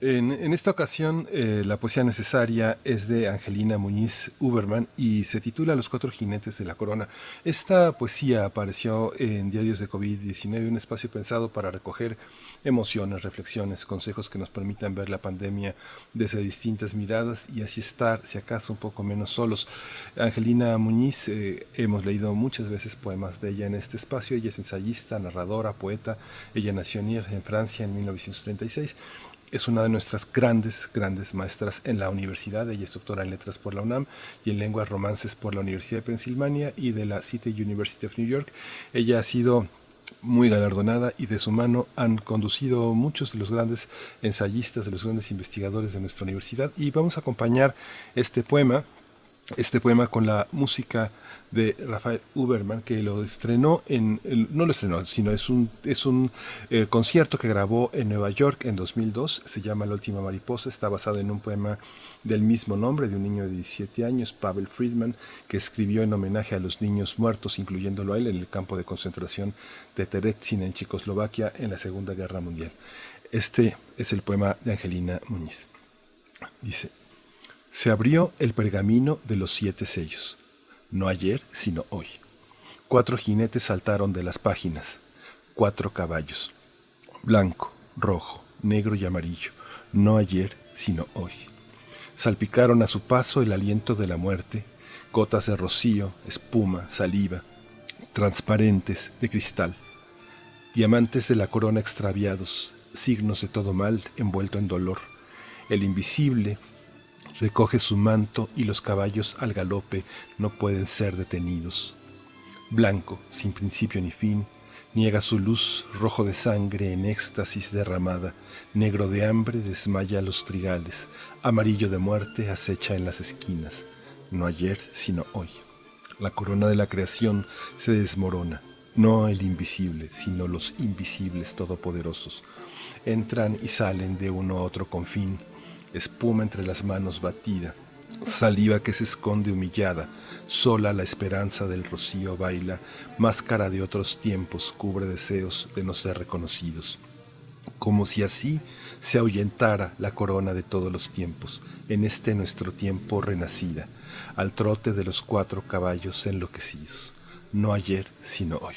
En, esta ocasión, eh, la poesía necesaria es de Angelina Muñiz Uberman y se titula Los cuatro jinetes de la corona. Esta poesía apareció en Diarios de COVID-19, un espacio pensado para recoger emociones, reflexiones, consejos que nos permitan ver la pandemia desde distintas miradas y así estar, si acaso, un poco menos solos. Angelina Muñiz, eh, hemos leído muchas veces poemas de ella en este espacio. Ella es ensayista, narradora, poeta. Ella nació en Francia en 1936 es una de nuestras grandes, grandes maestras en la universidad. Ella es doctora en letras por la UNAM y en lenguas romances por la Universidad de Pensilvania y de la City University of New York. Ella ha sido muy galardonada y de su mano han conducido muchos de los grandes ensayistas, de los grandes investigadores de nuestra universidad y vamos a acompañar este poema, este poema con la música de Rafael Uberman que lo estrenó en no lo estrenó sino es un es un eh, concierto que grabó en Nueva York en 2002 se llama La última mariposa está basado en un poema del mismo nombre de un niño de 17 años, Pavel Friedman, que escribió en homenaje a los niños muertos, incluyéndolo a él en el campo de concentración de Terezin en Checoslovaquia en la Segunda Guerra Mundial. Este es el poema de Angelina Muñiz. Dice, se abrió el pergamino de los siete sellos, no ayer, sino hoy. Cuatro jinetes saltaron de las páginas, cuatro caballos, blanco, rojo, negro y amarillo, no ayer, sino hoy. Salpicaron a su paso el aliento de la muerte, gotas de rocío, espuma, saliva, transparentes de cristal, diamantes de la corona extraviados, signos de todo mal envuelto en dolor. El invisible recoge su manto y los caballos al galope no pueden ser detenidos. Blanco, sin principio ni fin, niega su luz, rojo de sangre en éxtasis derramada, negro de hambre desmaya los trigales, amarillo de muerte acecha en las esquinas, no ayer sino hoy. La corona de la creación se desmorona, no el invisible, sino los invisibles todopoderosos. Entran y salen de uno a otro confín, espuma entre las manos batida, saliva que se esconde humillada, sola la esperanza del rocío baila, máscara de otros tiempos cubre deseos de no ser reconocidos como si así se ahuyentara la corona de todos los tiempos, en este nuestro tiempo renacida, al trote de los cuatro caballos enloquecidos, no ayer, sino hoy.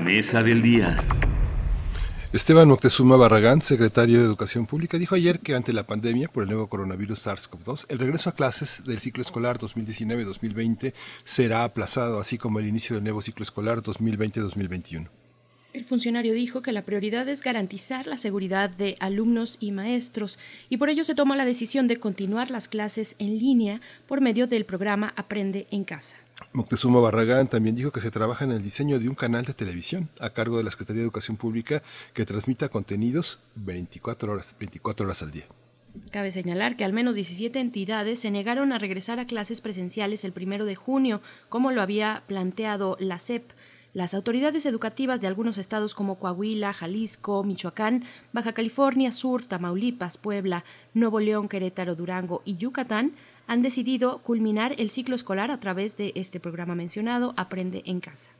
La mesa del día. Esteban Moctezuma Barragán, secretario de Educación Pública, dijo ayer que ante la pandemia por el nuevo coronavirus SARS-CoV-2, el regreso a clases del ciclo escolar 2019-2020 será aplazado, así como el inicio del nuevo ciclo escolar 2020-2021. El funcionario dijo que la prioridad es garantizar la seguridad de alumnos y maestros y por ello se toma la decisión de continuar las clases en línea por medio del programa Aprende en casa. Moctezuma Barragán también dijo que se trabaja en el diseño de un canal de televisión a cargo de la Secretaría de Educación Pública que transmita contenidos 24 horas, 24 horas al día. Cabe señalar que al menos 17 entidades se negaron a regresar a clases presenciales el primero de junio, como lo había planteado la CEP. Las autoridades educativas de algunos estados como Coahuila, Jalisco, Michoacán, Baja California Sur, Tamaulipas, Puebla, Nuevo León, Querétaro, Durango y Yucatán han decidido culminar el ciclo escolar a través de este programa mencionado, Aprende en casa.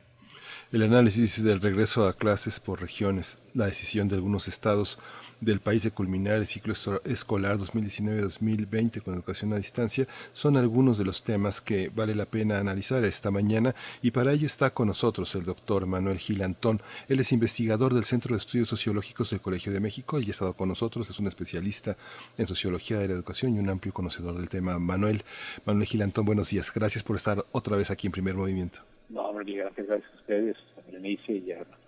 El análisis del regreso a clases por regiones, la decisión de algunos estados del país de culminar el ciclo escolar 2019-2020 con educación a distancia son algunos de los temas que vale la pena analizar esta mañana y para ello está con nosotros el doctor Manuel Gil Antón. Él es investigador del Centro de Estudios Sociológicos del Colegio de México y ha estado con nosotros, es un especialista en sociología de la educación y un amplio conocedor del tema. Manuel, Manuel Gil Antón, buenos días. Gracias por estar otra vez aquí en Primer Movimiento. No, hombre, gracias, a ustedes, a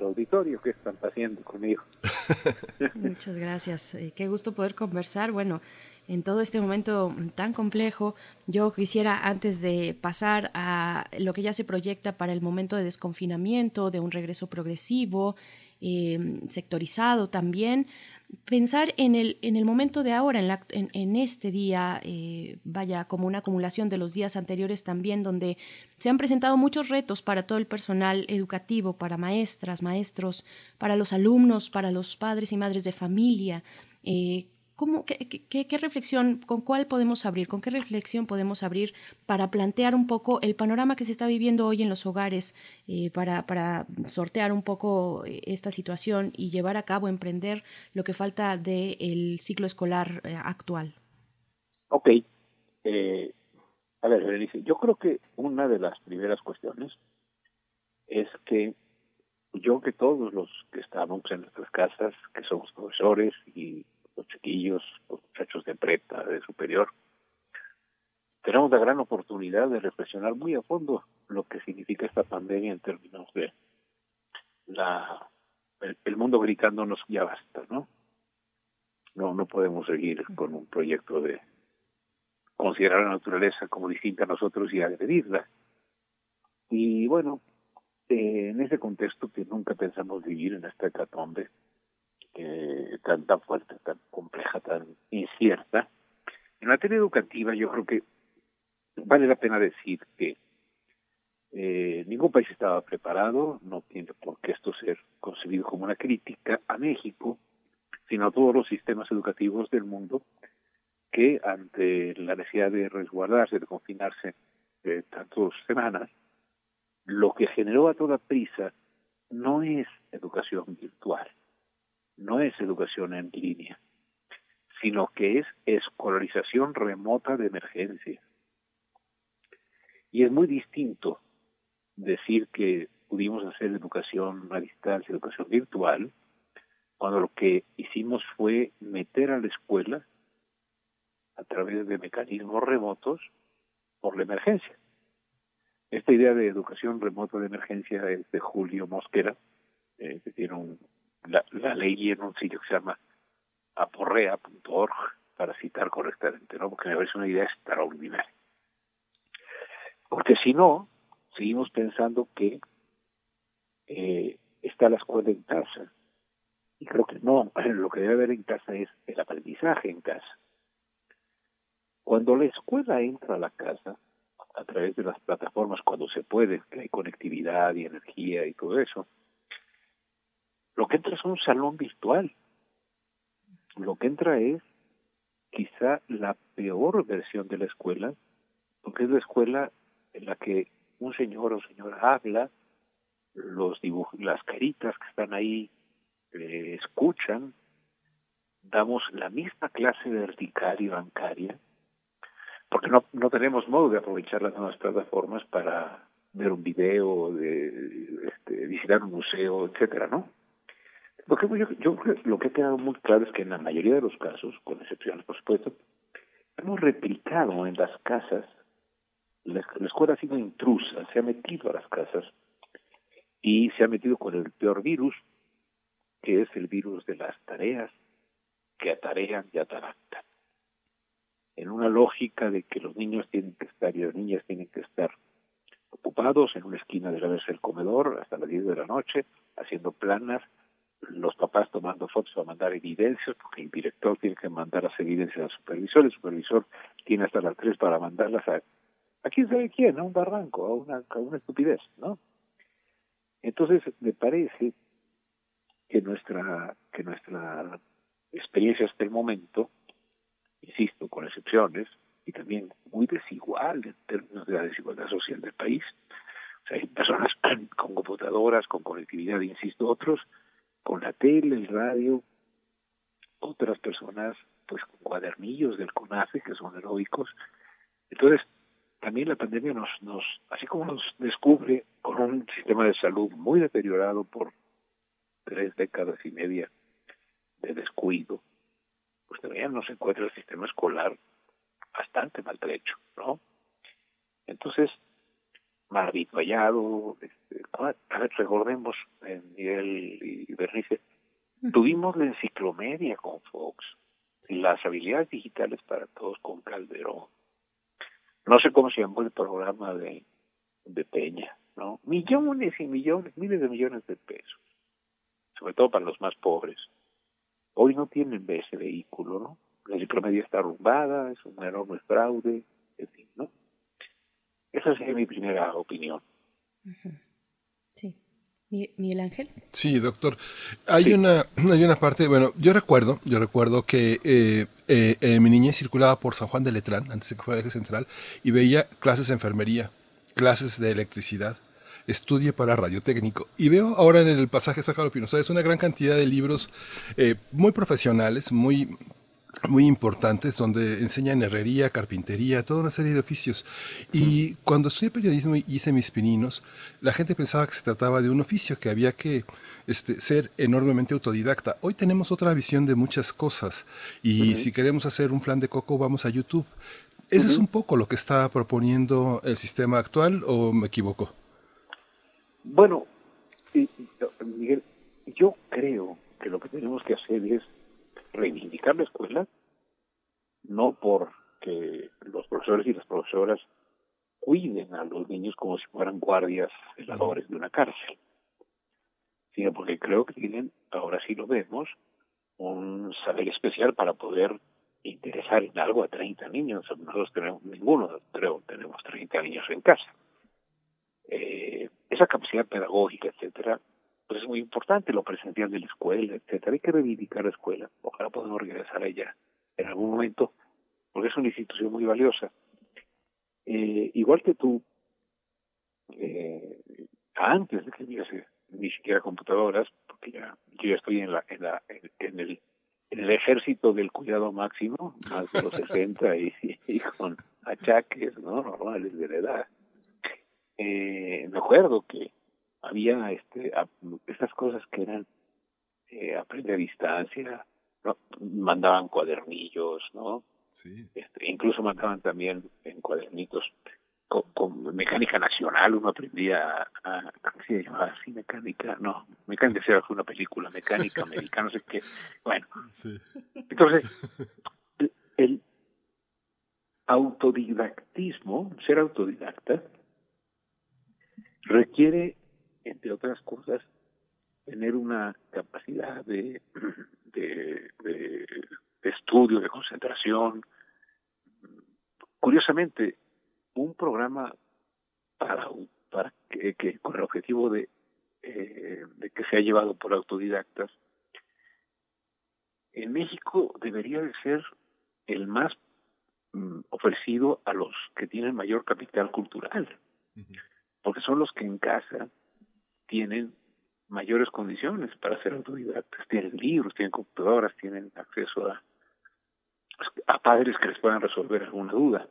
auditorio que están haciendo conmigo. Muchas gracias. Eh, qué gusto poder conversar. Bueno, en todo este momento tan complejo, yo quisiera, antes de pasar a lo que ya se proyecta para el momento de desconfinamiento, de un regreso progresivo, eh, sectorizado también, pensar en el, en el momento de ahora, en, la, en, este día, eh, vaya como una acumulación de los días anteriores también, donde se han presentado muchos retos para todo el personal educativo, para maestras, maestros, para los alumnos, para los padres y madres de familia. Eh, ¿Cómo, qué, reflexión, con cuál podemos abrir, con qué reflexión podemos abrir para plantear un poco el panorama que se está viviendo hoy en los hogares, eh, para, para, sortear un poco eh, esta situación y llevar a cabo, emprender lo que falta del el ciclo escolar eh, actual? Ok. A ver, yo creo que una de las primeras cuestiones es que yo que todos los que estamos en nuestras casas, que somos profesores y los chiquillos, los muchachos de prepa, de superior, tenemos la gran oportunidad de reflexionar muy a fondo lo que significa esta pandemia en términos de la el, el mundo gritándonos ya basta, ¿no? No, no podemos seguir con un proyecto de considerar la naturaleza como distinta a nosotros y agredirla. Y bueno, eh, en ese contexto que nunca pensamos vivir en esta hecatombe, eh, tan, tan fuerte, tan compleja, tan incierta. En materia educativa yo creo que vale la pena decir que eh, ningún país estaba preparado, no tiene por qué esto ser concebido como una crítica a México, sino a todos los sistemas educativos del mundo que ante la necesidad de resguardarse, de confinarse eh, tantas semanas, lo que generó a toda prisa no es educación virtual, no es educación en línea, sino que es escolarización remota de emergencia. Y es muy distinto decir que pudimos hacer educación a distancia, educación virtual, cuando lo que hicimos fue meter a la escuela a través de mecanismos remotos por la emergencia. Esta idea de educación remota de emergencia es de Julio Mosquera, eh, que tiene un la, la leí en un sitio que se llama aporrea.org para citar correctamente, ¿no? Porque me parece una idea extraordinaria. Porque si no, seguimos pensando que eh, está la escuela en casa. Y creo que no, lo que debe haber en casa es el aprendizaje en casa. Cuando la escuela entra a la casa, a través de las plataformas, cuando se puede, que hay conectividad y energía y todo eso, lo que entra es un salón virtual. Lo que entra es quizá la peor versión de la escuela, porque es la escuela en la que un señor o señora habla, los dibujos, las caritas que están ahí escuchan, damos la misma clase vertical y bancaria, porque no, no tenemos modo de aprovechar las nuevas plataformas para ver un video, de este, visitar un museo, etcétera, ¿no? Lo que yo, creo- lo que ha quedado muy claro es que en la mayoría de los casos, con excepciones por supuesto, hemos replicado en las casas, la, la escuela ha sido intrusa, se ha metido a las casas y se ha metido con el peor virus, que es el virus de las tareas que atarean y atarantan. En una lógica de que los niños tienen que estar y las niñas tienen que estar ocupados en una esquina de la mesa del comedor hasta las 10 de la noche, haciendo planas, los papás tomando fotos para mandar evidencias, porque el director tiene que mandar las evidencias al supervisor, el supervisor tiene hasta las 3 para mandarlas a, a quién sabe quién, a un barranco, a una, a una estupidez, ¿no? Entonces, me parece que nuestra, que nuestra experiencia hasta el momento, insisto, con excepciones, y también muy desigual en términos de la desigualdad social del país. O sea, hay personas con computadoras, con conectividad, insisto, otros con la tele, el radio, otras personas pues con cuadernillos del CONAFE que son heroicos. Entonces, también la pandemia nos, nos, así como nos descubre con un sistema de salud muy deteriorado por tres décadas y media de descuido, pues también nos encuentra el sistema escolar bastante maltrecho, ¿no? Entonces, maravillado, este, a ver, recordemos, en Miguel y Bernice, tuvimos la enciclomedia con Fox, las habilidades digitales para todos con Calderón. No sé cómo se llamó el programa de, de Peña, ¿no? Millones y millones, miles de millones de pesos, sobre todo para los más pobres. Hoy no tienen ese vehículo, ¿no? La enciclomedia está arrumbada, es un enorme fraude. Esa sería mi primera opinión. Sí. Mi- Miguel Ángel. Sí, doctor. Hay una hay una parte, bueno, yo recuerdo, yo recuerdo que eh, eh, eh, mi niñez circulaba por San Juan de Letrán, antes de que fuera el eje central, y veía clases de enfermería, clases de electricidad, estudie para radiotécnico. Y veo ahora en el pasaje Sácalo Pino es una gran cantidad de libros eh, muy profesionales, muy muy importantes donde enseñan herrería, carpintería, toda una serie de oficios. Y cuando estudié periodismo y hice mis pininos, la gente pensaba que se trataba de un oficio, que había que este, ser enormemente autodidacta. Hoy tenemos otra visión de muchas cosas y si queremos hacer un flan de coco vamos a YouTube. ¿Eso es un poco lo que está proponiendo el sistema actual o me equivoco? Bueno, Miguel, yo creo que lo que tenemos que hacer es reivindicar la escuela, no porque los profesores y las profesoras cuiden a los niños como si fueran guardias celadores de una cárcel, sino porque creo que tienen, ahora sí lo vemos, un saber especial para poder interesar en algo a 30 niños. Nosotros tenemos, ninguno creo, tenemos 30 niños en casa. Eh, esa capacidad pedagógica, etcétera, pues es muy importante, lo presencial de la escuela, etcétera. Hay que reivindicar la escuela. Ojalá podamos regresar a ella en algún momento, porque es una institución muy valiosa. Eh, igual que tú, eh, antes de que hubiese ni siquiera computadoras, porque ya yo ya estoy en la en la en el en el ejército del cuidado máximo, más de los 60 y, y con achaques no normales de la edad. Eh, me acuerdo que había este a- estas cosas que eran eh, aprende a distancia, ¿no? mandaban cuadernillos, ¿no? Este, incluso mandaban también en cuadernitos con, con mecánica nacional, uno aprendía a, a- ¿cómo se llamaba así? Mecánica, no, mecánica era fue una película, mecánica americana, no sé qué, bueno. Entonces, el, el autodidactismo, ser autodidacta, requiere, entre otras cosas, tener una capacidad de, de, de- de estudio, de concentración. Curiosamente, un programa para, para que, que con el objetivo de, eh, de que sea llevado por autodidactas, en México debería de ser el más mm, ofrecido a los que tienen mayor capital cultural, porque son los que en casa tienen mayores condiciones para ser autodidactas, tienen libros, tienen computadoras, tienen acceso a, a padres que les puedan resolver alguna duda.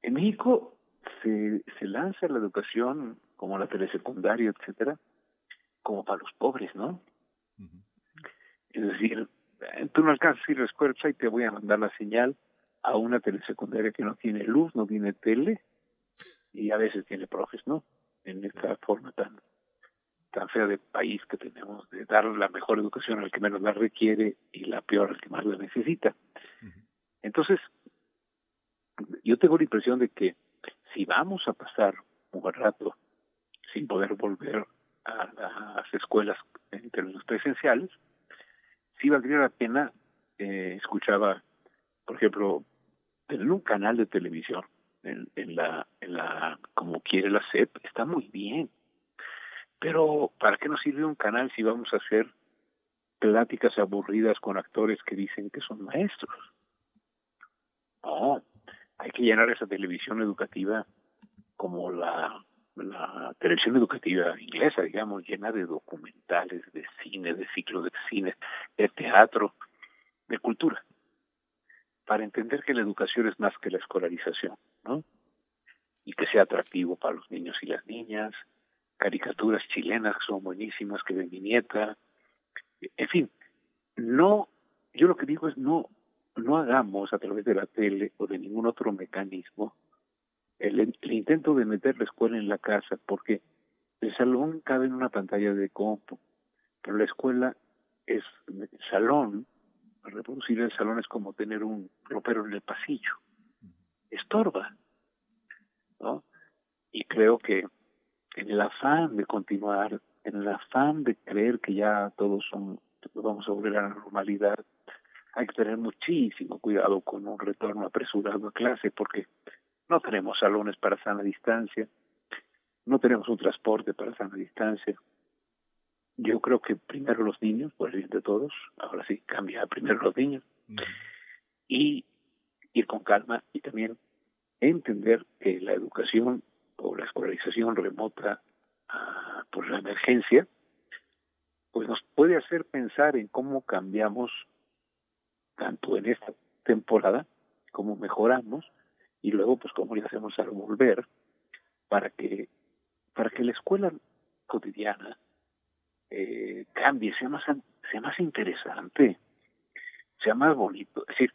En México se, se lanza la educación como la telesecundaria, etcétera, como para los pobres, ¿no? Es decir, eh, tú no alcanzas a ir a la escuela, pues ahí te voy a mandar la señal a una telesecundaria que no tiene luz, no tiene tele, y a veces tiene profes, ¿no? En esta forma tan tan fea de país que tenemos de dar la mejor educación al que menos la requiere y la peor al que más la necesita. Entonces, yo tengo la impresión de que si vamos a pasar un buen rato sin poder volver a las escuelas en términos presenciales, sí valdría la pena, eh, escuchaba, por ejemplo, tener un canal de televisión en, en la, en la, como quiere la SEP, está muy bien. Pero, ¿para qué nos sirve un canal si vamos a hacer pláticas aburridas con actores que dicen que son maestros? No, hay que llenar esa televisión educativa como la, televisión educativa inglesa, digamos, llena de documentales, de cine, de ciclo de cine, de teatro, de cultura, para entender que la educación es más que la escolarización, ¿no? Y que sea atractivo para los niños y las niñas, caricaturas chilenas que son buenísimas que ven mi nieta, en fin, no, yo lo que digo es no, no hagamos a través de la tele o de ningún otro mecanismo el, el intento de meter la escuela en la casa, porque el salón cabe en una pantalla de compu, pero la escuela es el salón, reproducir el salón es como tener un ropero en el pasillo, estorba, ¿no? Y creo que en el afán de continuar, en el afán de creer que ya todos son, vamos a volver a la normalidad, hay que tener muchísimo cuidado con un retorno apresurado a clase porque no tenemos salones para sana distancia, no tenemos un transporte para sana distancia. Yo creo que primero los niños, por el bien de todos, ahora sí, cambia primero los niños, y ir con calma y también entender que la educación o la escolarización remota ah, por la emergencia, pues nos puede hacer pensar en cómo cambiamos tanto en esta temporada, cómo mejoramos y luego pues cómo le hacemos al volver para que para que la escuela cotidiana eh, cambie, sea más sea más interesante, sea más bonito. Es decir,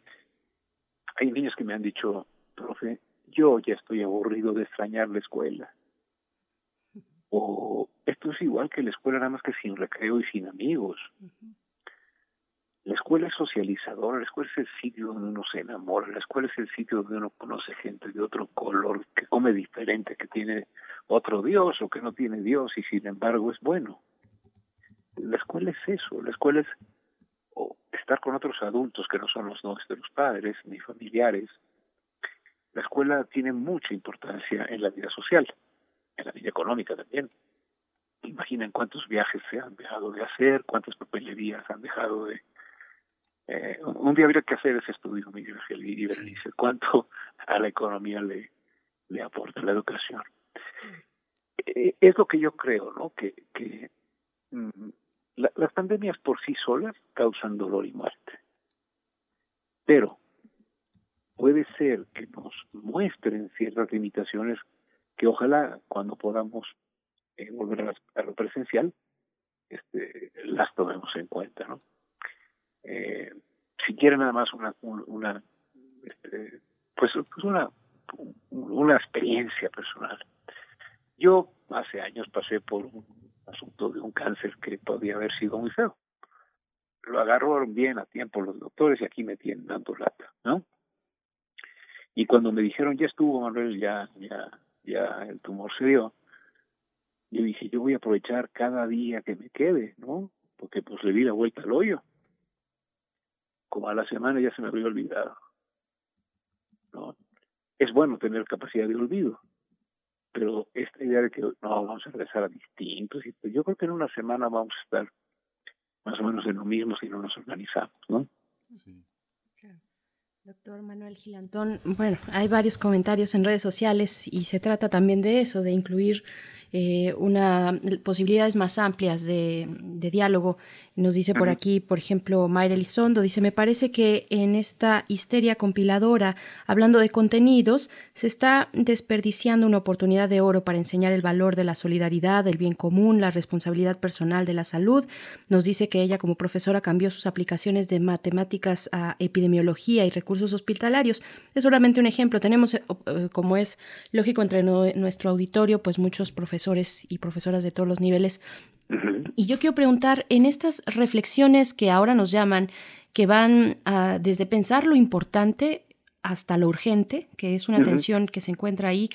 hay niños que me han dicho, profe, yo ya estoy aburrido de extrañar la escuela. O esto es igual que la escuela nada más que sin recreo y sin amigos. La escuela es socializadora, la escuela es el sitio donde uno se enamora, la escuela es el sitio donde uno conoce gente de otro color, que come diferente, que tiene otro Dios o que no tiene Dios y sin embargo es bueno. La escuela es eso, la escuela es estar con otros adultos que no son los nuestros padres ni familiares, la escuela tiene mucha importancia en la vida social, en la vida económica también. Imaginen cuántos viajes se han dejado de hacer, cuántas papelerías han dejado de... Eh, un día habría que hacer ese estudio, Miguel Ángel y Berenice, cuánto a la economía le, le aporta la educación. Eh, es lo que yo creo, ¿no? Que, que mm, las pandemias por sí solas causan dolor y muerte. Pero puede ser que nos muestren ciertas limitaciones que ojalá cuando podamos eh, volver a, lo presencial este, las tomemos en cuenta, ¿no? Eh, si quieren nada más una, una este, pues, pues una, una experiencia personal. Yo hace años pasé por un asunto de un cáncer que podía haber sido muy feo. Lo agarraron bien a tiempo los doctores y aquí me tienen dando lata, ¿no? Y cuando me dijeron, ya estuvo, Manuel, ya, ya, ya el tumor se dio, yo dije, yo voy a aprovechar cada día que me quede, ¿no? Porque pues le di la vuelta al hoyo. Como a la semana ya se me había olvidado. ¿no? Es bueno tener capacidad de olvido, pero esta idea de que no vamos a regresar a distintos, yo creo que en una semana vamos a estar más o menos en lo mismo si no nos organizamos, ¿no? Sí. Doctor Manuel Gilantón, bueno, hay varios comentarios en redes sociales y se trata también de eso, de incluir eh, una posibilidades más amplias de, de diálogo nos dice por aquí, por ejemplo, Mayra Elizondo, dice, me parece que en esta histeria compiladora, hablando de contenidos, se está desperdiciando una oportunidad de oro para enseñar el valor de la solidaridad, el bien común, la responsabilidad personal de la salud. Nos dice que ella como profesora cambió sus aplicaciones de matemáticas a epidemiología y recursos hospitalarios. Es solamente un ejemplo. Tenemos, eh, eh, como es lógico entre nuestro auditorio, pues muchos profesores y profesoras de todos los niveles y yo quiero preguntar, en estas reflexiones que ahora nos llaman, que van desde pensar lo importante hasta lo urgente, que es una tensión que se encuentra ahí,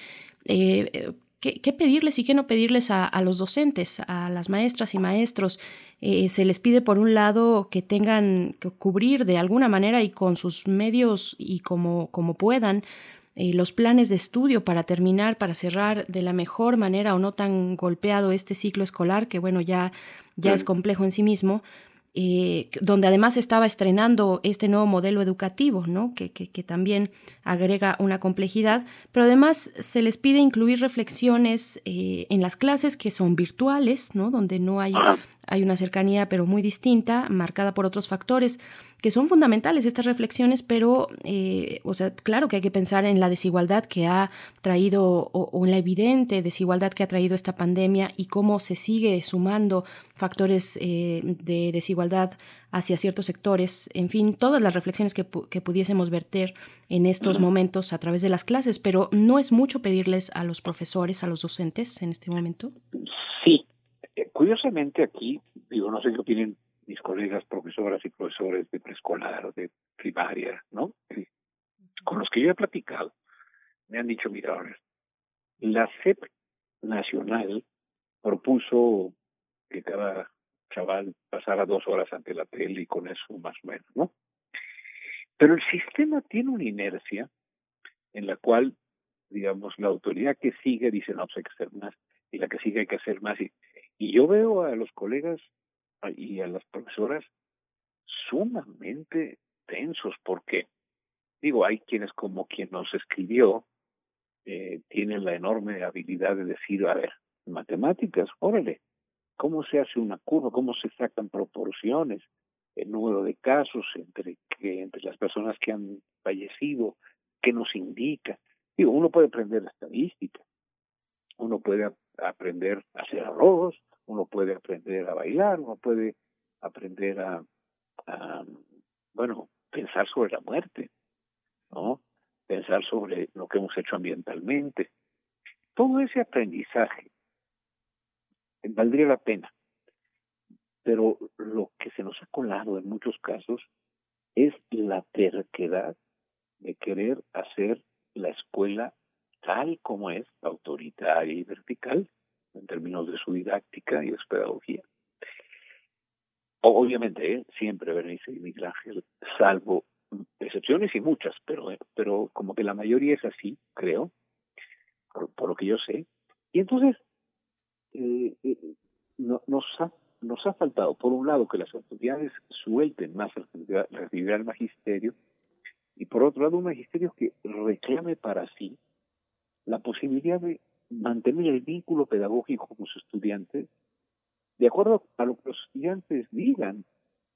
eh, ¿qué, pedirles y qué no pedirles a, los docentes, a las maestras y maestros? Eh, se les pide, por un lado, que tengan que cubrir de alguna manera y con sus medios y como, como puedan eh, los planes de estudio para terminar, para cerrar de la mejor manera o no tan golpeado este ciclo escolar, que bueno, ya, ya es complejo en sí mismo, eh, donde además estaba estrenando este nuevo modelo educativo, ¿no? Que, que, también agrega una complejidad, pero además se les pide incluir reflexiones eh, en las clases que son virtuales, ¿no? Donde no hay, hay una cercanía, pero muy distinta, marcada por otros factores que son fundamentales estas reflexiones, pero, eh, o sea, claro que hay que pensar en la desigualdad que ha traído, o, en la evidente desigualdad que ha traído esta pandemia y cómo se sigue sumando factores eh, de desigualdad hacia ciertos sectores, en fin, todas las reflexiones que, que pudiésemos verter en estos momentos a través de las clases, pero no es mucho pedirles a los profesores, a los docentes en este momento. Sí, eh, curiosamente aquí, digo, no sé qué opinen mis colegas profesoras y profesores de preescolar, de primaria, ¿no? Con los que yo he platicado, me han dicho, mira, la CEP nacional propuso que cada chaval pasara dos horas ante la tele y con eso más o menos, ¿no? Pero el sistema tiene una inercia en la cual, digamos, la autoridad que sigue dice, no, pues hay que hacer más, y la que sigue hay que hacer más. Y, y yo veo a los colegas y a las profesoras sumamente tensos porque digo hay quienes como quien nos escribió eh, tienen la enorme habilidad de decir a ver matemáticas órale cómo se hace una curva cómo se sacan proporciones el número de casos entre que entre las personas que han fallecido qué nos indica digo uno puede aprender estadística uno puede aprender a hacer arroz uno puede aprender a bailar, uno puede aprender a, bueno, pensar sobre la muerte, ¿no? Pensar sobre lo que hemos hecho ambientalmente. Todo ese aprendizaje valdría la pena. Pero lo que se nos ha colado en muchos casos es la terquedad de querer hacer la escuela tal como es, autoritaria y vertical, en términos de su didáctica y de su pedagogía. Obviamente, ¿eh? siempre Berenice y Miguel Ángel, salvo excepciones y muchas, pero, pero como que la mayoría es así, creo, por, lo que yo sé. Y entonces, eh, eh, no, nos, ha, nos ha faltado, por un lado, que las autoridades suelten más la actividad del magisterio, y por otro lado, un magisterio que reclame para sí la posibilidad de mantener el vínculo pedagógico con sus estudiantes de acuerdo a lo que los estudiantes digan.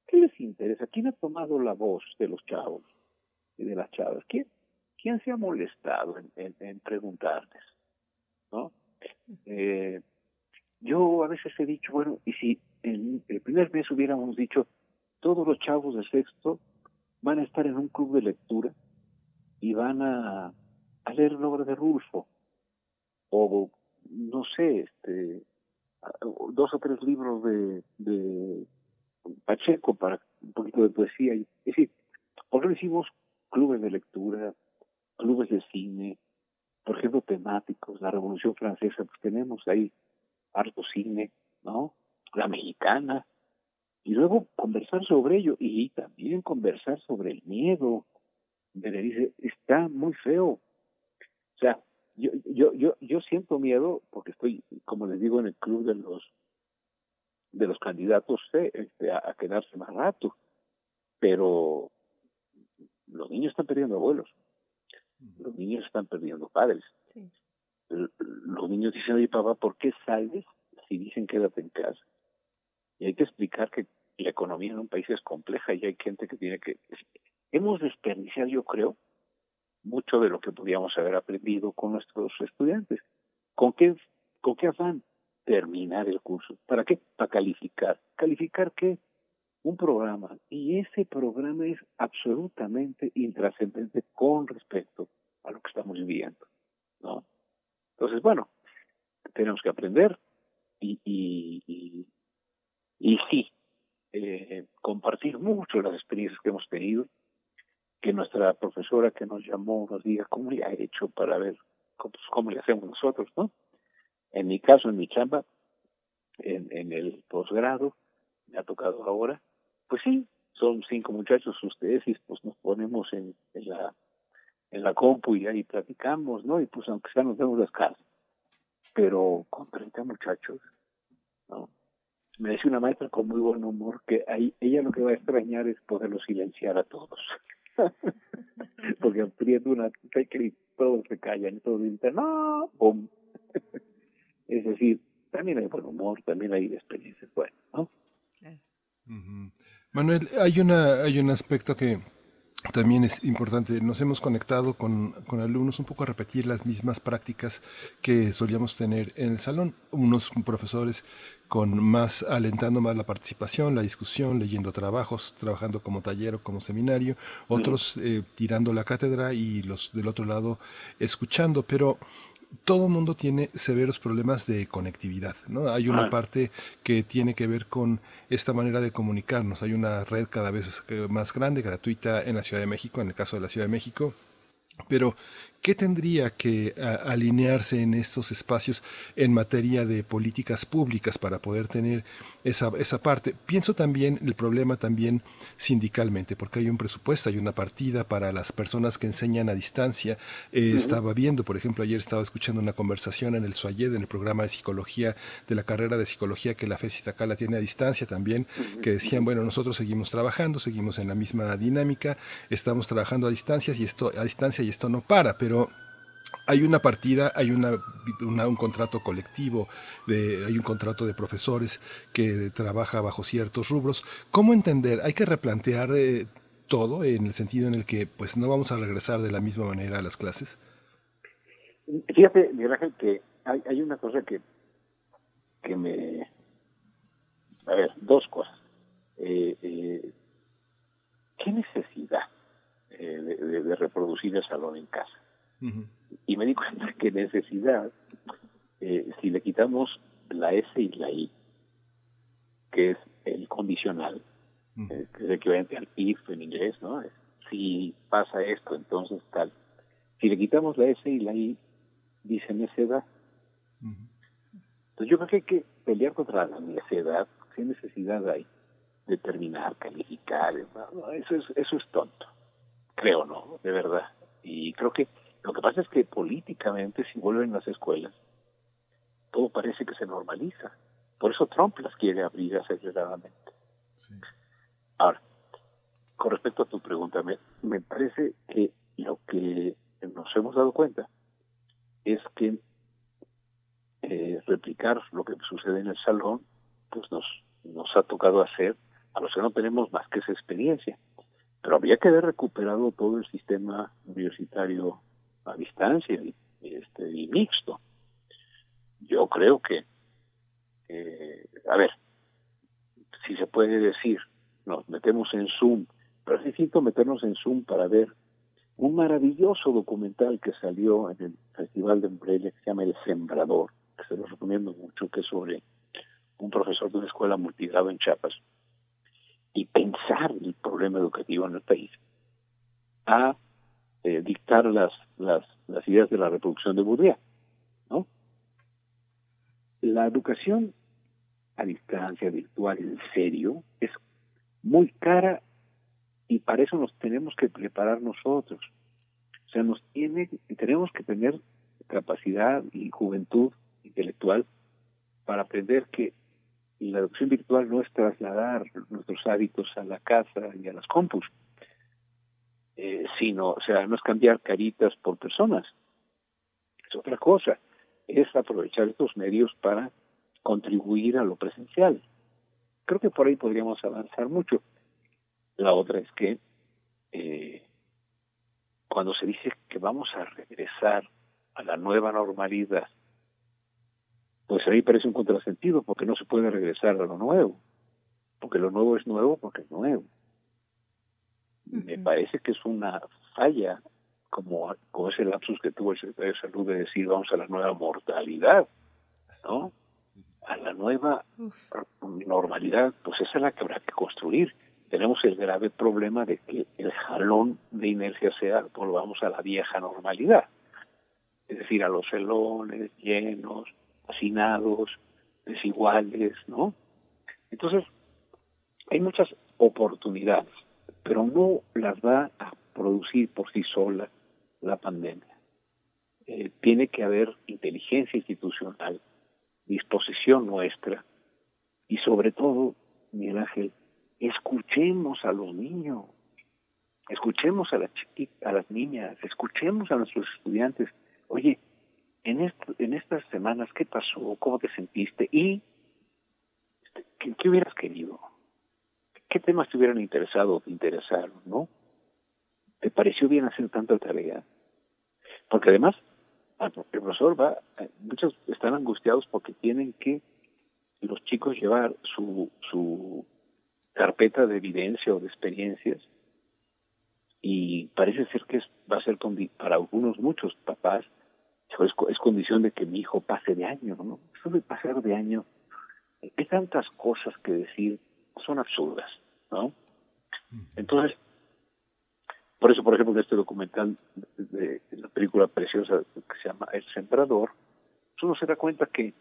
¿Qué les interesa? ¿Quién ha tomado la voz de los chavos y de las chavas? ¿Quién, quién se ha molestado en, preguntarles? ¿No? Eh, yo a veces he dicho, bueno, y si en el primer mes hubiéramos dicho, todos los chavos de sexto van a estar en un club de lectura y van a, a leer la obra de Rulfo, o no sé, este, dos o tres libros de, de Pacheco para un poquito de poesía. Es decir, ahora hicimos clubes de lectura, clubes de cine, por ejemplo, temáticos, la Revolución Francesa, pues tenemos ahí harto cine, ¿no? La mexicana, y luego conversar sobre ello y también conversar sobre el miedo. dice, está muy feo. O sea, yo, yo, yo, yo siento miedo porque estoy, como les digo, en el club de los de los candidatos este, a, quedarse más rato, pero los niños están perdiendo abuelos, los niños están perdiendo padres. Los niños dicen, oye papá, ¿por qué sales si dicen quédate en casa? Y hay que explicar que la economía en un país es compleja y hay gente que tiene que... Hemos desperdiciado, yo creo, mucho de lo que podíamos haber aprendido con nuestros estudiantes. ¿Con qué, con qué afán? Terminar el curso. ¿Para qué? Para calificar. ¿Calificar qué? Un programa. Y ese programa es absolutamente intrascendente con respecto a lo que estamos viviendo. ¿no? Entonces, bueno, tenemos que aprender y, y, y, y sí, eh, compartir mucho las experiencias que hemos tenido, que nuestra profesora que nos llamó nos diga cómo le ha hecho para ver cómo, pues, cómo le hacemos nosotros, ¿no? En mi caso, en mi chamba, en, en el posgrado, me ha tocado ahora, pues sí, son cinco muchachos, sus tesis, pues nos ponemos en, en la en la compu y ahí platicamos, ¿no? Y pues aunque sea nos vemos las caras. Pero con 30 muchachos, ¿no? Me decía una maestra con muy buen humor que ahí ella lo que va a extrañar es poderlos silenciar a todos. Porque aprieta una tecla y todos se callan y todos dicen, no, ¡pum! es decir, también hay buen humor, también hay experiencias buenas, ¿no? Manuel, hay una hay un aspecto que también es importante. Nos hemos conectado con, con alumnos un poco a repetir las mismas prácticas que solíamos tener en el salón. Unos profesores con más alentando más la participación, la discusión, leyendo trabajos, trabajando como taller o como seminario, otros eh, tirando la cátedra y los del otro lado escuchando, pero todo el mundo tiene severos problemas de conectividad, ¿no? Hay una Ah. parte que tiene que ver con esta manera de comunicarnos. Hay una red cada vez más grande, gratuita en la Ciudad de México, en el caso de la Ciudad de México. Pero, ¿qué tendría que a- alinearse en estos espacios en materia de políticas públicas para poder tener esa, esa parte? Pienso también el problema también sindicalmente, porque hay un presupuesto, hay una partida para las personas que enseñan a distancia. Eh. Estaba viendo, por ejemplo, ayer estaba escuchando una conversación en el SUAYED, en el programa de psicología, de la carrera de psicología que la FES Iztacala tiene a distancia también, que decían, bueno, nosotros seguimos trabajando, seguimos en la misma dinámica, estamos trabajando a distancias y esto, a distancia y esto no para, pero hay una partida, hay una, un contrato colectivo, hay un contrato de profesores que trabaja bajo ciertos rubros. ¿Cómo entender? Hay que replantear eh, todo en el sentido en el que pues no vamos a regresar de la misma manera a las clases. Fíjate, Miguel Ángel, que hay, hay una cosa que, que me... A ver, dos cosas. Eh, eh, ¿Qué necesidad de reproducir el salón en casa? Y me di cuenta que necesidad, eh, si le quitamos la S y la I, que es el condicional, eh, que es equivalente al if en inglés, ¿no? Es, si pasa esto, entonces tal. Si le quitamos la S y la I, dice necedad. Entonces yo creo que hay que pelear contra la necedad. ¿Qué necesidad hay? Determinar, calificar. no, eso, es, eso es tonto. Creo, ¿no? De verdad. Y creo que lo que pasa es que políticamente, si vuelven las escuelas, todo parece que se normaliza. Por eso Trump las quiere abrir aceleradamente. Ahora, con respecto a tu pregunta, me, me parece que lo que nos hemos dado cuenta es que eh, replicar lo que sucede en el salón, pues nos, nos ha tocado hacer a los que no tenemos más que esa experiencia. Pero habría que haber recuperado todo el sistema universitario a distancia y, este, y mixto. Yo creo que, a ver, si se puede decir, nos metemos en Zoom, pero es distinto meternos en Zoom para ver un maravilloso documental que salió en el Festival de Morelia que se llama El Sembrador, que se lo recomiendo mucho, que es sobre un profesor de una escuela multigrado en Chiapas, y pensar el problema educativo en el país, a eh, dictar las, las, las ideas de la reproducción de Bourdieu, ¿no? La educación a distancia, virtual, en serio, es muy cara y para eso nos tenemos que preparar nosotros. O sea, nos tiene, tenemos que tener capacidad y juventud intelectual para aprender que la educación virtual no es trasladar nuestros hábitos a la casa y a las compus. Eh, sino, o sea, no es cambiar caritas por personas, es otra cosa, es aprovechar estos medios para contribuir a lo presencial. Creo que por ahí podríamos avanzar mucho. La otra es que eh, cuando se dice que vamos a regresar a la nueva normalidad, pues ahí parece un contrasentido porque no se puede regresar a lo nuevo, porque lo nuevo es nuevo porque es nuevo. Me parece que es una falla, como, como ese lapsus que tuvo el secretario de Salud de decir vamos a la nueva mortalidad, ¿no? A la nueva normalidad, pues esa es la que habrá que construir. Tenemos el grave problema de que el jalón de inercia sea volvamos a la vieja normalidad, es decir, a los celones llenos, hacinados, desiguales, ¿no? Entonces, hay muchas oportunidades, pero no las va a producir por sí sola la pandemia. Eh, tiene que haber inteligencia institucional, disposición nuestra y sobre todo, Miguel Ángel, escuchemos a los niños, escuchemos a las a las niñas, escuchemos a nuestros estudiantes. Oye, en, en estas semanas, ¿qué pasó? ¿Cómo te sentiste? ¿Y ¿qué, qué hubieras querido? ¿Qué temas te hubieran interesado o te interesaron, no? ¿Te pareció bien hacer tanta tarea? Porque además, el profesor va, eh, muchos están angustiados porque tienen que los chicos llevar su, su carpeta de evidencia o de experiencias y parece ser que es, va a ser para algunos muchos papás es, es condición de que mi hijo pase de año, ¿no? Eso de pasar de año, hay tantas cosas que decir, son absurdas, ¿no? Entonces, por eso, por ejemplo, en este documental de, la película preciosa que se llama El Sembrador, uno se da cuenta que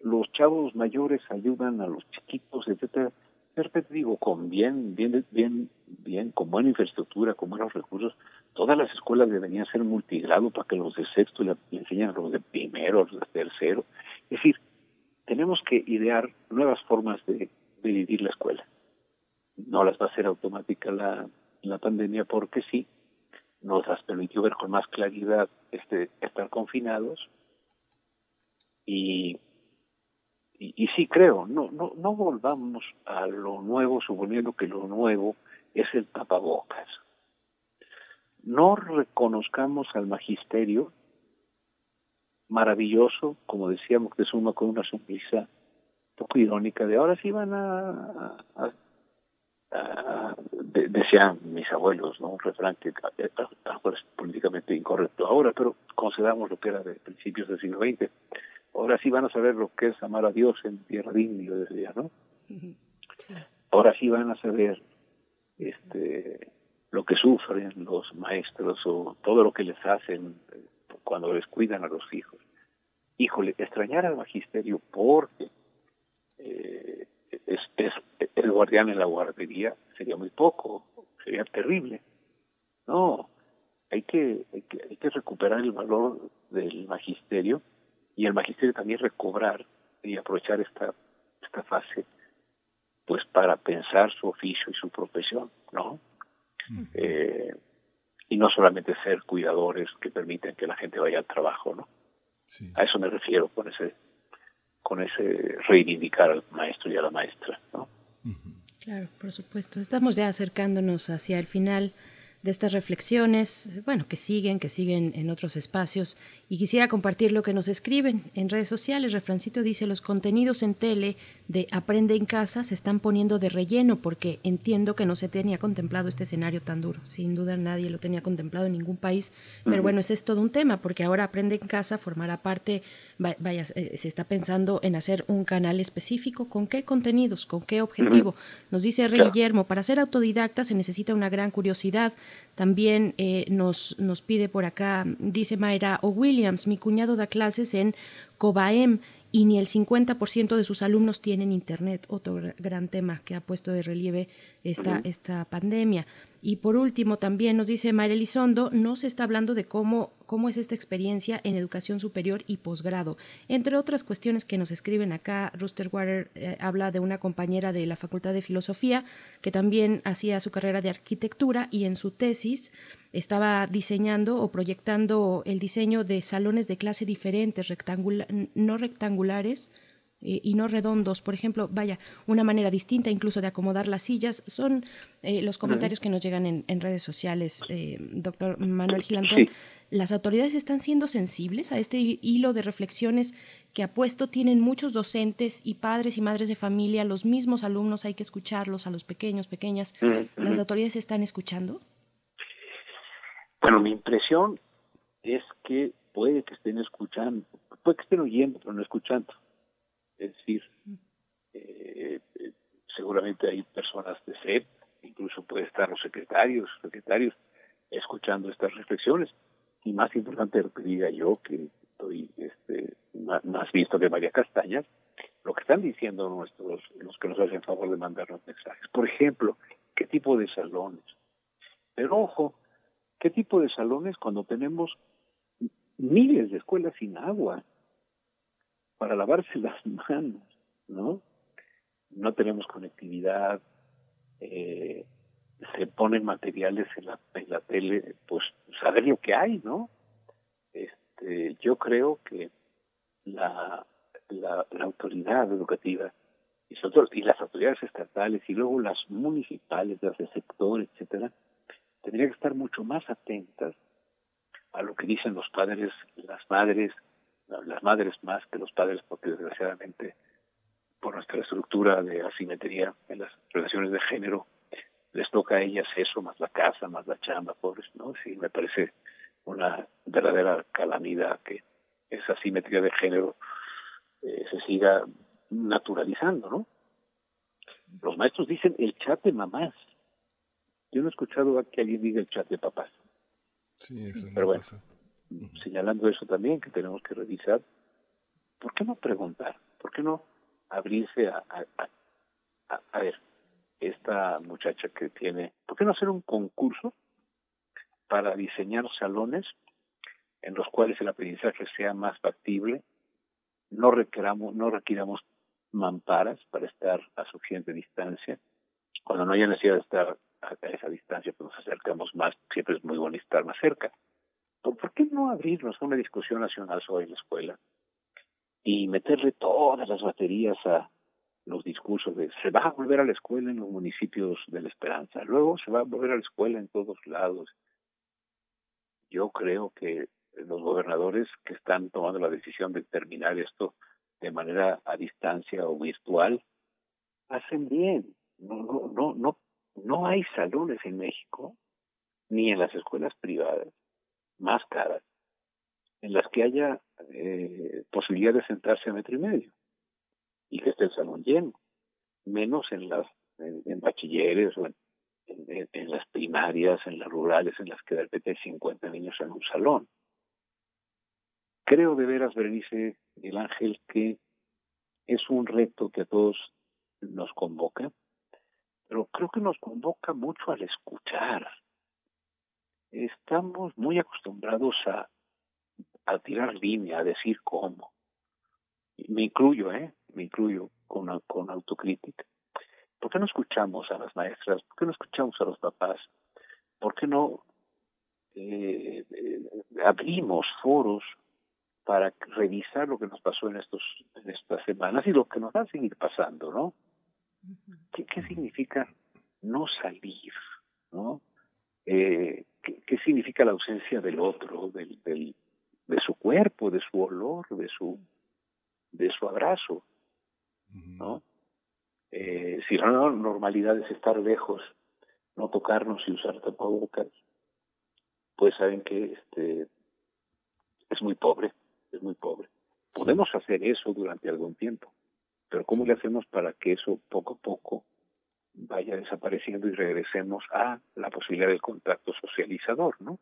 los chavos mayores ayudan a los chiquitos, etcétera, de repente digo, con bien, bien, bien, bien, con buena infraestructura, con buenos recursos, todas las escuelas deberían ser multigrado para que los de sexto le, enseñen a los de primero, los de tercero. Es decir, tenemos que idear nuevas formas de, vivir la escuela. No las va a hacer automática la, la pandemia porque sí, nos las permitió ver con más claridad este estar confinados y y, sí creo, no, no, no volvamos a lo nuevo suponiendo que lo nuevo es el tapabocas. No reconozcamos al magisterio maravilloso, como decíamos, que suma con una sonrisa poco irónica de ahora sí van a, decían mis abuelos, ¿no? Un refrán que es políticamente incorrecto ahora, pero concedamos lo que era de principios del siglo XX ahora sí van a saber lo que es amar a Dios en tierra de indio, decía, ¿no? Ahora sí van a saber este lo que sufren los maestros o todo lo que les hacen eh, cuando les cuidan a los hijos. Híjole, extrañar al magisterio porque eh, es, es el guardián en la guardería sería muy poco, sería terrible. No, hay que, hay que, hay que recuperar el valor del magisterio y el magisterio también recobrar y aprovechar esta esta fase pues para pensar su oficio y su profesión no eh, y no solamente ser cuidadores que permiten que la gente vaya al trabajo no a eso me refiero con ese con ese reivindicar al maestro y a la maestra no claro por supuesto estamos ya acercándonos hacia el final de estas reflexiones, bueno, que siguen, que siguen en otros espacios. Y quisiera compartir lo que nos escriben en redes sociales. Refrancito dice, los contenidos en tele de Aprende en casa se están poniendo de relleno porque entiendo que no se tenía contemplado este escenario tan duro. Sin duda nadie lo tenía contemplado en ningún país. Pero bueno, ese es todo un tema porque ahora Aprende en casa formará parte, vaya, eh, se está pensando en hacer un canal específico. ¿Con qué contenidos? ¿Con qué objetivo? Nos dice Rey Guillermo, para ser autodidacta se necesita una gran curiosidad también eh, nos, nos pide por acá, dice Mayra O. Williams, mi cuñado da clases en Cobaem y ni el 50% de sus alumnos tienen internet, otro gran tema que ha puesto de relieve esta, esta pandemia. Y por último, también nos dice Mayra Elizondo, no se está hablando de cómo cómo es esta experiencia en educación superior y posgrado. Entre otras cuestiones que nos escriben acá, Rooster Water eh, habla de una compañera de la Facultad de Filosofía que también hacía su carrera de arquitectura y en su tesis estaba diseñando o proyectando el diseño de salones de clase diferentes, no rectangulares, eh, y no redondos. Por ejemplo, vaya, una manera distinta incluso de acomodar las sillas. Son eh, los comentarios que nos llegan en, redes sociales, eh, doctor Manuel Gilantón. ¿Las autoridades están siendo sensibles a este hilo de reflexiones que apuesto tienen muchos docentes y padres y madres de familia, los mismos alumnos, hay que escucharlos, a los pequeños, pequeñas? ¿Las autoridades están escuchando? Bueno, mi impresión es que puede que estén escuchando, puede que estén oyendo, pero no escuchando. Es decir, eh, seguramente hay personas de SEP, incluso puede estar los secretarios, secretarios, escuchando estas reflexiones. Y más importante lo que diga yo, que estoy este, más, visto que María Castañas, lo que están diciendo nuestros, los que nos hacen favor de mandarnos mensajes. Por ejemplo, ¿qué tipo de salones? Pero ojo, ¿qué tipo de salones cuando tenemos miles de escuelas sin agua? Para lavarse las manos, ¿no? No tenemos conectividad, eh, se ponen materiales en la, en la tele, pues saber lo que hay, ¿no? Este, yo creo que la, la, autoridad educativa y, y las autoridades estatales y luego las municipales, las de sector, etcétera, tendrían que estar mucho más atentas a lo que dicen los padres, las madres, las madres más que los padres, porque desgraciadamente por nuestra estructura de asimetría en las relaciones de género, les toca a ellas eso, más la casa, más la chamba, pobres, ¿no? Sí, me parece una verdadera calamidad que esa asimetría de género eh, se siga naturalizando, ¿no? Los maestros dicen el chat de mamás. Yo no he escuchado a que alguien diga el chat de papás. Sí, eso Pero bueno, señalando eso también, que tenemos que revisar, ¿por qué no preguntar? ¿Por qué no abrirse a, a, ver, esta muchacha que tiene, ¿por qué no hacer un concurso para diseñar salones en los cuales el aprendizaje sea más factible, no requeramos, no requiramos mamparas para estar a suficiente distancia, cuando no haya necesidad de estar a esa distancia, pues nos acercamos más, siempre es muy bonito estar más cerca. ¿Por qué no abrirnos una discusión nacional sobre la escuela y meterle todas las baterías a los discursos de se va a volver a la escuela en los municipios de la Esperanza, luego se va a volver a la escuela en todos lados? Yo creo que los gobernadores que están tomando la decisión de terminar esto de manera a distancia o virtual hacen bien. No, no, no, no, no hay salones en México ni en las escuelas privadas más caras, en las que haya eh, posibilidad de sentarse a metro y medio y que esté el salón lleno, menos en las en, bachilleres o en, en, las primarias, en las rurales, en las que de repente hay 50 niños en un salón. Creo de veras, Berenice el Ángel, que es un reto que a todos nos convoca, pero creo que nos convoca mucho al escuchar, estamos muy acostumbrados a, a tirar línea, a decir cómo. Me incluyo, ¿eh? Me incluyo con, con autocrítica. ¿Por qué no escuchamos a las maestras? ¿Por qué no escuchamos a los papás? ¿Por qué no eh, eh, abrimos foros para revisar lo que nos pasó en estos en estas semanas y lo que nos va a seguir pasando, ¿no? ¿Qué, qué significa no salir, no? Eh, ¿qué, significa la ausencia del otro, del, del, de su cuerpo, de su olor, de su, de su abrazo, ¿no? Eh, si la normalidad es estar lejos, no tocarnos y usar tapabocas, pues saben que este es muy pobre, es muy pobre. Podemos hacer eso durante algún tiempo, pero ¿cómo le hacemos para que eso poco a poco vaya desapareciendo y regresemos a la posibilidad del contacto socializador, ¿no?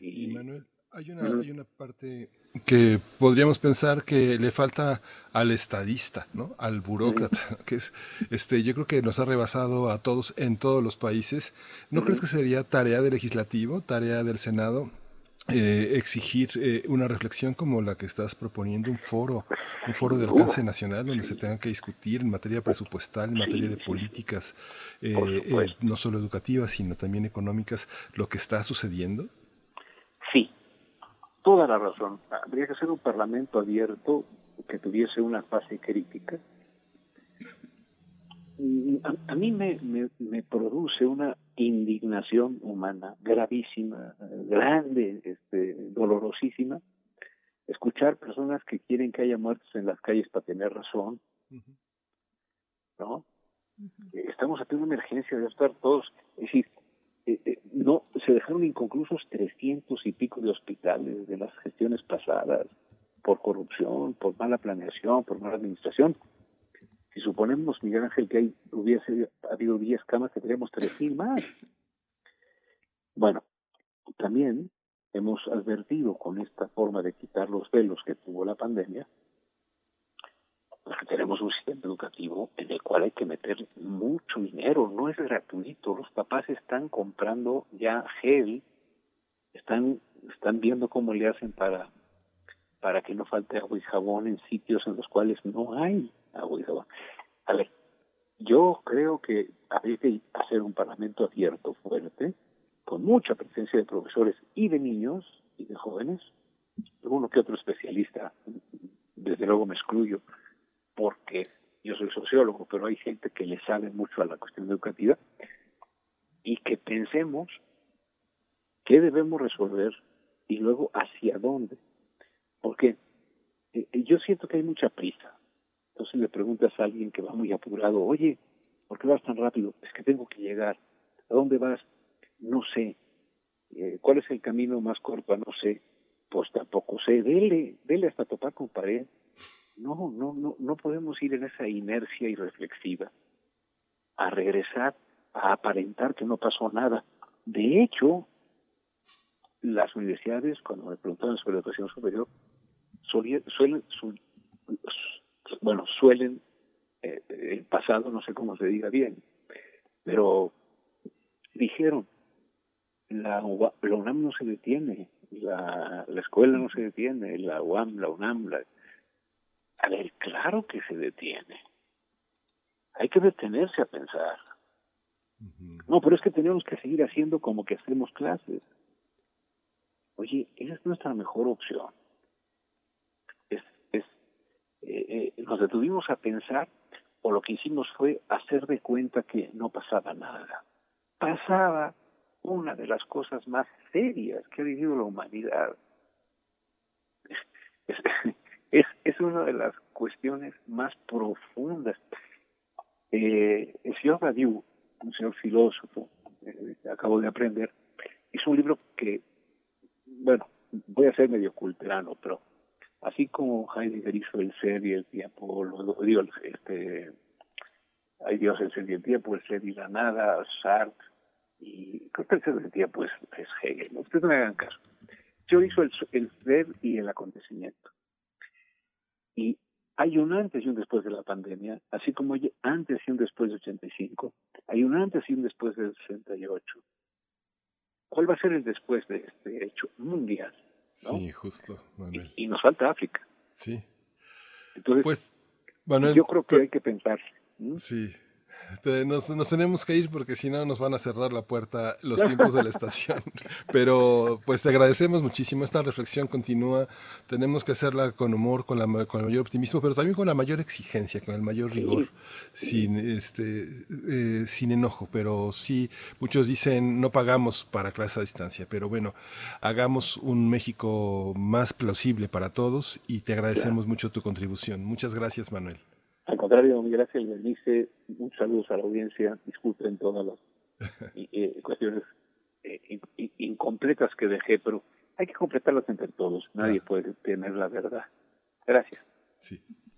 y, Manuel, hay una, hay una parte que podríamos pensar que le falta al estadista, ¿no? Al burócrata, que es, este, yo creo que nos ha rebasado a todos en todos los países. ¿No crees que sería tarea del legislativo, tarea del Senado, eh, exigir eh, una reflexión como la que estás proponiendo, un foro, un foro de alcance nacional donde se tenga que discutir en materia presupuestal, en materia de políticas, eh, eh, no solo educativas, sino también económicas, lo que está sucediendo? Sí, toda la razón. Habría que ser un parlamento abierto que tuviese una fase crítica. Mm, A, a mí me, me, me produce una indignación humana gravísima, grande, este, dolorosísima, escuchar personas que quieren que haya muertos en las calles para tener razón, ¿no? Eh, Estamos ante una emergencia, de estar todos, es decir, eh, eh, no se dejaron inconclusos trescientos y pico de hospitales de las gestiones pasadas por corrupción, por mala planeación, por mala administración. Si suponemos, Miguel Ángel, que hay, hubiese habido 10 camas, tendríamos 3.000 más. Bueno, también hemos advertido con esta forma de quitar los velos que tuvo la pandemia, pues que tenemos un sistema educativo en el cual hay que meter mucho dinero, no es gratuito, los papás están comprando ya gel, están, están viendo cómo le hacen para, para que no falte agua y jabón en sitios en los cuales no hay jabón. A yo creo que habría que hacer un parlamento abierto, fuerte, con mucha presencia de profesores y de niños y de jóvenes, uno que otro especialista, desde luego me excluyo, porque yo soy sociólogo, pero hay gente que le sabe mucho a la cuestión educativa, y que pensemos qué debemos resolver y luego hacia dónde. Porque eh, yo siento que hay mucha prisa. Entonces le preguntas a alguien que va muy apurado, oye, ¿por qué vas tan rápido? Es que tengo que llegar. ¿A dónde vas? No sé. Eh, ¿Cuál es el camino más corto? No sé. Pues tampoco sé. Dele, dele hasta topar con pared. No, no, no, no podemos ir en esa inercia irreflexiva a regresar a aparentar que no pasó nada. De hecho, las universidades, cuando me preguntaban sobre educación superior, suelen, su- bueno, suelen, eh, el pasado, no sé cómo se diga bien, pero dijeron, la, la UNAM no se detiene, la, la escuela no se detiene, la UAM, la UNAM, la... A ver, claro que se detiene. Hay que detenerse a pensar. No, pero es que tenemos que seguir haciendo como que hacemos clases. Oye, esa es nuestra mejor opción. Eh, eh, nos detuvimos a pensar o lo que hicimos fue hacer de cuenta que no pasaba nada. Pasaba una de las cosas más serias que ha vivido la humanidad. Es, es, es una de las cuestiones más profundas. Eh, el señor Badiou, un señor filósofo, eh, acabo de aprender, hizo un libro que, bueno, voy a ser medio culterano, pero así como Heidegger hizo el ser y el tiempo, luego digo, este, hay Dios, el ser y el tiempo, el ser y la nada, Sartre, y creo que el ser y el tiempo es, Hegel, ustedes no me hagan caso. Yo hizo el, el ser y el acontecimiento. Y hay un antes y un después de la pandemia, así como hay antes y un después de 85, hay un antes y un después del 68. ¿Cuál va a ser el después de este hecho mundial? ¿No? Sí, justo, Manuel. Y nos falta África. Sí. Entonces, Pues, Manuel, yo creo que hay que pensar. Sí. Nos, nos tenemos que ir porque si no nos van a cerrar la puerta los tiempos de la estación. Pero pues te agradecemos muchísimo. Esta reflexión continúa. Tenemos que hacerla con humor, con, la, con el mayor optimismo, pero también con la mayor exigencia, con el mayor rigor, sin, este, eh, sin enojo. Pero sí, muchos dicen no pagamos para clase a distancia, pero bueno, hagamos un México más plausible para todos y te agradecemos mucho tu contribución. Muchas gracias, Manuel. Contrario, Miguel Ángel Bernice, muchos saludos a la audiencia. Disculpen todas las eh, cuestiones eh, in- in- incompletas que dejé, pero hay que completarlas entre todos. Nadie puede tener la verdad. Gracias.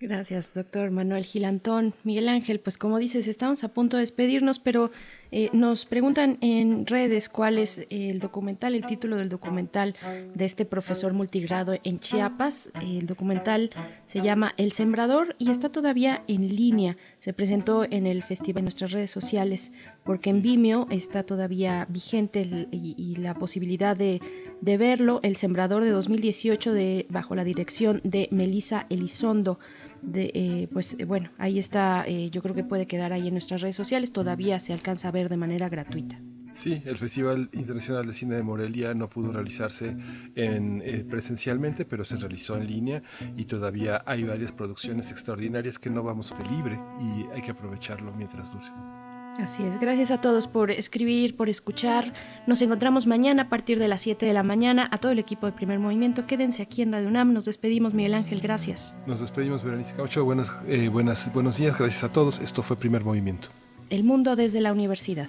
Gracias, doctor Manuel Gilantón. Miguel Ángel, pues como dices, estamos a punto de despedirnos, pero eh, nos preguntan en redes cuál es el documental, el título del documental de este profesor multigrado en Chiapas. El documental se llama El Sembrador y está todavía en línea. Se presentó en el festival en nuestras redes sociales porque en Vimeo está todavía vigente y la posibilidad de de verlo, El Sembrador de 2018 de, bajo la dirección de Melissa Elizondo. De, eh, pues bueno, ahí está, eh, yo creo que puede quedar ahí en nuestras redes sociales, todavía se alcanza a ver de manera gratuita. Sí, el Festival Internacional de Cine de Morelia no pudo realizarse en, eh, presencialmente, pero se realizó en línea y todavía hay varias producciones extraordinarias que no vamos a libre y hay que aprovecharlo mientras dure. Así es, gracias a todos por escribir, por escuchar. Nos encontramos mañana a partir de las 7 de la mañana. A todo el equipo del primer movimiento, quédense aquí en Radio UNAM. Nos despedimos, Miguel Ángel, gracias. Nos despedimos, Berenice Caucho. Buenas, eh, buenas, buenos días, gracias a todos. Esto fue Primer Movimiento. El mundo desde la universidad.